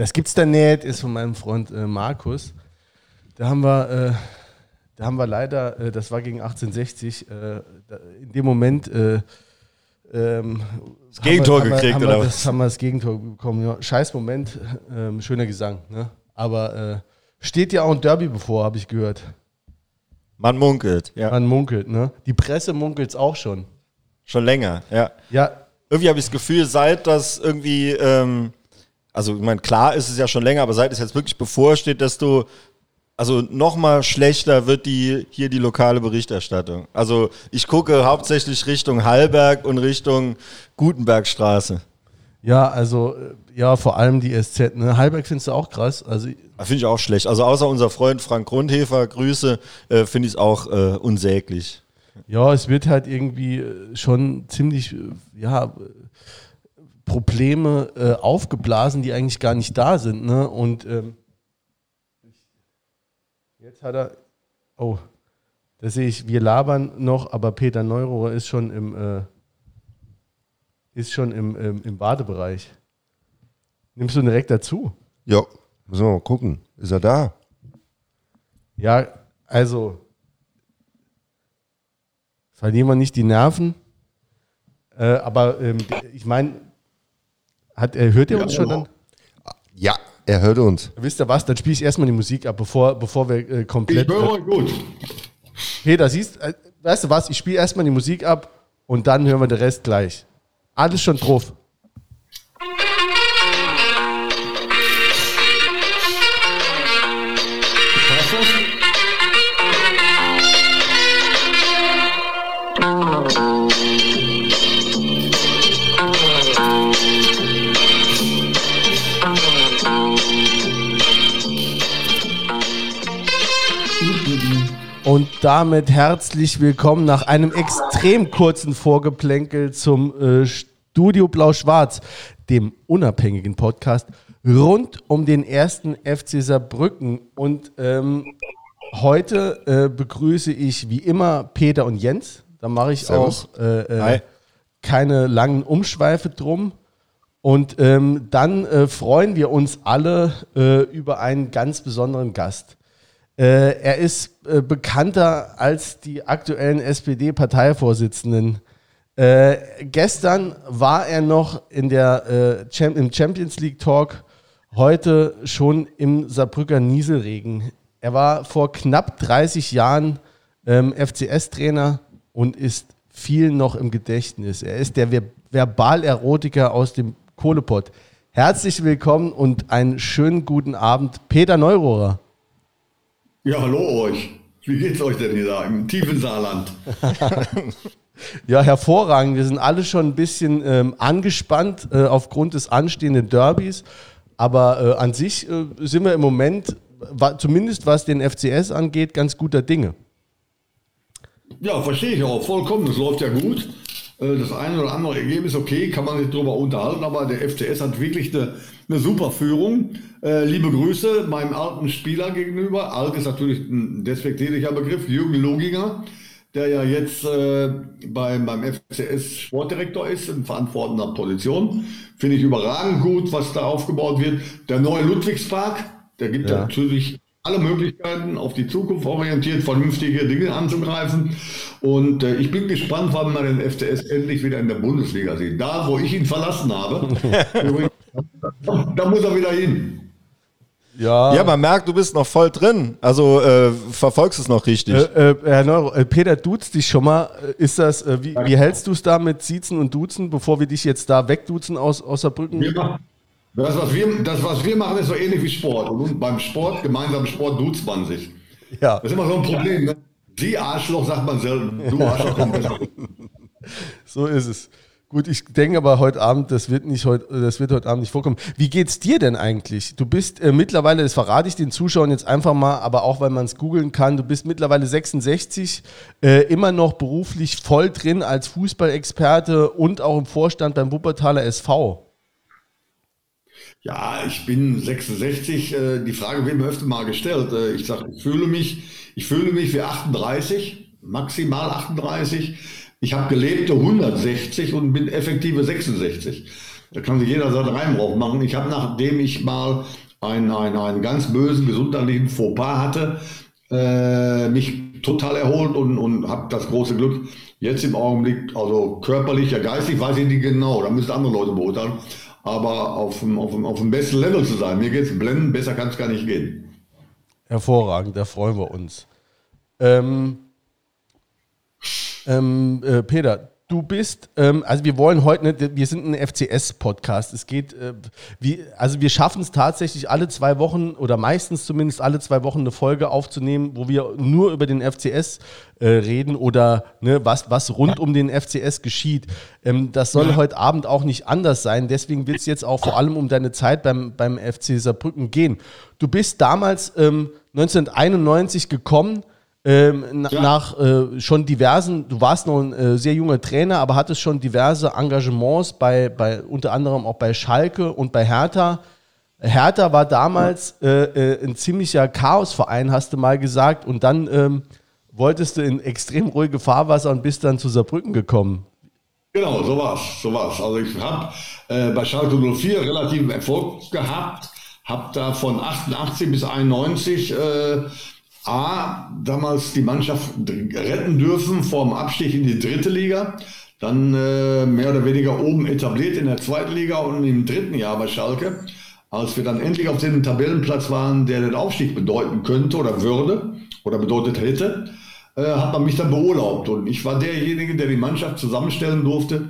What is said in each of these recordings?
Das gibt's da nicht, ist von meinem Freund äh, Markus. Da haben wir, äh, da haben wir leider, äh, das war gegen 1860, äh, da, in dem Moment äh, ähm, das Gegentor wir, gekriegt, haben wir, oder haben wir, was? Das haben wir das Gegentor bekommen. Ja. Scheiß Moment, ähm, schöner Gesang. Ne? Aber äh, steht ja auch ein Derby bevor, habe ich gehört. Man munkelt, ja. Man munkelt, ne? Die Presse munkelt's auch schon. Schon länger, ja. Ja, Irgendwie habe ich das Gefühl, seit das irgendwie, ähm, also ich meine, klar ist es ja schon länger, aber seit es jetzt wirklich bevorsteht, desto, also nochmal schlechter wird die hier die lokale Berichterstattung. Also ich gucke hauptsächlich Richtung Hallberg und Richtung Gutenbergstraße. ja, also ja, vor allem die SZ. Ne? Halberg findest du auch krass. Also Da Finde ich auch schlecht. Also außer unser Freund Frank Grundhefer, Grüße, äh, finde ich es auch äh, unsäglich. Ja, es wird halt irgendwie äh, schon ziemlich, äh, ja, Probleme äh, aufgeblasen, die eigentlich gar nicht da sind. Ne? Und ähm, jetzt hat er, oh, da sehe ich, wir labern noch, aber Peter Neurohrer ist schon im, äh, ist schon im, im, im Badebereich. Nimmst du direkt dazu? Ja, müssen wir mal gucken. Ist er da? Ja, also verlieren wir nicht die Nerven. Äh, aber ähm, ich meine, hat, äh, hört ihr uns schon dann? Ja, er hört uns. Wisst ihr was? Dann spiele ich erstmal die Musik ab, bevor, bevor wir äh, Ich komplett. höre Äh, euch gut. Peter, siehst äh, weißt du was? Ich spiele erstmal die Musik ab und dann hören wir den Rest gleich. Alles schon drauf. Damit herzlich willkommen nach einem extrem kurzen Vorgeplänkel zum äh, Studio Blau-Schwarz, dem unabhängigen Podcast rund um den ersten FC Saarbrücken. Und ähm, heute äh, begrüße ich wie immer Peter und Jens. Da mache ich Servus. auch äh, äh, keine langen Umschweife drum. Und ähm, dann äh, freuen wir uns alle äh, über einen ganz besonderen Gast. Äh, er ist äh, bekannter als die aktuellen SPD-Parteivorsitzenden. Äh, gestern war er noch in der, äh, Cham im Champions League Talk, heute schon im Saarbrücker Nieselregen. Er war vor knapp 30 Jahren ähm, FCS-Trainer und ist vielen noch im Gedächtnis. Er ist der Ver Verbalerotiker aus dem Kohlepott. Herzlich willkommen und einen schönen guten Abend, Peter Neurohrer. Ja, hallo euch. Wie geht's euch denn hier da im tiefen Saarland? Ja, hervorragend. Wir sind alle schon ein bisschen ähm, angespannt äh, aufgrund des anstehenden Derbys. Aber äh, an sich äh, sind wir im Moment, wa zumindest was den FCS angeht, ganz guter Dinge. Ja, verstehe ich auch vollkommen. Das läuft ja gut. Äh, Das eine oder andere Ergebnis, okay, kann man sich drüber unterhalten, aber der FCS hat wirklich eine, eine super Führung. Äh, liebe Grüße meinem alten Spieler gegenüber. Alt ist natürlich ein despektierlicher Begriff, Jürgen Loginger, der ja jetzt äh, beim, beim FCS Sportdirektor ist, in verantwortender Position. Finde ich überragend gut, was da aufgebaut wird. Der neue Ludwigspark, der gibt Ja. natürlich alle Möglichkeiten, auf die Zukunft orientiert, vernünftige Dinge anzugreifen. Und äh, ich bin gespannt, wann man den FCS endlich wieder in der Bundesliga sieht. Da, wo ich ihn verlassen habe, übrigens, da muss er wieder hin. Ja, Ja, man merkt, du bist noch voll drin. Also äh, verfolgst es noch richtig. äh, äh, Herr Neuro, äh, Peter, duzt dich schon mal. Äh, Ist das, äh, wie, wie hältst du es da mit Siezen und Duzen, bevor wir dich jetzt da wegduzen aus, aus Saarbrücken? Wir machen- Das was, wir, das, was wir machen, ist so ähnlich wie Sport. Und beim Sport, gemeinsam Sport, duzt man sich. Ja. Das ist immer so ein Problem. Ne? Sie Arschloch sagt man selten. Du Arschloch kommt besser. So ist es. Gut, ich denke aber heute Abend, das wird nicht heute, das wird heute Abend nicht vorkommen. Wie geht's dir denn eigentlich? Du bist äh, mittlerweile, das verrate ich den Zuschauern jetzt einfach mal, aber auch weil man es googeln kann, du bist mittlerweile 66, äh, immer noch beruflich voll drin als Fußballexperte und auch im Vorstand beim Wuppertaler SV. Ja, ich bin 66. äh, Die Frage wird mir öfter mal gestellt. Äh, Ich sage, ich fühle mich, ich fühle mich wie 38, maximal 38. Ich habe gelebte 160 und bin effektive 66. Da kann sich jeder seinen Reim drauf machen. Ich habe, nachdem ich mal einen, einen, einen ganz bösen gesundheitlichen Fauxpas hatte, äh, mich total erholt und, und habe das große Glück, jetzt im Augenblick, also körperlich, ja geistig, weiß ich nicht genau, da müssen andere Leute beurteilen, aber auf dem, auf dem, auf dem besten Level zu sein. Mir geht es blenden, besser kann es gar nicht gehen. Hervorragend, da freuen wir uns. Ähm, ähm, äh, Peter, du bist, ähm, also wir wollen heute, nicht, wir sind ein FCS-Podcast. Es geht, äh, wie, also wir schaffen es tatsächlich alle zwei Wochen oder meistens zumindest alle zwei Wochen eine Folge aufzunehmen, wo wir nur über den FCS äh, reden oder ne, was, was rund um den FCS geschieht. Ähm, das soll heute Abend auch nicht anders sein. Deswegen wird es jetzt auch vor allem um deine Zeit beim, beim FC Saarbrücken gehen. Du bist damals ähm, 1991 gekommen ähm, ja. nach äh, schon diversen, du warst noch ein äh, sehr junger Trainer, aber hattest schon diverse Engagements bei, bei unter anderem auch bei Schalke und bei Hertha. Hertha war damals äh, äh ein ziemlicher Chaosverein, hast du mal gesagt, und dann ähm, wolltest du in extrem ruhige Fahrwasser und bist dann zu Saarbrücken gekommen. Genau, so war's, so war's. Also ich habe äh, bei Schalke 04 relativen Erfolg gehabt, habe da von 88 bis 91 A, damals die Mannschaft retten dürfen vor dem Abstieg in die dritte Liga, dann äh, mehr oder weniger oben etabliert in der zweiten Liga und im dritten Jahr bei Schalke. Als wir dann endlich auf dem Tabellenplatz waren, der den Aufstieg bedeuten könnte oder würde oder bedeutet hätte, äh, hat man mich dann beurlaubt. Und ich war derjenige, der die Mannschaft zusammenstellen durfte,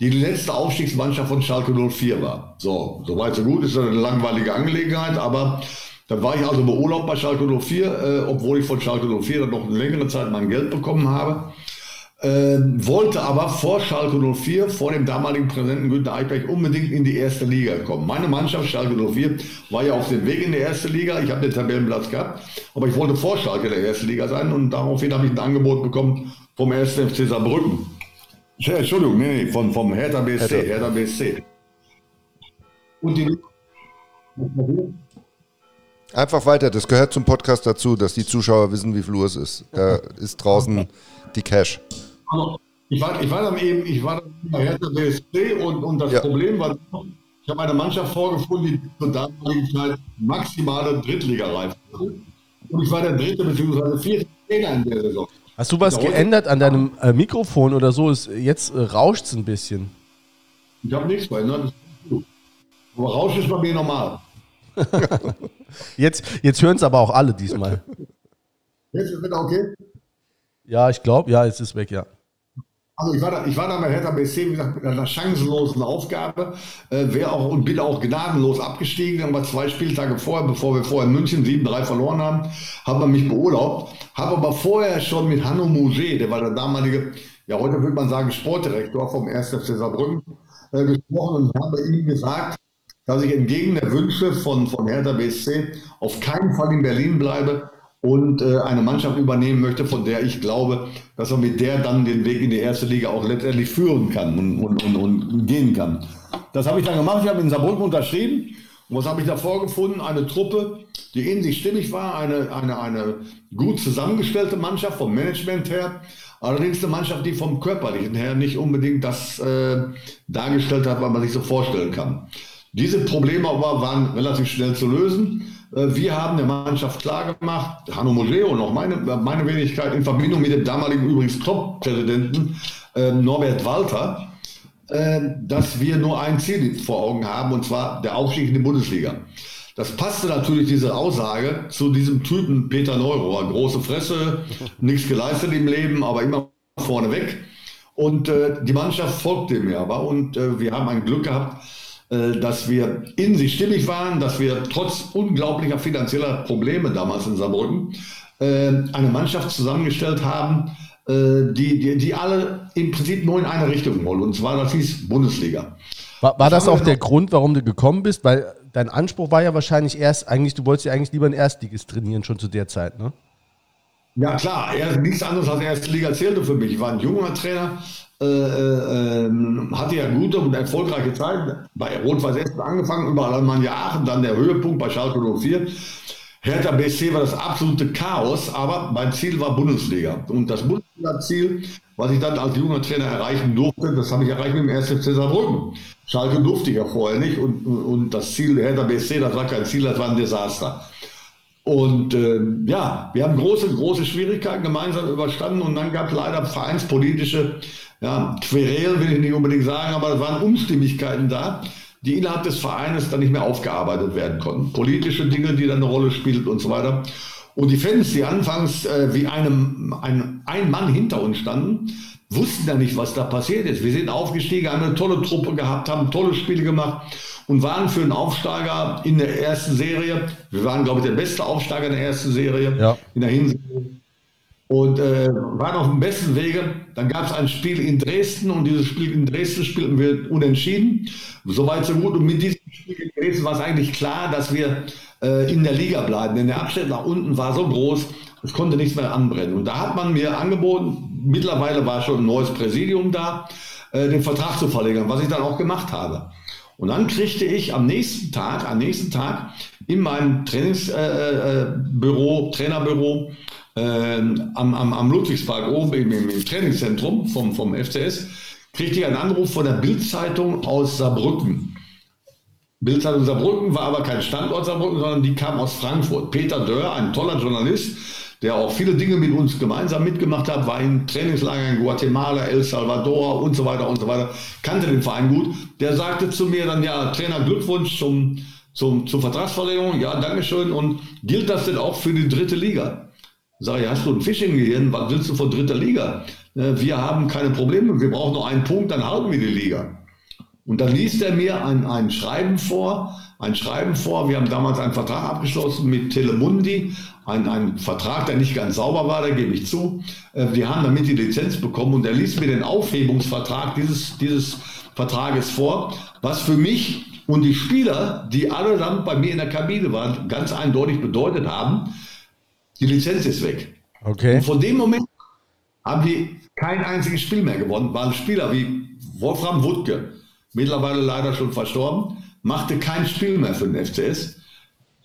die letzte Aufstiegsmannschaft von Schalke 04 war. So, soweit so gut, ist eine langweilige Angelegenheit, aber dann war ich also beurlaubt bei Schalke 04, äh, obwohl ich von Schalke 04 dann noch eine längere Zeit mein Geld bekommen habe. Äh, wollte aber vor Schalke 04, vor dem damaligen Präsidenten Günter Eichberg, unbedingt in die erste Liga kommen. Meine Mannschaft, Schalke 04, war ja auf dem Weg in die erste Liga. Ich habe den Tabellenplatz gehabt, aber ich wollte vor Schalke in der ersten Liga sein und daraufhin habe ich ein Angebot bekommen vom 1. FC Saarbrücken. Entschuldigung, nee, nee, von, vom Hertha BSC. Hertha, Hertha BSC. Und die Einfach weiter, das gehört zum Podcast dazu, dass die Zuschauer wissen, wie viel Uhr es ist. Da ist draußen die Cash. Ich war, ich war dann eben, ich war dann bei Hertha BSC und, und das ja. Problem war, ich habe eine Mannschaft vorgefunden, die zur damaligen Zeit maximale Drittligareife hatte. Und ich war der dritte bzw. vierte Trainer in der Saison. Hast du was geändert an deinem äh, Mikrofon oder so? Ist, jetzt äh, rauscht es ein bisschen. Ich habe nichts verändert. Aber Rausch ist bei mir normal. jetzt jetzt hören es aber auch alle diesmal. Jetzt ist es okay? Ja, ich glaube, ja, es ist weg, ja. Also ich war da, ich war da bei Hertha BSC, wie gesagt, mit einer chancenlosen Aufgabe, äh, wäre auch und bin auch gnadenlos abgestiegen. Aber zwei Spieltage vorher, bevor wir vorher in München 7-3 verloren haben, hat man mich beurlaubt. Habe aber vorher schon mit Hanno Mouget, der war der damalige, ja heute würde man sagen Sportdirektor vom 1. FC Saarbrücken, äh, gesprochen und habe ihm gesagt, dass ich entgegen der Wünsche von, von Hertha BSC auf keinen Fall in Berlin bleibe und äh, eine Mannschaft übernehmen möchte, von der ich glaube, dass man mit der dann den Weg in die erste Liga auch letztendlich führen kann und, und, und, und gehen kann. Das habe ich dann gemacht. Ich habe in Saarbrücken unterschrieben. Und was habe ich da vorgefunden? Eine Truppe, die in sich stimmig war, eine, eine, eine gut zusammengestellte Mannschaft vom Management her. Allerdings eine Mannschaft, die vom Körperlichen her nicht unbedingt das äh, dargestellt hat, was man sich so vorstellen kann. Diese Probleme aber waren relativ schnell zu lösen. Äh, wir haben der Mannschaft klargemacht, Hanno Mogeo und auch meine, meine Wenigkeit in Verbindung mit dem damaligen übrigens Top-Präsidenten äh, Norbert Walter, äh, dass wir nur ein Ziel vor Augen haben, und zwar der Aufstieg in die Bundesliga. Das passte natürlich, diese Aussage, zu diesem Typen Peter Neurohr. Große Fresse, nichts geleistet im Leben, aber immer vorne weg. Und äh, die Mannschaft folgte mir aber und äh, wir haben ein Glück gehabt, dass wir in sich stimmig waren, dass wir trotz unglaublicher finanzieller Probleme damals in Saarbrücken äh, eine Mannschaft zusammengestellt haben, äh, die, die, die alle im Prinzip nur in eine Richtung wollen. Und zwar, das hieß Bundesliga. War, war das auch der Grund, warum du gekommen bist? Weil dein Anspruch war ja wahrscheinlich erst, eigentlich, du wolltest ja eigentlich lieber ein Erstligist trainieren, schon zu der Zeit, ne? Ja klar, er, nichts anderes als erste Liga zählte für mich. Ich war ein junger Trainer, äh, äh, ähm, hatte ja gute und erfolgreiche Zeit. Bei Rot-Weiß Essen angefangen, über Alemannia Aachen, dann der Höhepunkt bei Schalke 04. Hertha BSC war das absolute Chaos, aber mein Ziel war Bundesliga. Und das Bundesliga-Ziel, was ich dann als junger Trainer erreichen durfte, das habe ich erreicht mit dem 1. FC. Schalke durfte ich ja vorher nicht und, und das Ziel Hertha BSC, das war kein Ziel, das war ein Desaster. Und äh, ja, wir haben große, große Schwierigkeiten gemeinsam überstanden und dann gab es leider vereinspolitische ja, Querelen, will ich nicht unbedingt sagen, aber es waren Unstimmigkeiten da die innerhalb des Vereines dann nicht mehr aufgearbeitet werden konnten. Politische Dinge, die dann eine Rolle spielten und so weiter. Und die Fans, die anfangs äh, wie einem, ein, ein Mann hinter uns standen, wussten ja nicht, was da passiert ist. Wir sind aufgestiegen, haben eine tolle Truppe gehabt, haben tolle Spiele gemacht und waren für einen Aufsteiger in der ersten Serie. Wir waren, glaube ich, der beste Aufsteiger in der ersten Serie ja. in der Hinsicht und äh, waren auf dem besten Wege. Dann gab es ein Spiel in Dresden und dieses Spiel in Dresden spielten wir unentschieden. Soweit so gut. Und mit diesem Spiel in Dresden war es eigentlich klar, dass wir äh, in der Liga bleiben. Denn der Abstand nach unten war so groß, es konnte nichts mehr anbrennen. Und da hat man mir angeboten, mittlerweile war schon ein neues Präsidium da, äh, den Vertrag zu verlängern, was ich dann auch gemacht habe. Und dann kriegte ich am nächsten Tag, am nächsten Tag in meinem Trainingsbüro, äh, äh Trainerbüro, ähm, am, am, am Ludwigspark oben im, im, Trainingszentrum vom, vom FCS, kriegte ich einen Anruf von der Bildzeitung aus Saarbrücken. Bildzeitung Saarbrücken war aber kein Standort Saarbrücken, sondern die kam aus Frankfurt. Peter Dörr, ein toller Journalist, der auch viele Dinge mit uns gemeinsam mitgemacht hat, war in Trainingslagern in Guatemala, El Salvador und so weiter und so weiter, kannte den Verein gut. Der sagte zu mir dann, ja, Trainer, Glückwunsch zum, zum, zur Vertragsverlängerung, ja, Dankeschön. Und gilt das denn auch für die dritte Liga? Sag ich, hast du ein Fisch im Gehirn? Was willst du von dritter Liga? Äh, wir haben keine Probleme, wir brauchen nur einen Punkt, dann halten wir die Liga. Und dann liest er mir ein, ein Schreiben vor, ein Schreiben vor. Wir haben damals einen Vertrag abgeschlossen mit Telemundi, ein, ein Vertrag, der nicht ganz sauber war, da gebe ich zu. Äh, wir haben damit die Lizenz bekommen und er liest mir den Aufhebungsvertrag dieses, dieses Vertrages vor, was für mich und die Spieler, die allesamt bei mir in der Kabine waren, ganz eindeutig bedeutet haben, die Lizenz ist weg. Okay. Und von dem Moment haben die kein einziges Spiel mehr gewonnen. Waren Spieler wie Wolfram Wuttke, mittlerweile leider schon verstorben, machte kein Spiel mehr für den FCS.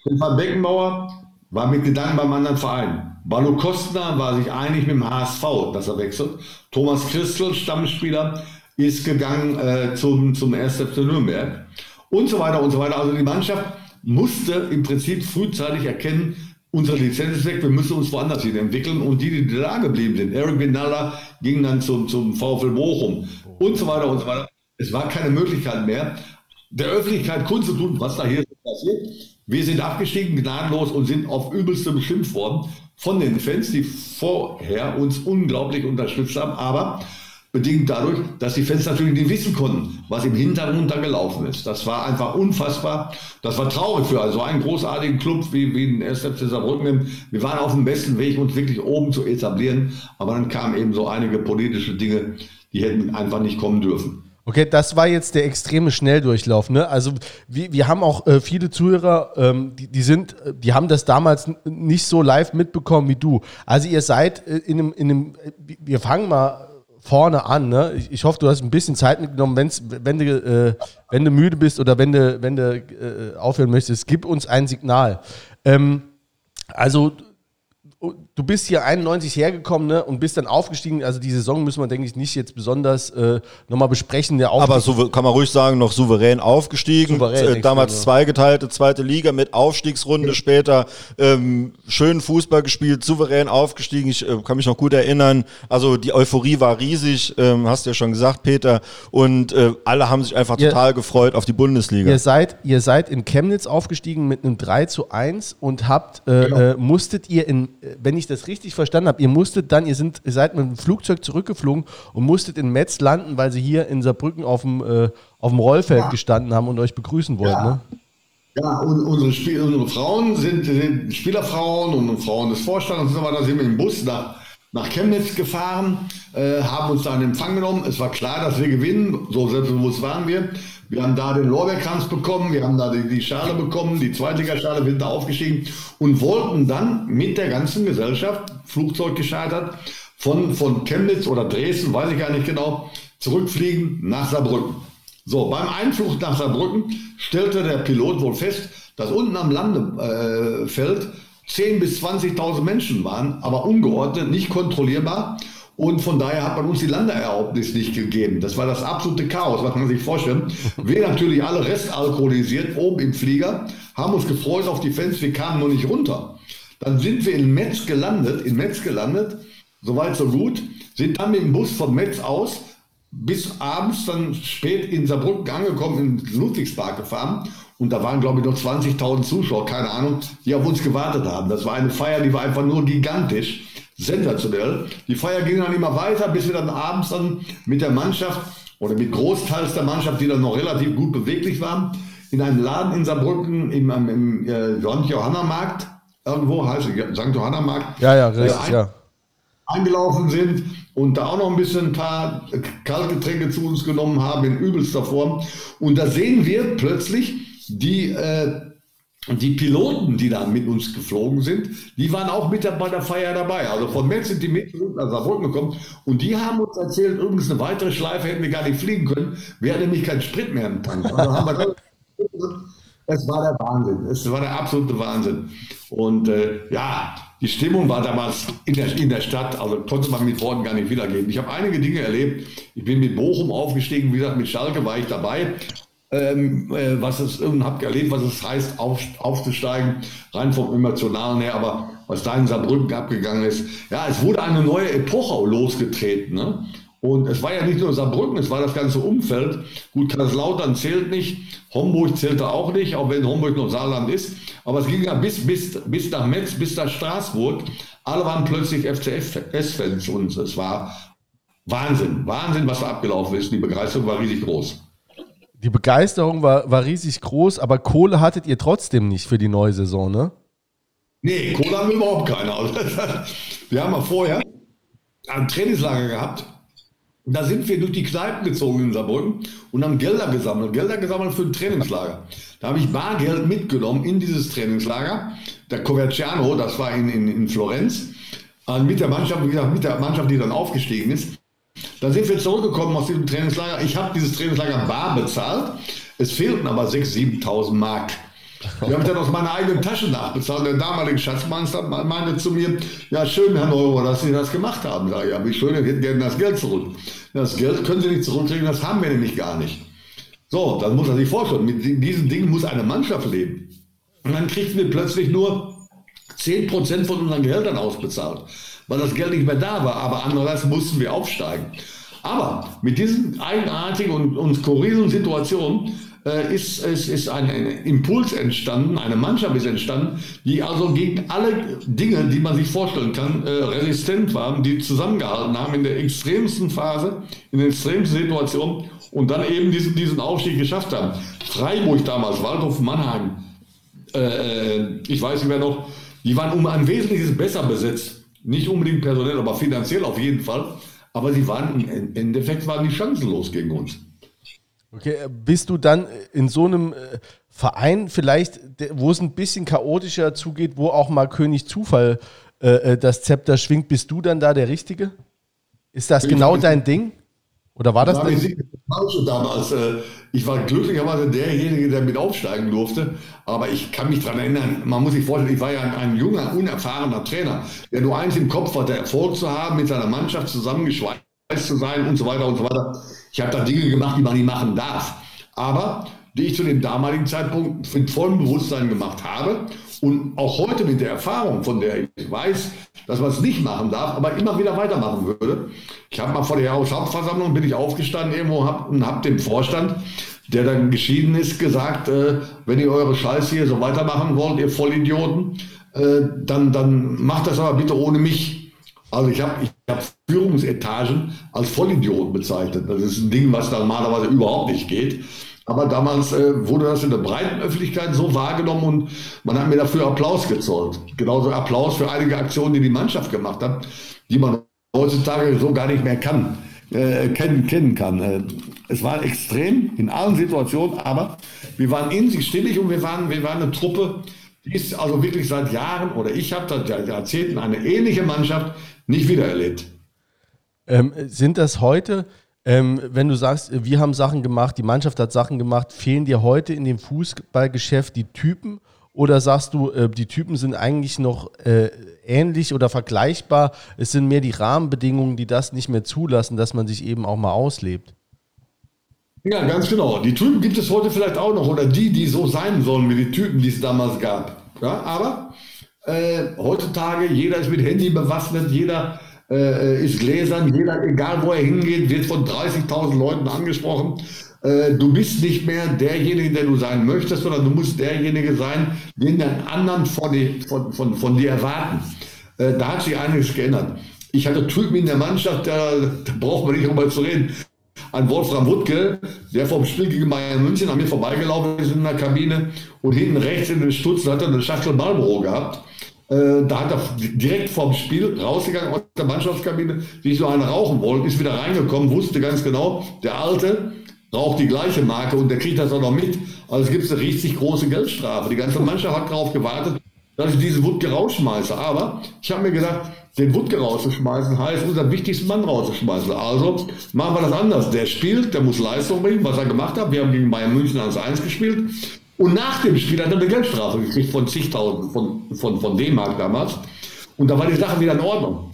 Stefan Beckenbauer war mit Gedanken beim anderen Verein. Balu Kostner war sich einig mit dem HSV, dass er wechselt. Thomas Christel, Stammspieler, ist gegangen äh, zum, zum 1. FC Nürnberg. Und so weiter und so weiter. Also die Mannschaft musste im Prinzip frühzeitig erkennen, unsere Lizenz ist weg, wir müssen uns woanders hin entwickeln. Und die, die da geblieben sind, Eric Vinalla ging dann zum, zum VfL Bochum und so weiter und so weiter. Es war keine Möglichkeit mehr, der Öffentlichkeit kundzutun, was da hier passiert. Wir sind abgestiegen, gnadenlos und sind auf übelste beschimpft worden von den Fans, die vorher uns unglaublich unterstützt haben. Aber bedingt dadurch, dass die Fans natürlich nicht wissen konnten, was im Hintergrund da gelaufen ist. Das war einfach unfassbar. Das war traurig für so einen großartigen Club wie, wie den 1. FC Saarbrücken. Wir waren auf dem besten Weg, uns wirklich oben zu etablieren, aber dann kamen eben so einige politische Dinge, die hätten einfach nicht kommen dürfen. Okay, das war jetzt der extreme Schnelldurchlauf. Ne? Also wir, wir haben auch äh, viele Zuhörer, ähm, die, die sind, die haben das damals nicht so live mitbekommen wie du. Also ihr seid äh, in einem, in einem, äh, wir fangen mal vorne an. Ne? Ich, ich, hoffe, du hast ein bisschen Zeit mitgenommen, wenn's, wenn, du, äh, wenn du müde bist oder wenn du, wenn du äh, aufhören möchtest. Gib uns ein Signal. Ähm, also du bist hier 91 hergekommen ne, und bist dann aufgestiegen. Also die Saison müssen wir, denke ich, nicht jetzt besonders äh, nochmal besprechen. Der Aber so kann man ruhig sagen, noch souverän aufgestiegen. Souverän, äh, damals zweigeteilte zweite Liga mit Aufstiegsrunde ja. später. Ähm, schön Fußball gespielt, souverän aufgestiegen. Ich äh, kann mich noch gut erinnern. Also die Euphorie war riesig, ähm, hast du ja schon gesagt, Peter. Und äh, alle haben sich einfach ihr, total gefreut auf die Bundesliga. Ihr seid, ihr seid in Chemnitz aufgestiegen mit einem 3 zu 1 und habt, äh, genau. Äh, musstet ihr in, wenn ich ich das richtig verstanden habe, ihr musstet dann, ihr, sind, ihr seid mit dem Flugzeug zurückgeflogen und musstet in Metz landen, weil sie hier in Saarbrücken auf dem, äh, auf dem Rollfeld ja. gestanden haben und euch begrüßen wollten. Ja. Ne? Ja, und unsere, Spiel, unsere Frauen sind, sind, Spielerfrauen und Frauen des Vorstands und so weiter, sind mit dem Bus nach, nach Chemnitz gefahren, äh, haben uns da in Empfang genommen. Es war klar, dass wir gewinnen, so selbstbewusst waren wir. Wir haben da den Lorbeerkranz bekommen, wir haben da die, die Schale bekommen, die Zweitligaschale, sind da aufgestiegen und wollten dann mit der ganzen Gesellschaft, Flugzeug gescheitert, von, von Chemnitz oder Dresden, weiß ich gar nicht genau, zurückfliegen nach Saarbrücken. So, beim Einflug nach Saarbrücken stellte der Pilot wohl fest, dass unten am Landefeld 10.000 bis 20.000 Menschen waren, aber ungeordnet, nicht kontrollierbar. Und von daher hat man uns die Landeerlaubnis nicht gegeben. Das war das absolute Chaos, was man sich vorstellen. Wir natürlich alle restalkoholisiert oben im Flieger, haben uns gefreut auf die Fans, wir kamen nur nicht runter. Dann sind wir in Metz gelandet, in Metz gelandet, soweit so gut, sind dann mit dem Bus von Metz aus bis abends dann spät in Saarbrücken angekommen, in Ludwigspark gefahren. Und da waren, glaube ich, noch 20.000 Zuschauer, keine Ahnung, die auf uns gewartet haben. Das war eine Feier, die war einfach nur gigantisch, sensationell. Die Feier ging dann immer weiter, bis wir dann abends dann mit der Mannschaft oder mit Großteils der Mannschaft, die dann noch relativ gut beweglich waren, in einem Laden in Saarbrücken im, im, im äh, Johanna-Markt, irgendwo heißt es St. Johanna-Markt. Ja, ja, richtig, äh, ja. Eingelaufen sind und da auch noch ein bisschen ein paar Kaltgetränke zu uns genommen haben in übelster Form. Und da sehen wir plötzlich die, äh, die Piloten, die da mit uns geflogen sind, die waren auch mit bei der Feier dabei. Also von Metz sind die mit nach Saarbrücken gekommen und die haben uns erzählt, übrigens eine weitere Schleife hätten wir gar nicht fliegen können. Wir hatten nämlich keinen Sprit mehr im Tank. Also haben wir es war der Wahnsinn. Es war der absolute Wahnsinn. Und äh, ja, die Stimmung war damals in der, in der Stadt, also konnte man mit Worten gar nicht wiedergeben. Ich habe einige Dinge erlebt. Ich bin mit Bochum aufgestiegen, wie gesagt, mit Schalke war ich dabei. Ähm, äh, was es und habe erlebt, was es heißt, auf, aufzusteigen, rein vom Emotionalen her, aber was da in Saarbrücken abgegangen ist. Ja, es wurde eine neue Epoche losgetreten. Ne? Und es war ja nicht nur Saarbrücken, es war das ganze Umfeld. Gut, Kaiserslautern zählt nicht, Homburg zählte auch nicht, auch wenn Homburg noch Saarland ist. Aber es ging ja bis, bis, bis nach Metz, bis nach Straßburg. Alle waren plötzlich FCS-Fans und es war Wahnsinn, Wahnsinn, was da abgelaufen ist. Die Begeisterung war riesig groß. Die Begeisterung war, war riesig groß, aber Kohle hattet ihr trotzdem nicht für die neue Saison, ne? Nee, Kohle haben wir überhaupt keine. Also, wir haben ja vorher ein Trainingslager gehabt da sind wir durch die Kneipen gezogen in Saarbrücken und haben Gelder gesammelt, Gelder gesammelt für ein Trainingslager. Da habe ich Bargeld mitgenommen in dieses Trainingslager. Der Coverciano, das war in, in, in Florenz, mit der Mannschaft, wie gesagt, mit der Mannschaft, die dann aufgestiegen ist. Da sind wir zurückgekommen aus diesem Trainingslager. Ich habe dieses Trainingslager bar bezahlt. Es fehlten aber 6.000, 7.000 Mark. Die habe dann aus meiner eigenen Tasche nachbezahlt. Der damalige Schatzmeister meinte zu mir, ja schön, Herr Neurohr, dass Sie das gemacht haben. Sag ich, ja, wie schön, hätten gerne das Geld zurück. Das Geld können Sie nicht zurückkriegen, das haben wir nämlich gar nicht. So, dann muss er sich vorstellen, mit diesen Dingen muss eine Mannschaft leben. Und dann kriegten wir plötzlich nur 10% von unseren Gehältern ausbezahlt, weil das Geld nicht mehr da war. Aber andererseits mussten wir aufsteigen. Aber mit diesen eigenartigen und, und skurrilen Situationen äh, ist, ist, ist ein, ein, Impuls entstanden, eine Mannschaft ist entstanden, die also gegen alle Dinge, die man sich vorstellen kann, äh, resistent waren, die zusammengehalten haben in der extremsten Phase, in der extremsten Situation und dann eben diesen, diesen Aufstieg geschafft haben. Freiburg damals, Waldhof Mannheim, äh, äh, ich weiß nicht mehr noch, die waren um ein Wesentliches besser besetzt. Nicht unbedingt personell, aber finanziell auf jeden Fall. Aber sie waren im Endeffekt waren die chancenlos gegen uns. Okay, äh, bist du dann in so einem äh, Verein vielleicht, wo es ein bisschen chaotischer zugeht, wo auch mal König Zufall äh, das Zepter schwingt, bist du dann da der Richtige? Ist das ich genau dein Ding? Oder war das war falsch damals? Ich war glücklicherweise derjenige, der mit aufsteigen durfte. Aber ich kann mich daran erinnern, man muss sich vorstellen, ich war ja ein, ein junger, unerfahrener Trainer, der nur eins im Kopf hatte, Erfolg zu haben, mit seiner Mannschaft zusammengeschweißt zu sein und so weiter und so weiter. Ich habe da Dinge gemacht, die man nicht machen darf. Aber die ich zu dem damaligen Zeitpunkt mit vollem Bewusstsein gemacht habe und auch heute mit der Erfahrung, von der ich weiß, dass man es nicht machen darf, aber immer wieder weitermachen würde. Ich habe mal vor der Jahreshauptversammlung bin ich aufgestanden irgendwo hab, und habe dem Vorstand, der dann geschieden ist, gesagt, äh, wenn ihr eure Scheiße hier so weitermachen wollt, ihr Vollidioten, äh, dann, dann macht das aber bitte ohne mich. Also ich habe ich hab Führungsetagen als Vollidioten bezeichnet. Das ist ein Ding, was normalerweise überhaupt nicht geht. Aber damals äh, wurde das in der breiten Öffentlichkeit so wahrgenommen und man hat mir dafür Applaus gezollt. Genauso Applaus für einige Aktionen, die die Mannschaft gemacht hat, die man heutzutage so gar nicht mehr kann, äh, kennen, kennen kann. Äh, es war extrem in allen Situationen, aber wir waren in sich stillig und wir waren, wir waren eine Truppe, die ist also wirklich seit Jahren oder ich habe seit Jahrzehnten eine ähnliche Mannschaft, nicht wiedererlebt. Ähm, sind das heute Ähm, wenn du sagst, wir haben Sachen gemacht, die Mannschaft hat Sachen gemacht, fehlen dir heute in dem Fußballgeschäft die Typen? Oder sagst du, äh, die Typen sind eigentlich noch äh, ähnlich oder vergleichbar? Es sind mehr die Rahmenbedingungen, die das nicht mehr zulassen, dass man sich eben auch mal auslebt. Ja, ganz genau. Die Typen gibt es heute vielleicht auch noch oder die, die so sein sollen wie die Typen, die es damals gab. Ja, aber äh, heutzutage, jeder ist mit Handy bewaffnet, jeder äh, ist gläsern, jeder, egal wo er hingeht, wird von 30.000 Leuten angesprochen. Äh, du bist nicht mehr derjenige, der du sein möchtest, sondern du musst derjenige sein, den dein anderen von, die, von, von, von dir erwarten. Äh, da hat sich einiges geändert. Ich hatte Typen in der Mannschaft, da, da braucht man nicht drüber zu reden an Wolfram Wuttke, der vom Spiel gegen Bayern München an mir vorbeigelaufen ist in der Kabine und hinten rechts in den Stutzen hat er eine Schachtel Marlboro gehabt. Äh, da hat er direkt vorm Spiel rausgegangen aus der Mannschaftskabine, sich so eine rauchen wollte, ist wieder reingekommen, wusste ganz genau, der Alte raucht die gleiche Marke und der kriegt das auch noch mit. Also gibt es eine richtig große Geldstrafe. Die ganze Mannschaft hat darauf gewartet, dass ich diesen Wutke rausschmeiße. Aber ich habe mir gedacht, den Wutke rauszuschmeißen heißt, unseren wichtigsten Mann rauszuschmeißen. Also machen wir das anders. Der spielt, der muss Leistung bringen, was er gemacht hat. Wir haben gegen Bayern München 1-1 gespielt. Und nach dem Spiel hat er eine Geldstrafe gekriegt von zigtausend, von, von, von D-Mark damals. Und da war die Sache wieder in Ordnung.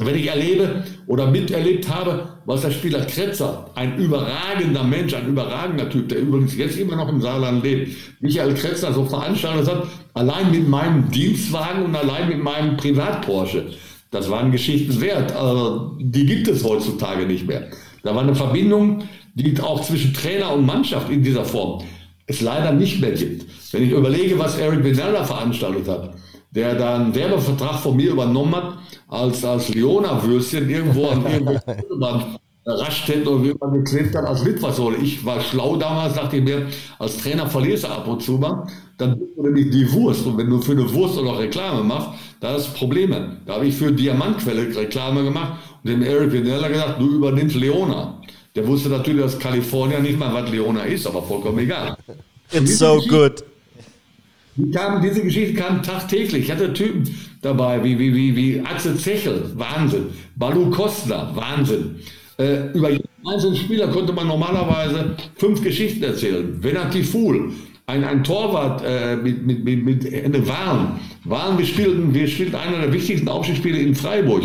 Wenn ich erlebe oder miterlebt habe, was der Spieler Kretzer, ein überragender Mensch, ein überragender Typ, der übrigens jetzt immer noch im Saarland lebt, Michael Kretzer so veranstaltet hat, allein mit meinem Dienstwagen und allein mit meinem Privat-Porsche, das waren Geschichten wert. Also, die gibt es heutzutage nicht mehr. Da war eine Verbindung, die auch zwischen Trainer und Mannschaft in dieser Form es leider nicht mehr gibt. Wenn ich überlege, was Eric Benella veranstaltet hat, der da einen Werbevertrag von mir übernommen hat, als, als Leona-Würstchen irgendwo an irgendeinem Raststätten oder wie man geklebt hat als Litfaßsäule. Ich war schlau damals, dachte ich mir, als Trainer verlierst du ab und zu mal, dann bist du nämlich die Wurst. Und wenn du für eine Wurst oder Reklame machst, da ist Probleme. Da habe ich für Diamantquelle Reklame gemacht und dem Eric Vinella gesagt, du übernimmst Leona. Der wusste natürlich, dass Kalifornien nicht mal was Leona ist, aber vollkommen egal. It's so good. Kamen, diese Geschichte kam tagtäglich. Ich hatte Typen dabei, wie, wie, wie, wie Axel Zechel, Wahnsinn. Balu Kostner, Wahnsinn. Äh, über jeden einzelnen Spieler konnte man normalerweise fünf Geschichten erzählen. Venati Fuhl, ein, ein Torwart äh, mit, mit, mit, mit Ende Wahn. Wahn, wir spielten, wir spielten einer der wichtigsten Aufstiegsspiele in Freiburg.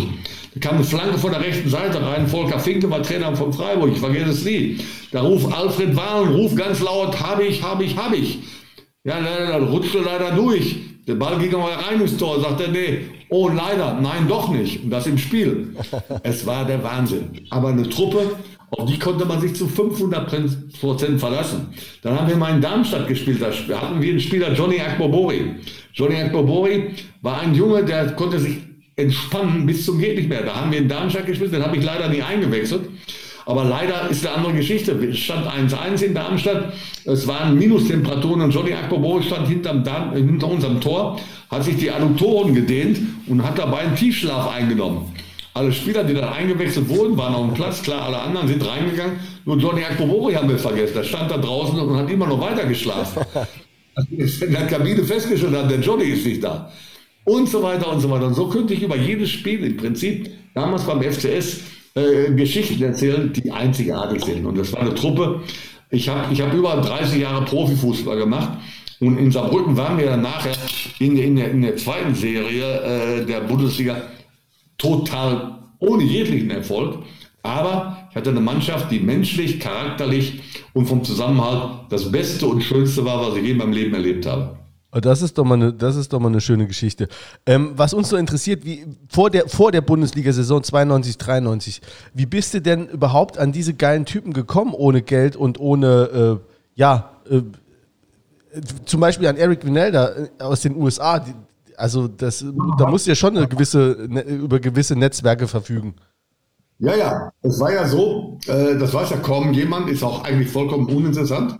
Da kam eine Flanke von der rechten Seite rein. Volker Finke war Trainer von Freiburg. Ich vergesse es nie. Da ruft Alfred Wahn, ruft ganz laut, hab ich, hab ich, hab ich. Ja, dann rutschte leider durch. Der Ball ging aber rein ins Tor. Sagt er, nee, oh leider, nein, doch nicht. Und das im Spiel. Es war der Wahnsinn. Aber eine Truppe, auf die konnte man sich zu 500 Prozent verlassen. Dann haben wir mal in Darmstadt gespielt. Da hatten wir einen Spieler, Johnny Akbobori. Johnny Akbobori war ein Junge, der konnte sich entspannen bis zum geht nicht mehr. Da haben wir in Darmstadt gespielt, den habe ich leider nie eingewechselt. Aber leider ist eine andere Geschichte. Es stand 1-1 in Darmstadt. Es waren Minustemperaturen und Johnny Akbobo stand hinterm Darm, hinter unserem Tor, hat sich die Adduktoren gedehnt und hat dabei einen Tiefschlaf eingenommen. Alle Spieler, die dann eingewechselt wurden, waren auf dem Platz. Klar, alle anderen sind reingegangen. Nur Johnny Akbobori haben wir vergessen. Der stand da draußen und hat immer noch weiter geschlafen. in der Kabine festgestellt hat, der Johnny ist nicht da. Und so weiter und so weiter. Und so könnte ich über jedes Spiel im Prinzip damals beim FCS äh, Geschichten erzählen, die einzigartig sind. Und das war eine Truppe. Ich habe ich hab über 30 Jahre Profifußball gemacht. Und in Saarbrücken waren wir dann nachher in, in, der, in der zweiten Serie äh, der Bundesliga total ohne jeglichen Erfolg. Aber ich hatte eine Mannschaft, die menschlich, charakterlich und vom Zusammenhalt das Beste und Schönste war, was ich je in meinem Leben erlebt habe. Oh, das ist doch mal eine, das ist doch mal eine schöne Geschichte. Ähm, was uns so interessiert, wie vor der, vor der Bundesliga-Saison 92, 93, wie bist du denn überhaupt an diese geilen Typen gekommen, ohne Geld und ohne, äh, ja, äh, zum Beispiel an Eric Vinelda äh, aus den USA, die, also das, da musst du ja schon eine gewisse, ne, über gewisse Netzwerke verfügen. Ja, ja, es war ja so, äh, das weiß ja kaum jemand, ist auch eigentlich vollkommen uninteressant.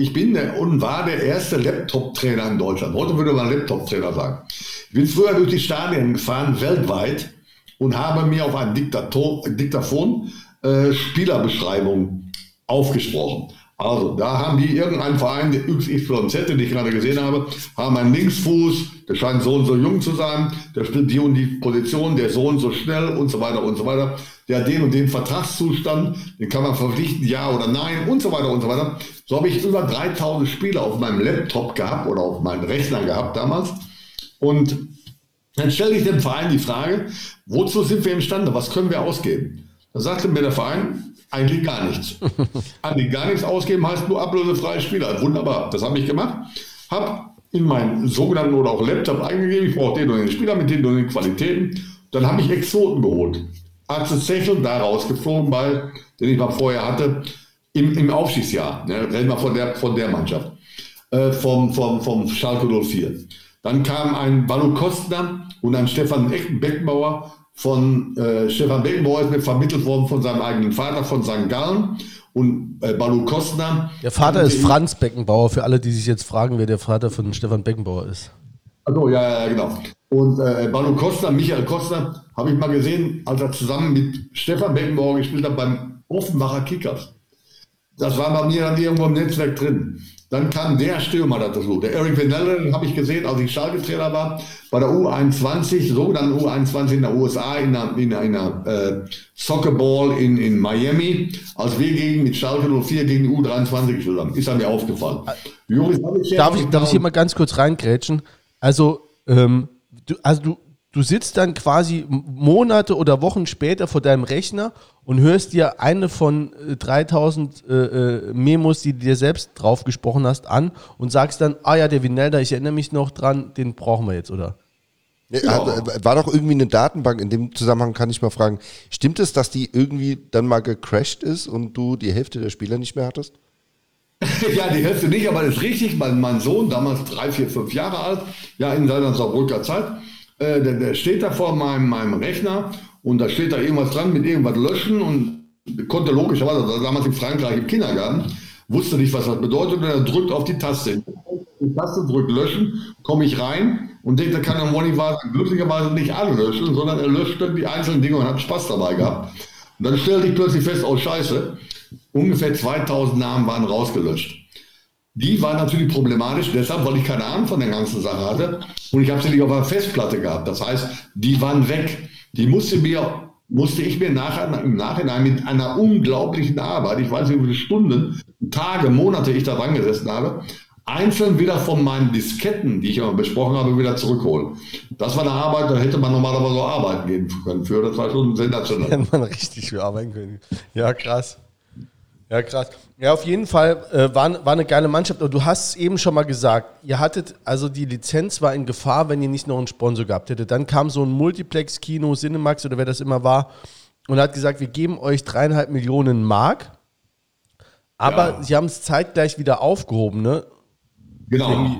Ich bin der und war der erste Laptop-Trainer in Deutschland. Heute würde man Laptop-Trainer sagen. Ich bin früher durch die Stadien gefahren, weltweit, und habe mir auf einem Diktator, Diktaphon äh, Spielerbeschreibungen aufgesprochen. Also, da haben die irgendeinen Verein, der XYZ, den ich gerade gesehen habe, haben einen Linksfuß, der scheint so und so jung zu sein, der spielt die und die Position, der so und so schnell und so weiter und so weiter. Der hat den und den Vertragszustand, den kann man verpflichten, ja oder nein und so weiter und so weiter. So habe ich über 3000 Spiele auf meinem Laptop gehabt oder auf meinem Rechner gehabt damals. Und dann stelle ich dem Verein die Frage, wozu sind wir imstande, was können wir ausgeben? Da sagte mir der Verein, eigentlich gar nichts. Eigentlich gar nichts ausgeben heißt nur ablösefreie Spieler. Wunderbar, das habe ich gemacht. Habe in meinen sogenannten oder auch Laptop eingegeben, ich brauche den und den Spieler mit den und den Qualitäten. Dann habe ich Exoten geholt. Axel Zechel da rausgeflogen, weil, den ich mal vorher hatte, im, im Aufstiegsjahr. Ne, reden wir von der, von der Mannschaft. Äh, vom, vom, vom Schalke 04. Dann kam ein Balu Kostner und ein Stefan Beckenbauer von äh, Stefan Beckenbauer ist mir vermittelt worden von seinem eigenen Vater, von St. Gallen. Und äh, Balu Kostner. Der Vater ist Franz Beckenbauer, für alle, die sich jetzt fragen, wer der Vater von Stefan Beckenbauer ist. Also ja, ja, genau. Und äh, Balu Kostner, Michael Kostner, habe ich mal gesehen, als er zusammen mit Stefan Beckenbauer gespielt hat beim Offenbacher Kickers. Das war bei mir dann irgendwo im Netzwerk drin. Dann kam der Stürmer dazu. Der Eric Venelle, den habe ich gesehen, als ich Schalke-Trainer war, bei der U21, so dann U21 in der USA, in einer, in einer, in einer äh, Soccerball in, in Miami, als wir gegen mit Schalke 04 gegen die U23 gespielt haben. Ist er mir aufgefallen. Joris, ich darf, ich, darf ich hier mal ganz kurz reingrätschen? Also, ähm, du, also du, du sitzt dann quasi Monate oder Wochen später vor deinem Rechner und hörst dir eine von 3000 äh, äh, Memos, die du dir selbst drauf gesprochen hast, an und sagst dann, ah ja, der Vinelda, ich erinnere mich noch dran, den brauchen wir jetzt, oder? Ja, war doch irgendwie eine Datenbank, in dem Zusammenhang kann ich mal fragen, stimmt es, dass die irgendwie dann mal gecrashed ist und du die Hälfte der Spieler nicht mehr hattest? ja, die Hälfte nicht, aber das ist richtig. Mein, mein Sohn, damals drei, vier, fünf Jahre alt, ja, in seiner Saarbrücker Zeit, äh, der, der, steht da vor meinem, meinem Rechner und da steht da irgendwas dran mit irgendwas löschen und konnte logischerweise, damals in Frankreich im Kindergarten, wusste nicht, was das bedeutet und er drückt auf die Taste. Die Taste drückt löschen, komme ich rein und denkt, da kann der Monitor glücklicherweise nicht alle löschen, sondern er löscht dann die einzelnen Dinge und hat Spaß dabei gehabt. Und dann stellte ich plötzlich fest, oh Scheiße, ungefähr 2000 Namen waren rausgelöscht. Die war natürlich problematisch, deshalb, weil ich keine Ahnung von der ganzen Sache hatte und ich habe sie nicht auf einer Festplatte gehabt. Das heißt, die waren weg. Die musste, mir, musste ich mir nachher, im Nachhinein mit einer unglaublichen Arbeit, ich weiß nicht, wie viele Stunden, Tage, Monate ich da dran gesessen habe, einzeln wieder von meinen Disketten, die ich immer besprochen habe, wieder zurückholen. Das war eine Arbeit, da hätte man normalerweise so arbeiten gehen können für. Das war schon sensationell. Hätte man richtig für arbeiten können. Ja, krass. Ja, krass. Ja, auf jeden Fall äh, war, war eine geile Mannschaft. Aber du hast es eben schon mal gesagt, ihr hattet, also die Lizenz war in Gefahr, wenn ihr nicht noch einen Sponsor gehabt hättet. Dann kam so ein Multiplex-Kino, Cinemax oder wer das immer war, und hat gesagt, wir geben euch dreieinhalb Millionen Mark. Aber ja. sie haben es zeitgleich wieder aufgehoben, ne? Genau.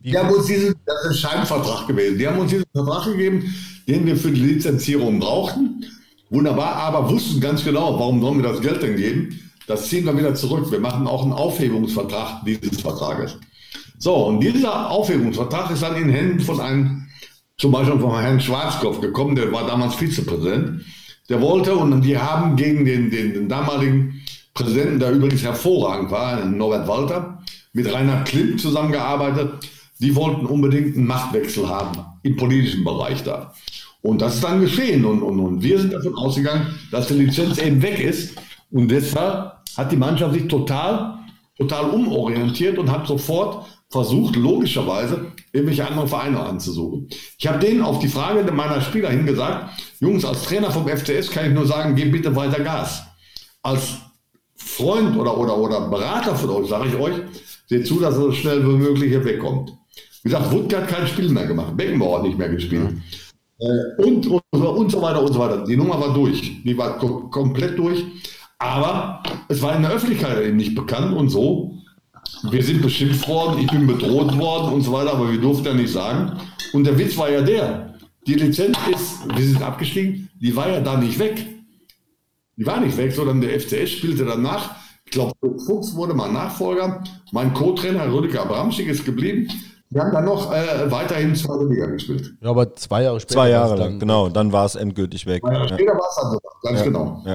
Die haben uns diesen, das ist ein Scheinvertrag gewesen. Die haben uns diesen Vertrag gegeben, den wir für die Lizenzierung brauchten. Wunderbar, aber wussten ganz genau, warum sollen wir das Geld denn geben? Das ziehen wir wieder zurück. Wir machen auch einen Aufhebungsvertrag dieses Vertrages. So, und dieser Aufhebungsvertrag ist dann in Händen von einem, zum Beispiel von Herrn Schwarzkopf gekommen, der war damals Vizepräsident. Der wollte, und die haben gegen den, den, den damaligen Präsidenten, der übrigens hervorragend war, Norbert Walter, mit Rainer Klimt zusammengearbeitet. Die wollten unbedingt einen Machtwechsel haben im politischen Bereich da. Und das ist dann geschehen. Und, und, und wir sind davon ausgegangen, dass die Lizenz eben weg ist. Und deshalb hat die Mannschaft sich total, total umorientiert und hat sofort versucht, logischerweise irgendwelche anderen Vereine anzusuchen. Ich habe denen auf die Frage meiner Spieler hingesagt, Jungs, als Trainer vom FCS kann ich nur sagen, gebt bitte weiter Gas. Als Freund oder, oder, oder Berater von euch sage ich euch, seht zu, dass er so schnell wie möglich hier wegkommt. Wie gesagt, Wutke hat kein Spiel mehr gemacht, Beckenbauer hat nicht mehr gespielt. Äh, und, und, und so weiter und so weiter. Die Nummer war durch. Die war komplett durch. Aber es war in der Öffentlichkeit eben nicht bekannt und so. Wir sind beschimpft worden, ich bin bedroht worden und so weiter, aber wir durften ja nicht sagen. Und der Witz war ja der, die Lizenz ist, wir sind abgestiegen, die war ja da nicht weg. Die war nicht weg, sondern der FCS spielte danach. Ich glaube, Fuchs wurde mal Nachfolger. Mein Co-Trainer Rüdiger Bramschick ist geblieben. Wir haben dann noch äh, weiterhin zweite Liga gespielt. Ja, aber zwei Jahre später. Zwei Jahre lang, genau. Dann war es endgültig weg. Zwei Jahre später war es dann so, ganz ja. genau. Ja.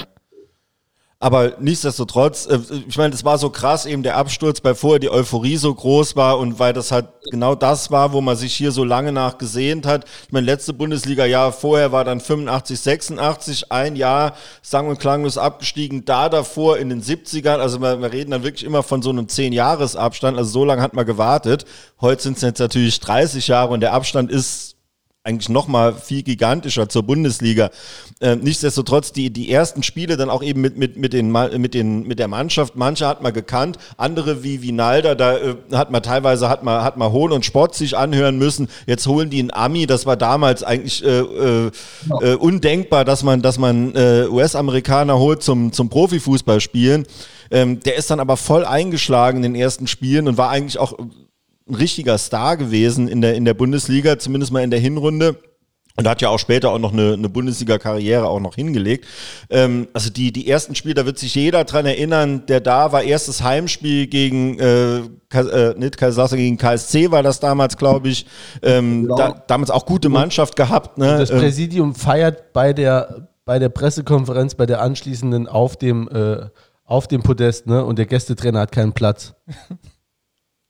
Aber nichtsdestotrotz, äh, ich meine, das war so krass eben der Absturz, weil vorher die Euphorie so groß war und weil das halt genau das war, wo man sich hier so lange nach gesehnt hat. Ich meine, letzte Bundesliga-Jahr vorher war dann 85, 86, ein Jahr sang- und klanglos abgestiegen, da davor in den 70ern, also wir, wir reden dann wirklich immer von so einem 10-Jahres-Abstand, also so lange hat man gewartet. Heute sind es jetzt natürlich 30 Jahre und der Abstand ist eigentlich noch mal viel gigantischer zur Bundesliga. Äh, nichtsdestotrotz die die ersten Spiele dann auch eben mit mit mit den mit den mit der Mannschaft. Manche hat man gekannt, andere wie wie Nalda, da äh, hat man teilweise hat man hat man Hohn und Spott sich anhören müssen. Jetzt holen die einen Ami. Das war damals eigentlich äh, äh, äh, undenkbar, dass man dass man äh, US-Amerikaner holt zum zum Profifußball spielen. Ähm, der ist dann aber voll eingeschlagen in den ersten Spielen und war eigentlich auch ein richtiger Star gewesen in der, in der Bundesliga, zumindest mal in der Hinrunde. Und hat ja auch später auch noch eine, eine Bundesliga-Karriere auch noch hingelegt. Ähm, also die, die ersten Spiele, da wird sich jeder dran erinnern, der da war. Erstes Heimspiel gegen, äh, äh, nicht Kaiserslautern, gegen KSC war das damals, glaube ich. Ähm, genau. da, damals auch gute Mannschaft gehabt. Ne? Das ähm, Präsidium feiert bei der, bei der Pressekonferenz, bei der anschließenden auf dem, äh, auf dem Podest, ne? Und der Gästetrainer hat keinen Platz.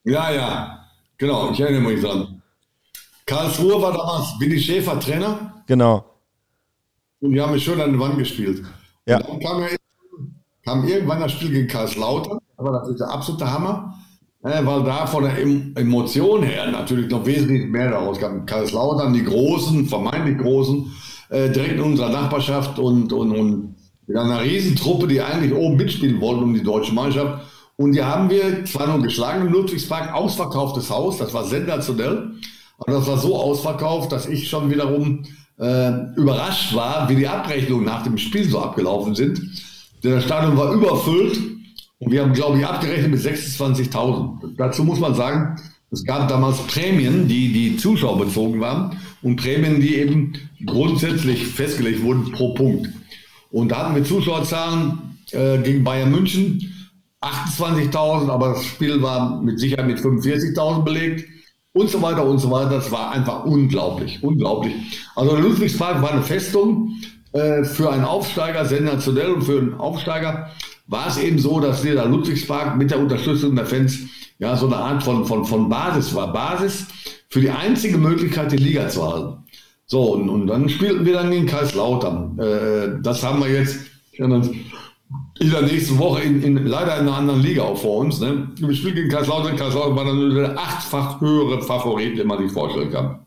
Ja, ja. Genau, ich erinnere mich dran. Karlsruhe war damals Willi Schäfer Trainer. Genau. Und die haben mich schön an die Wand gespielt. Ja. Und dann kam, ja, kam irgendwann das Spiel gegen Karlslautern. Aber das ist der absolute Hammer. weil da von der Emotion her natürlich noch wesentlich mehr daraus kam. Karlslautern, die Großen, vermeintlich Großen, äh, direkt in unserer Nachbarschaft und, und, und mit einer Riesentruppe, die eigentlich oben mitspielen wollten um die deutsche Mannschaft. Und die haben wir zwar noch geschlagen im Ludwigspark, ausverkauftes Haus, das war sensationell. Aber das war so ausverkauft, dass ich schon wiederum äh, überrascht war, wie die Abrechnungen nach dem Spiel so abgelaufen sind. Denn das Stadion war überfüllt und wir haben, glaube ich, abgerechnet mit 26.000. Dazu muss man sagen, es gab damals Prämien, die die Zuschauer bezogen waren und Prämien, die eben grundsätzlich festgelegt wurden pro Punkt. Und da hatten wir Zuschauerzahlen äh, gegen Bayern München 28.000, aber das Spiel war mit Sicherheit mit 45.000 belegt und so weiter und so weiter. Das war einfach unglaublich, unglaublich. Also Ludwigspark war eine Festung äh, für einen Aufsteiger, sensationell und für einen Aufsteiger war es eben so, dass der Ludwigspark mit der Unterstützung der Fans ja so eine Art von, von, von Basis war. Basis für die einzige Möglichkeit, die Liga zu halten. So, und, und dann spielten wir dann gegen Kaiserslautern. Äh, das haben wir jetzt, in der nächsten Woche in, in, leider in einer anderen Liga auch vor uns. Ne? Wir spielen gegen Kaiserslautern. Kaiserslautern war dann der achtfach höhere Favorit, den man sich vorstellen kann.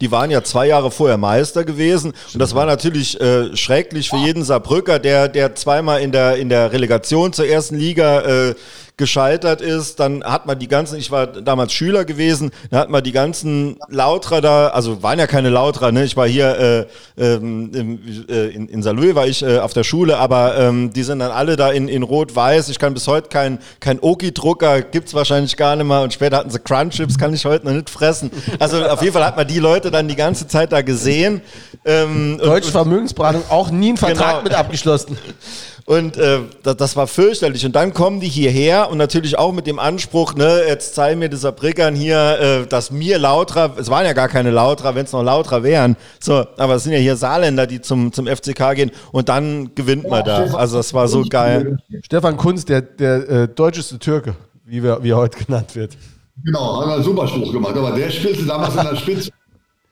Die waren ja zwei Jahre vorher Meister gewesen und das war natürlich äh, schrecklich für jeden Saarbrücker, der der zweimal in der in der Relegation zur ersten Liga äh, gescheitert ist, dann hat man die ganzen, ich war damals Schüler gewesen, da hat man die ganzen Lautra da, also waren ja keine Lautra, ne? Ich war hier äh, ähm, äh, in, in Salou war ich äh, auf der Schule, aber ähm, die sind dann alle da in, in Rot-Weiß. Ich kann bis heute kein, kein Oki-Drucker, gibt's wahrscheinlich gar nicht mehr. Und später hatten sie Crunchips, kann ich heute noch nicht fressen. Also auf jeden Fall hat man die Leute dann die ganze Zeit da gesehen. Ähm, Deutsche Vermögensberatung auch nie einen Vertrag genau. mit abgeschlossen. Und äh, das, das, war fürchterlich. Und dann kommen die hierher und natürlich auch mit dem Anspruch, ne, jetzt zeigen mir dieser Brickern hier, äh, dass mir Lautra, es waren ja gar keine Lautra, wenn es noch Lautra wären. So, aber es sind ja hier Saarländer, die zum, zum FCK gehen und dann gewinnt man da. Also das war so geil. Stefan Kunz, der, der äh, deutscheste Türke, wie, wir, wie er heute genannt wird. Genau, hat einen super Spruch gemacht, aber der spielte damals in der Spitze.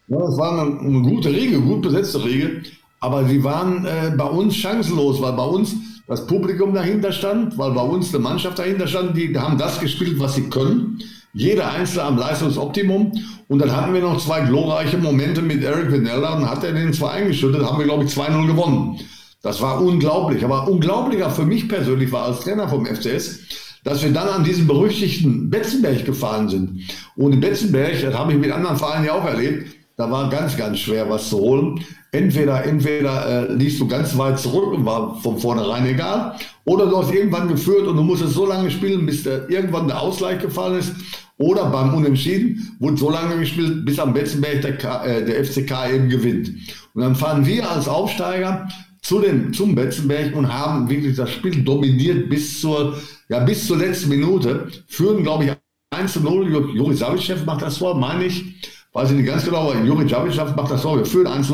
Ja, das war eine, eine gute Regel, gut besetzte Regel. Aber sie waren äh, bei uns chancenlos, weil bei uns das Publikum dahinter stand, weil bei uns eine Mannschaft dahinter stand, die haben das gespielt, was sie können. Jeder Einzelne am Leistungsoptimum. Und dann hatten wir noch zwei glorreiche Momente mit Eric Vanella und hat er den zwei eingeschüttet, haben wir, glaube ich, 2-0 gewonnen. Das war unglaublich. Aber unglaublicher für mich persönlich war als Trainer vom FCS, dass wir dann an diesen berüchtigten Betzenberg gefahren sind. Und in Betzenberg, das habe ich mit anderen Vereinen ja auch erlebt, da war ganz, ganz schwer was zu holen. Entweder, entweder äh, liegst du ganz weit zurück und war von vornherein egal, oder du hast irgendwann geführt und du musstest so lange spielen, bis der, irgendwann der Ausgleich gefallen ist. Oder beim Unentschieden wurde so lange gespielt, bis am Betzenberg der, äh, der FCK eben gewinnt. Und dann fahren wir als Aufsteiger zu dem, zum Betzenberg und haben wirklich das Spiel dominiert bis zur, ja, bis zur letzten Minute. Führen, glaube ich, 1 zu 0. Juri Savicev macht das vor, meine ich weiß ich nicht ganz genau, aber Juri Javic macht das so, wir führen 1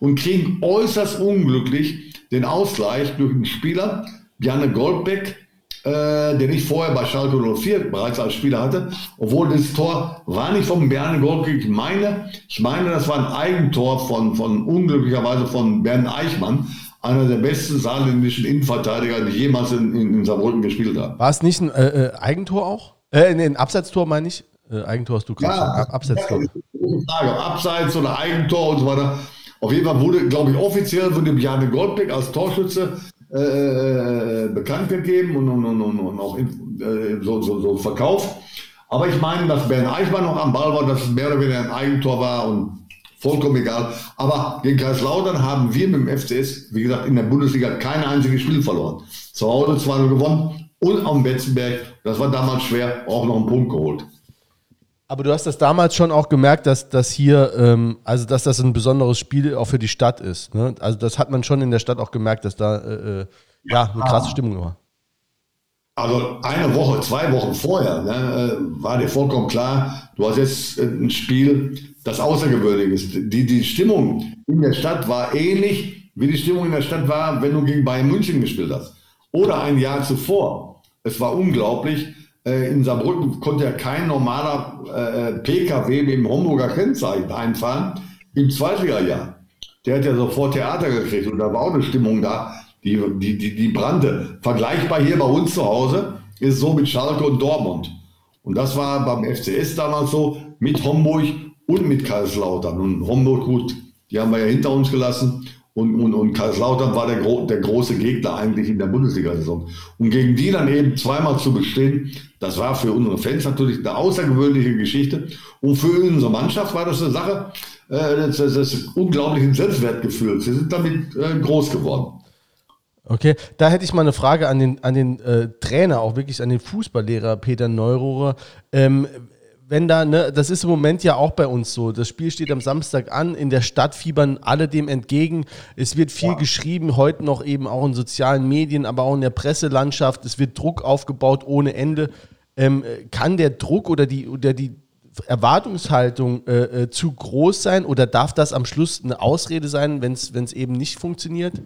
und kriegen äußerst unglücklich den Ausgleich durch einen Spieler, Bjarne Goldbeck, äh, den ich vorher bei Schalke 04 bereits als Spieler hatte, obwohl das Tor war nicht vom Bjarne Goldbeck. Ich meine, ich meine, das war ein Eigentor von, von unglücklicherweise von Bernd Eichmann, einer der besten saarländischen Innenverteidiger, die jemals in, in, in Saarbrücken gespielt haben. War es nicht ein äh, äh Eigentor auch? Äh, nee, ein Abseitstor meine ich. Äh, Eigentor hast du gerade ja. Abseitstor. Frage, Abseits oder Eigentor und so weiter. Auf jeden Fall wurde, glaube ich, offiziell von dem Bjarne Goldbeck als Torschütze äh, äh, bekannt gegeben und, und, und, und auch in, äh, so, so, so verkauft. Aber ich meine, dass Bernd Eichmann noch am Ball war, dass es mehr oder weniger ein Eigentor war und vollkommen egal. Aber gegen Kaiserslautern haben wir mit dem FCS, wie gesagt, in der Bundesliga kein einziges Spiel verloren. Zu Hause zwar nur gewonnen und am Betzenberg, das war damals schwer, auch noch einen Punkt geholt. Aber du hast das damals schon auch gemerkt, dass das hier, ähm, also dass das ein besonderes Spiel auch für die Stadt ist. Ne? Also das hat man schon in der Stadt auch gemerkt, dass da äh, äh ja eine krasse Stimmung war. Also eine Woche, zwei Wochen vorher ne, äh, war dir vollkommen klar, du hast jetzt ein Spiel, das außergewöhnlich ist. Die, die Stimmung in der Stadt war ähnlich, wie die Stimmung in der Stadt war, wenn du gegen Bayern München gespielt hast. Oder ein Jahr zuvor. Es war unglaublich äh, in Saarbrücken konnte ja kein normaler äh, PKW mit dem Homburger Kennzeichen einfahren im Zweitliga-Jahr. Der hat ja sofort Theater gekriegt und da war auch eine Stimmung da, die, die, die, die brannte. Vergleichbar hier bei uns zu Hause ist so mit Schalke und Dortmund. Und das war beim FCS damals so mit Homburg und mit Kaiserslautern. Und Homburg, gut, die haben wir ja hinter uns gelassen. Und, und, und Kaiserslautern war der, der große Gegner eigentlich in der Bundesliga-Saison. Und gegen die dann eben zweimal zu bestehen, das war für unsere Fans natürlich eine außergewöhnliche Geschichte. Und für unsere Mannschaft war das eine Sache, äh, das, das unglaublichen Selbstwertgefühl. Sie sind damit äh, groß geworden. Okay, da hätte ich mal eine Frage an den, an den äh, Trainer, auch wirklich an den Fußballlehrer Peter Neurohrer. Ähm, wenn da, ne, das ist im Moment ja auch bei uns so. Das Spiel steht am Samstag an, in der Stadt fiebern alle dem entgegen. Es wird viel ja. geschrieben, heute noch eben auch in sozialen Medien, aber auch in der Presselandschaft. Es wird Druck aufgebaut ohne Ende. Ähm, kann der Druck oder die, oder die Erwartungshaltung äh, äh, zu groß sein oder darf das am Schluss eine Ausrede sein, wenn es eben nicht funktioniert?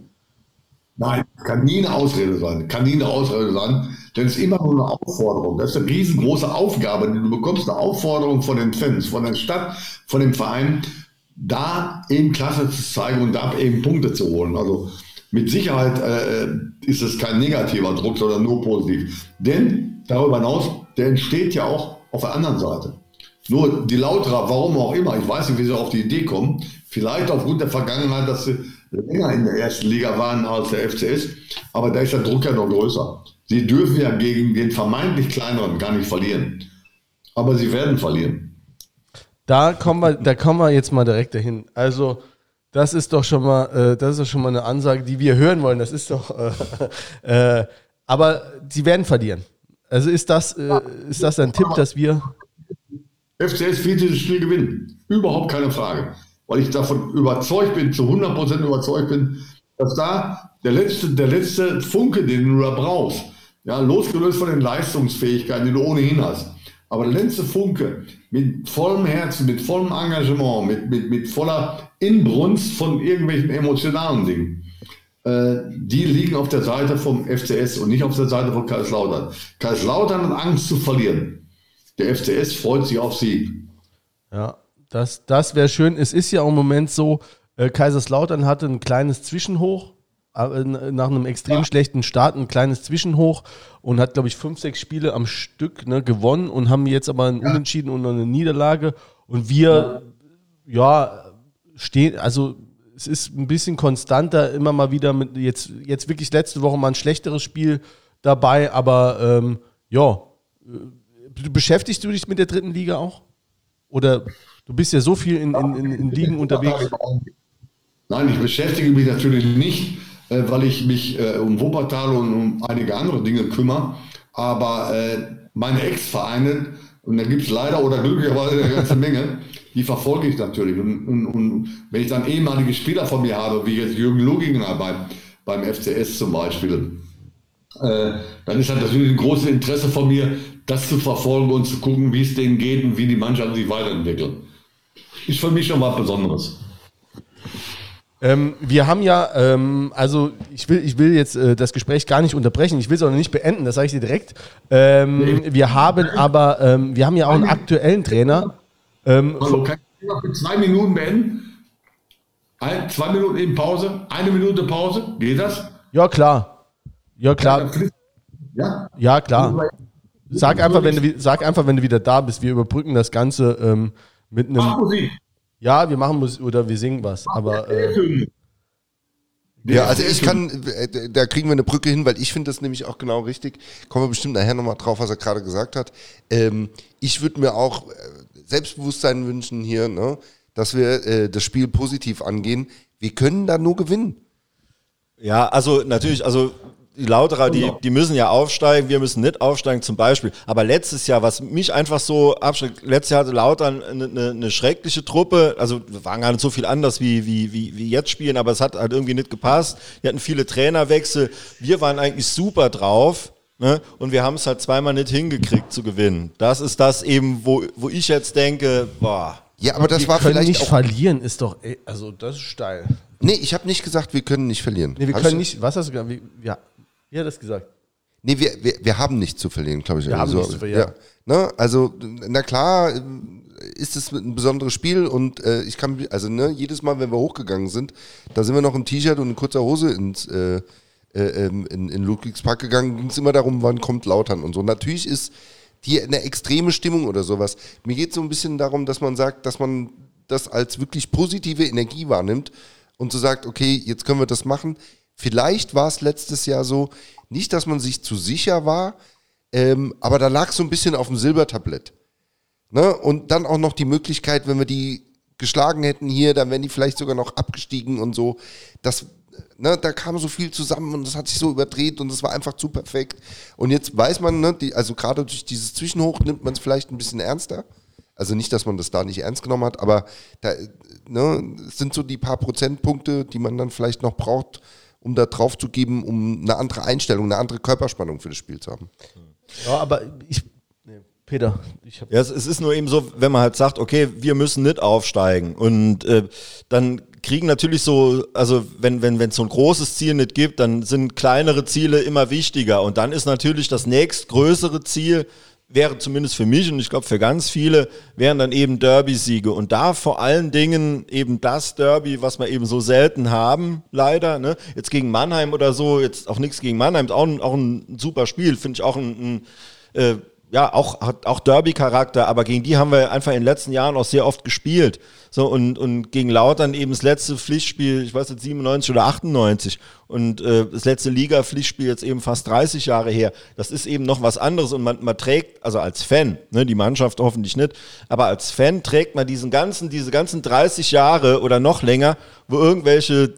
Nein, kann nie eine Ausrede sein. Kann nie eine Ausrede sein, denn es ist immer nur eine Aufforderung. Das ist eine riesengroße Aufgabe, die du bekommst, eine Aufforderung von den Fans, von der Stadt, von dem Verein, da eben Klasse zu zeigen und da eben Punkte zu holen. Also mit Sicherheit äh, ist es kein negativer Druck, sondern nur positiv. Denn darüber hinaus, der entsteht ja auch auf der anderen Seite. Nur die Lauterer, warum auch immer, ich weiß nicht, wie sie auf die Idee kommen, vielleicht aufgrund der Vergangenheit, dass sie länger in der ersten Liga waren als der FCS, aber da ist der Druck ja noch größer. Sie dürfen ja gegen den vermeintlich kleineren gar nicht verlieren. Aber sie werden verlieren. Da kommen wir, da kommen wir jetzt mal direkt dahin. Also, das ist doch schon mal, äh, das ist doch schon mal eine Ansage, die wir hören wollen. Das ist doch, äh, äh, aber sie werden verlieren. Also ist das, äh, ist das ein Tipp, dass wir FCS wird dieses Spiel gewinnen? Überhaupt keine Frage weil ich davon überzeugt bin, zu 100% überzeugt bin, dass da der letzte, der letzte Funke, den du da brauchst, ja, losgelöst von den Leistungsfähigkeiten, die du ohnehin hast, aber der letzte Funke mit vollem Herzen, mit vollem Engagement, mit, mit, mit voller Inbrunst von irgendwelchen emotionalen Dingen, äh, die liegen auf der Seite vom FCS und nicht auf der Seite von Kaiserslautern. Kaiserslautern hat Angst zu verlieren. Der FCS freut sich auf Sieg. Ja, das, das wäre schön. Es ist ja im Moment so, äh, Kaiserslautern hatte ein kleines Zwischenhoch, äh, nach einem extrem ja. schlechten Start ein kleines Zwischenhoch und hat, glaube ich, fünf, sechs Spiele am Stück ne, gewonnen und haben jetzt aber ein ja. Unentschieden und eine Niederlage. Und wir, ja, ja stehen, also es ist ein bisschen konstanter, immer mal wieder mit, jetzt, jetzt wirklich letzte Woche mal ein schlechteres Spiel dabei, aber ähm, ja, äh, beschäftigst du dich mit der dritten Liga auch? Oder Du bist ja so viel in, in, in, in Ligen unterwegs. Nein, ich beschäftige mich natürlich nicht, äh, weil ich mich äh, um Wuppertal und um einige andere Dinge kümmere. Aber äh, meine Ex-Vereine, und da gibt es leider oder glücklicherweise eine ganze Menge, die verfolge ich natürlich. Und, und, und, wenn ich dann ehemalige Spieler von mir habe, wie jetzt Jürgen Luginger beim, beim FCS zum Beispiel, äh, dann ist das natürlich ein großes Interesse von mir, das zu verfolgen und zu gucken, wie es denen geht und wie die Mannschaft sich weiterentwickelt ist für mich schon was Besonderes. Ähm, wir haben ja, ähm, also ich will, ich will jetzt äh, das Gespräch gar nicht unterbrechen, ich will es auch noch nicht beenden, das sage ich dir direkt. Ähm, wir haben aber, ähm, wir haben ja auch einen aktuellen Trainer. Ähm, Also kann ich noch mit zwei Minuten beenden? Ein, zwei Minuten eben Pause, eine Minute Pause, geht das? ja, klar. Ja, klar. Ja? Ja, klar. Sag einfach, wenn du, sag einfach, wenn du wieder da bist. Wir überbrücken das Ganze ähm, mit Mach einem. Musik. Ja, wir machen Musik oder wir singen was. Aber äh, Ja, also ich kann, äh, da kriegen wir eine Brücke hin, weil ich finde das nämlich auch genau richtig. Kommen wir bestimmt nachher nochmal drauf, was er gerade gesagt hat. Ähm, ich würde mir auch äh, Selbstbewusstsein wünschen hier, ne, dass wir äh, das Spiel positiv angehen. Wir können da nur gewinnen. Ja, also natürlich, also die Lauterer, die, die müssen ja aufsteigen, wir müssen nicht aufsteigen zum Beispiel. Aber letztes Jahr, was mich einfach so abschreckt, letztes Jahr hatte Lautern eine, eine, eine schreckliche Truppe, also wir waren gar nicht so viel anders wie, wie, wie, wie jetzt spielen, aber es hat halt irgendwie nicht gepasst. Wir hatten viele Trainerwechsel, wir waren eigentlich super drauf. Ne? Und wir haben es halt zweimal nicht hingekriegt zu gewinnen. Das ist das eben, wo, wo ich jetzt denke, boah, Ja, aber das wir war können vielleicht nicht auch. verlieren, ist doch, ey, also das ist steil. Nee, ich habe nicht gesagt, wir können nicht verlieren. Nee, wir Hab können ich- nicht, was hast du gesagt? Wir, ja, wie hat das gesagt? Nee, wir, wir, wir haben nichts zu verlieren, glaube ich. Wir haben nichts zu verlieren. Ja. Ne? Also, na klar, ist es ein besonderes Spiel und äh, ich kann, also ne, jedes Mal, wenn wir hochgegangen sind, da sind wir noch im T-Shirt und in kurzer Hose ins, äh, äh, ähm, in, in Ludwigspark gegangen, ging es immer darum, wann kommt Lautern und so. Natürlich ist die eine extreme Stimmung oder sowas. Mir geht es so ein bisschen darum, dass man sagt, dass man das als wirklich positive Energie wahrnimmt und so sagt, okay, jetzt können wir das machen. Vielleicht war es letztes Jahr so, nicht, dass man sich zu sicher war, ähm, aber da lag so ein bisschen auf dem Silbertablett. Ne? Und dann auch noch die Möglichkeit, wenn wir die geschlagen hätten hier, dann wären die vielleicht sogar noch abgestiegen und so. Das, ne, da kam so viel zusammen und das hat sich so überdreht und es war einfach zu perfekt. Und jetzt weiß man, ne, die, also gerade durch dieses Zwischenhoch nimmt man es vielleicht ein bisschen ernster. Also nicht, dass man das da nicht ernst genommen hat, aber da ne, sind so die paar Prozentpunkte, die man dann vielleicht noch braucht, um da drauf zu geben, um eine andere Einstellung, eine andere Körperspannung für das Spiel zu haben. Ja, aber ich, nee, Peter, ich habe Ja, es, es ist nur eben so, wenn man halt sagt, okay, wir müssen nicht aufsteigen und äh, dann kriegen natürlich so, also wenn wenn wenn es so ein großes Ziel nicht gibt, dann sind kleinere Ziele immer wichtiger und dann ist natürlich das nächstgrößere Ziel wäre zumindest für mich und ich glaube für ganz viele wären dann eben Derby-Siege und da vor allen Dingen eben das Derby, was wir eben so selten haben, leider. Ne? Jetzt gegen Mannheim oder so, jetzt auch nichts gegen Mannheim, ist auch ein, auch ein super Spiel, finde ich auch ein, ein äh, ja, auch, hat auch Derby-Charakter, aber gegen die haben wir einfach in den letzten Jahren auch sehr oft gespielt. So, und, und gegen Lautern eben das letzte Pflichtspiel, ich weiß nicht, 97 oder 98. Und äh, das letzte Liga-Pflichtspiel jetzt eben fast 30 Jahre her. Das ist eben noch was anderes und man, man trägt, also als Fan, ne, die Mannschaft hoffentlich nicht, aber als Fan trägt man diesen ganzen, diese ganzen 30 Jahre oder noch länger, wo irgendwelche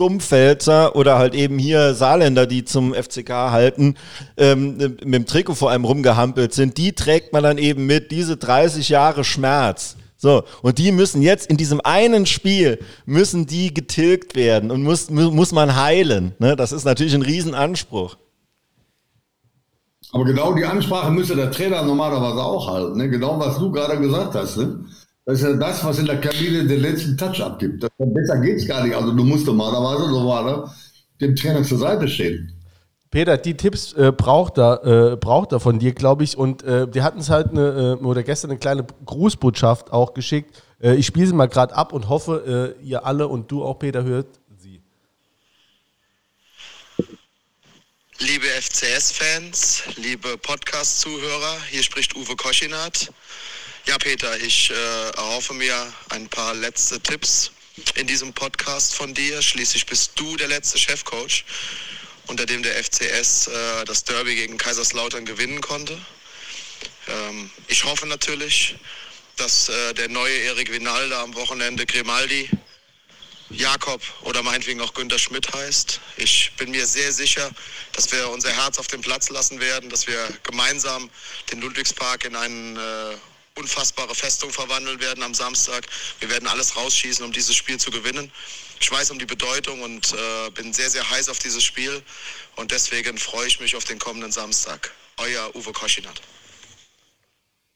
Dummfelzer oder halt eben hier Saarländer, die zum FCK halten, ähm, mit dem Trikot vor einem rumgehampelt sind, die trägt man dann eben mit, diese 30 Jahre Schmerz. So, und die müssen jetzt in diesem einen Spiel, müssen die getilgt werden und muss, mu- muss man heilen. Ne? Das ist natürlich ein Riesenanspruch. Aber genau die Ansprache müsste der Trainer normalerweise auch halten. Ne? Genau was du gerade gesagt hast. Ne? Das ist ja das, was in der Kabine den letzten Touch abgibt. Das, besser geht's gar nicht. Also du musst normalerweise so war, ne? dem Trainer zur Seite stehen. Peter, die Tipps äh, braucht er, äh, braucht er von dir, glaube ich. Und äh, die hatten es halt eine, äh, oder gestern eine kleine Grußbotschaft auch geschickt. Äh, ich spiele sie mal gerade ab und hoffe, äh, ihr alle und du auch, Peter, hört sie. Liebe FCS-Fans, liebe Podcast-Zuhörer, hier spricht Uwe Koschinat. Ja, Peter, ich äh, erhoffe mir ein paar letzte Tipps in diesem Podcast von dir. Schließlich bist du der letzte Chefcoach, unter dem der FCS äh, das Derby gegen Kaiserslautern gewinnen konnte. Ähm, ich hoffe natürlich, dass äh, der neue Erik Vinalda am Wochenende Grimaldi Jakob oder meinetwegen auch Günter Schmidt heißt. Ich bin mir sehr sicher, dass wir unser Herz auf den Platz lassen werden, dass wir gemeinsam den Ludwigspark in eine äh, unfassbare Festung verwandeln werden am Samstag. Wir werden alles rausschießen, um dieses Spiel zu gewinnen. Ich weiß um die Bedeutung und äh, bin sehr, sehr heiß auf dieses Spiel und deswegen freue ich mich auf den kommenden Samstag. Euer Uwe Koschinat.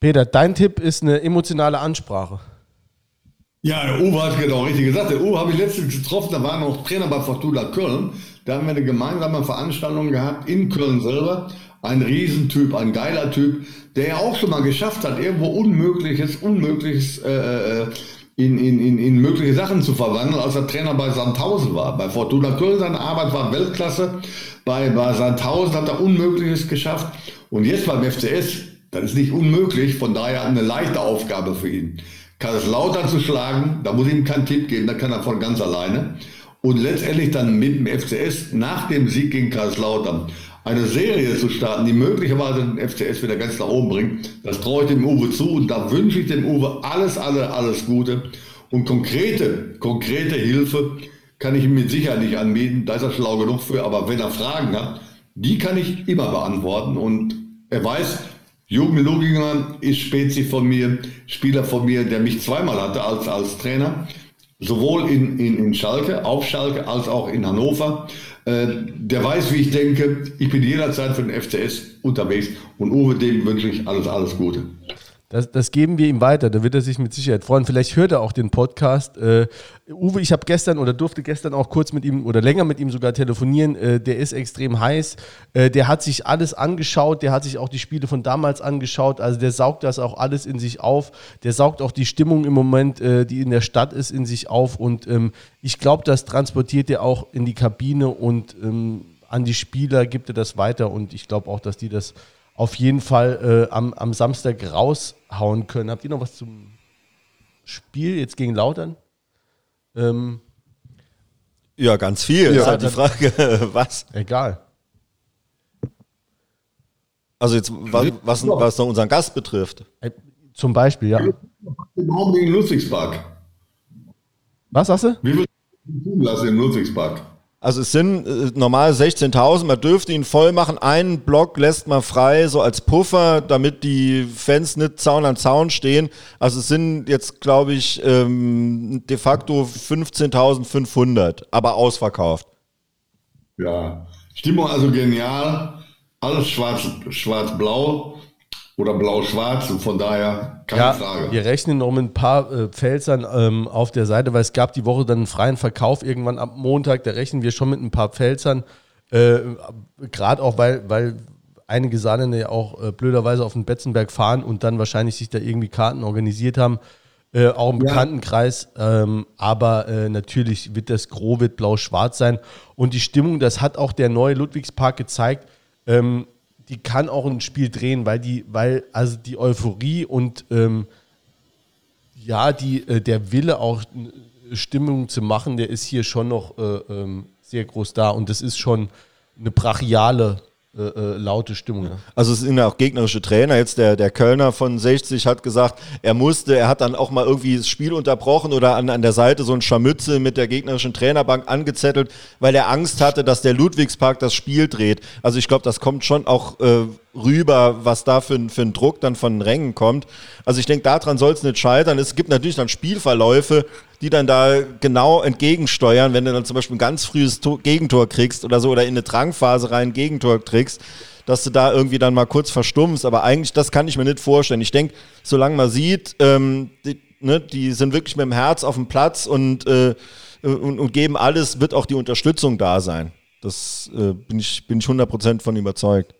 Peter, dein Tipp ist eine emotionale Ansprache. Ja, der Uwe hat genau richtig gesagt. Der Uwe habe ich letztens getroffen, da war noch Trainer bei Fortuna Köln. Da haben wir eine gemeinsame Veranstaltung gehabt in Köln selber. Ein Riesentyp, ein geiler Typ, der ja auch schon mal geschafft hat, irgendwo Unmögliches, Unmögliches äh, äh in, in, in, in mögliche Sachen zu verwandeln, als er Trainer bei Sandhausen war. Bei Fortuna Köln seine Arbeit war Weltklasse. Bei, bei Sandhausen hat er Unmögliches geschafft. Und jetzt beim FCS, das ist nicht unmöglich, von daher eine leichte Aufgabe für ihn. Kaiserslautern zu schlagen, da muss ich ihm keinen Tipp geben, da kann er von ganz alleine. Und letztendlich dann mit dem FCS nach dem Sieg gegen Kaiserslautern eine Serie zu starten, die möglicherweise den FCS wieder ganz nach oben bringt, das traue ich dem Uwe zu und da wünsche ich dem Uwe alles, alles, alles Gute. Und konkrete, konkrete Hilfe kann ich ihm mit Sicherheit nicht anbieten, da ist er schlau genug für, aber wenn er Fragen hat, die kann ich immer beantworten. Und er weiß, Jürgen Luginger ist Spezi von mir, Spieler von mir, der mich zweimal hatte als, als Trainer, sowohl in, in, in Schalke, auf Schalke, als auch in Hannover. Äh, der weiß, wie ich denke. Ich bin jederzeit für den FCS unterwegs und Uwe, dem wünsche ich alles, alles Gute. Das, das, geben wir ihm weiter, da wird er sich mit Sicherheit freuen. Vielleicht hört er auch den Podcast. Äh, Uwe, ich habe gestern oder durfte gestern auch kurz mit ihm oder länger mit ihm sogar telefonieren. Äh, der ist extrem heiß. Äh, der hat sich alles angeschaut, der hat sich auch die Spiele von damals angeschaut. Also der saugt das auch alles in sich auf. Der saugt auch die Stimmung im Moment, äh, die in der Stadt ist, in sich auf. Und ähm, ich glaube, das transportiert er auch in die Kabine und ähm, an die Spieler gibt er das weiter. Und ich glaube auch, dass die das auf jeden Fall äh, am, am Samstag raushauen können. Habt ihr noch was zum Spiel jetzt gegen Lautern? Ähm, ja, ganz viel. Ja, ist halt die Frage, was? Egal. Also jetzt, was, was, was noch unseren Gast betrifft. Äh, zum Beispiel, ja. Morgen gegen Ludwigspark. Was sagst du? Wie viel lassen in Ludwigspark? Also es sind äh, normal 16.000, man dürfte ihn voll machen. Einen Block lässt man frei, so als Puffer, damit die Fans nicht Zaun an Zaun stehen. Also es sind jetzt, glaube ich, ähm, de facto 15.500, aber ausverkauft. Ja, Stimmung also genial. Alles schwarz-blau. Schwarz oder blau-schwarz und von daher keine ja, Frage. Wir rechnen noch mit ein paar äh, Pfälzern ähm, auf der Seite, weil es gab die Woche dann einen freien Verkauf irgendwann am Montag, da rechnen wir schon mit ein paar Pfälzern, äh, gerade auch weil, weil einige Saarländer ja auch äh, blöderweise auf den Betzenberg fahren und dann wahrscheinlich sich da irgendwie Karten organisiert haben, äh, auch im ja. Bekanntenkreis, ähm, aber äh, natürlich wird das Gros wird blau-schwarz sein und die Stimmung, das hat auch der neue Ludwigspark gezeigt, ähm, die kann auch ein Spiel drehen, weil die, weil also die Euphorie und ähm, ja, die, äh, der Wille auch Stimmung zu machen, der ist hier schon noch äh, ähm, sehr groß da und das ist schon eine brachiale äh, äh, laute Stimmung. Also es sind ja auch gegnerische Trainer. Jetzt der, der Kölner von 60 hat gesagt, er musste, er hat dann auch mal irgendwie das Spiel unterbrochen oder an, an der Seite so ein Scharmützel mit der gegnerischen Trainerbank angezettelt, weil er Angst hatte, dass der Ludwigspark das Spiel dreht. Also ich glaube, das kommt schon auch äh, rüber, was da für, für ein Druck dann von den Rängen kommt. Also ich denke, daran soll es nicht scheitern. Es gibt natürlich dann Spielverläufe, die dann da genau entgegensteuern, wenn du dann zum Beispiel ein ganz frühes Tor, Gegentor kriegst oder so oder in eine Drangphase rein ein Gegentor kriegst, dass du da irgendwie dann mal kurz verstummst. Aber eigentlich, das kann ich mir nicht vorstellen. Ich denke, solange man sieht, ähm, die, ne, die sind wirklich mit dem Herz auf dem Platz und, äh, und, und, geben alles, wird auch die Unterstützung da sein. Das äh, bin ich, bin ich 100% von überzeugt.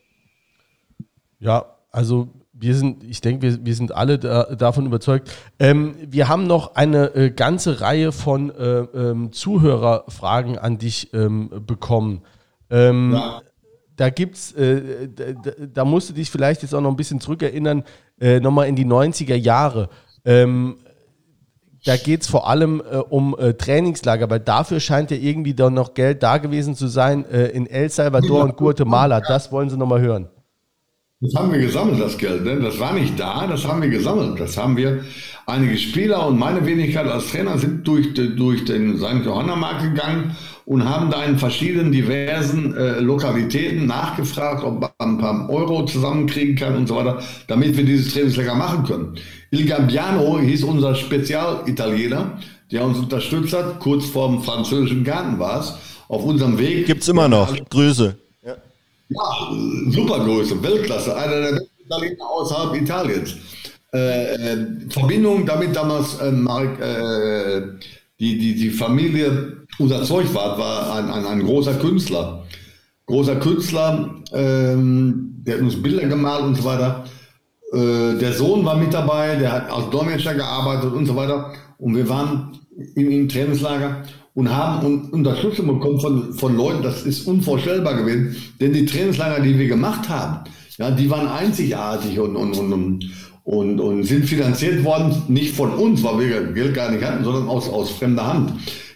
Ja, also wir sind, ich denke, wir, wir sind alle da, davon überzeugt. Ähm, wir haben noch eine äh, ganze Reihe von äh, ähm, Zuhörerfragen an dich ähm, bekommen. Ähm, ja. Da gibt's, äh, da, da, musst du dich vielleicht jetzt auch noch ein bisschen zurückerinnern, äh, nochmal in die 90er Jahre. Ähm, da geht es vor allem äh, um äh, Trainingslager, weil dafür scheint ja irgendwie dann noch Geld da gewesen zu sein in El Salvador ja. und Guatemala. Das wollen sie nochmal hören. Das haben wir gesammelt, das Geld. Ne? Das war nicht da, das haben wir gesammelt. Das haben wir, einige Spieler und meine Wenigkeit als Trainer sind durch, durch den St. Johanna Markt gegangen und haben da in verschiedenen diversen äh, Lokalitäten nachgefragt, ob man ein paar Euro zusammenkriegen kann und so weiter, damit wir dieses Trainingslager machen können. Il Gabbiano hieß unser Spezialitaliener, der uns unterstützt hat, kurz vorm französischen Garten war es, auf unserem Weg. Gibt's immer noch. Grüße. Ja, Supergröße, Weltklasse, einer der besten Italiener außerhalb Italiens. äh, Verbindung damit damals äh, Mark, äh, die, die, die Familie, unser Zeugwart war ein, ein, ein großer Künstler. Großer Künstler, ähm, der hat uns Bilder gemalt und so weiter. Äh, der Sohn war mit dabei, der hat als Dolmetscher gearbeitet und so weiter. Und wir waren im, im Trainingslager und haben Unterstützung bekommen von, von Leuten, das ist unvorstellbar gewesen. Denn die Trainingslager, die wir gemacht haben, ja, die waren einzigartig und, und, und, und, und sind finanziert worden, nicht von uns, weil wir Geld gar nicht hatten, sondern aus, aus fremder Hand.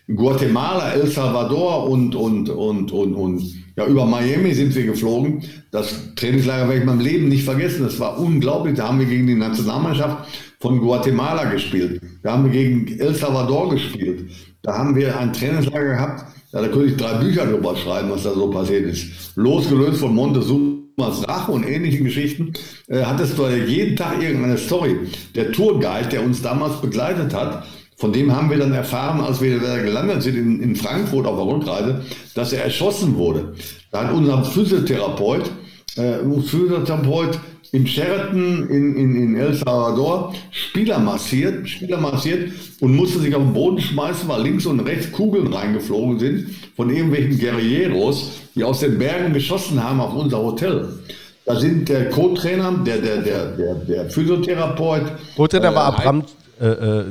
Guatemala, El Salvador und, und, und, und, und ja, über Miami sind wir geflogen. Das Trainingslager werde ich meinem Leben nicht vergessen. Das war unglaublich. Da haben wir gegen die Nationalmannschaft von Guatemala gespielt. Da haben wir gegen El Salvador gespielt. Da haben wir ein Trainingslager gehabt. Ja, da könnte ich drei Bücher drüber schreiben, was da so passiert ist. Losgelöst von Montezumas Rache und ähnlichen Geschichten, äh, hattest du jeden Tag irgendeine Story. Der Tourguide, der uns damals begleitet hat, von dem haben wir dann erfahren, als wir da gelandet sind in, in Frankfurt auf der Rückreise, dass er erschossen wurde. Da hat unser Physiotherapeut, äh, Physiotherapeut im Sheraton in, in, in El Salvador Spieler massiert, Spieler massiert und musste sich auf den Boden schmeißen, weil links und rechts Kugeln reingeflogen sind von irgendwelchen Guerilleros, die aus den Bergen geschossen haben auf unser Hotel. Da sind der Co-Trainer, der, der, der, der, der Physiotherapeut. Co-Trainer äh, war Abram, äh, äh,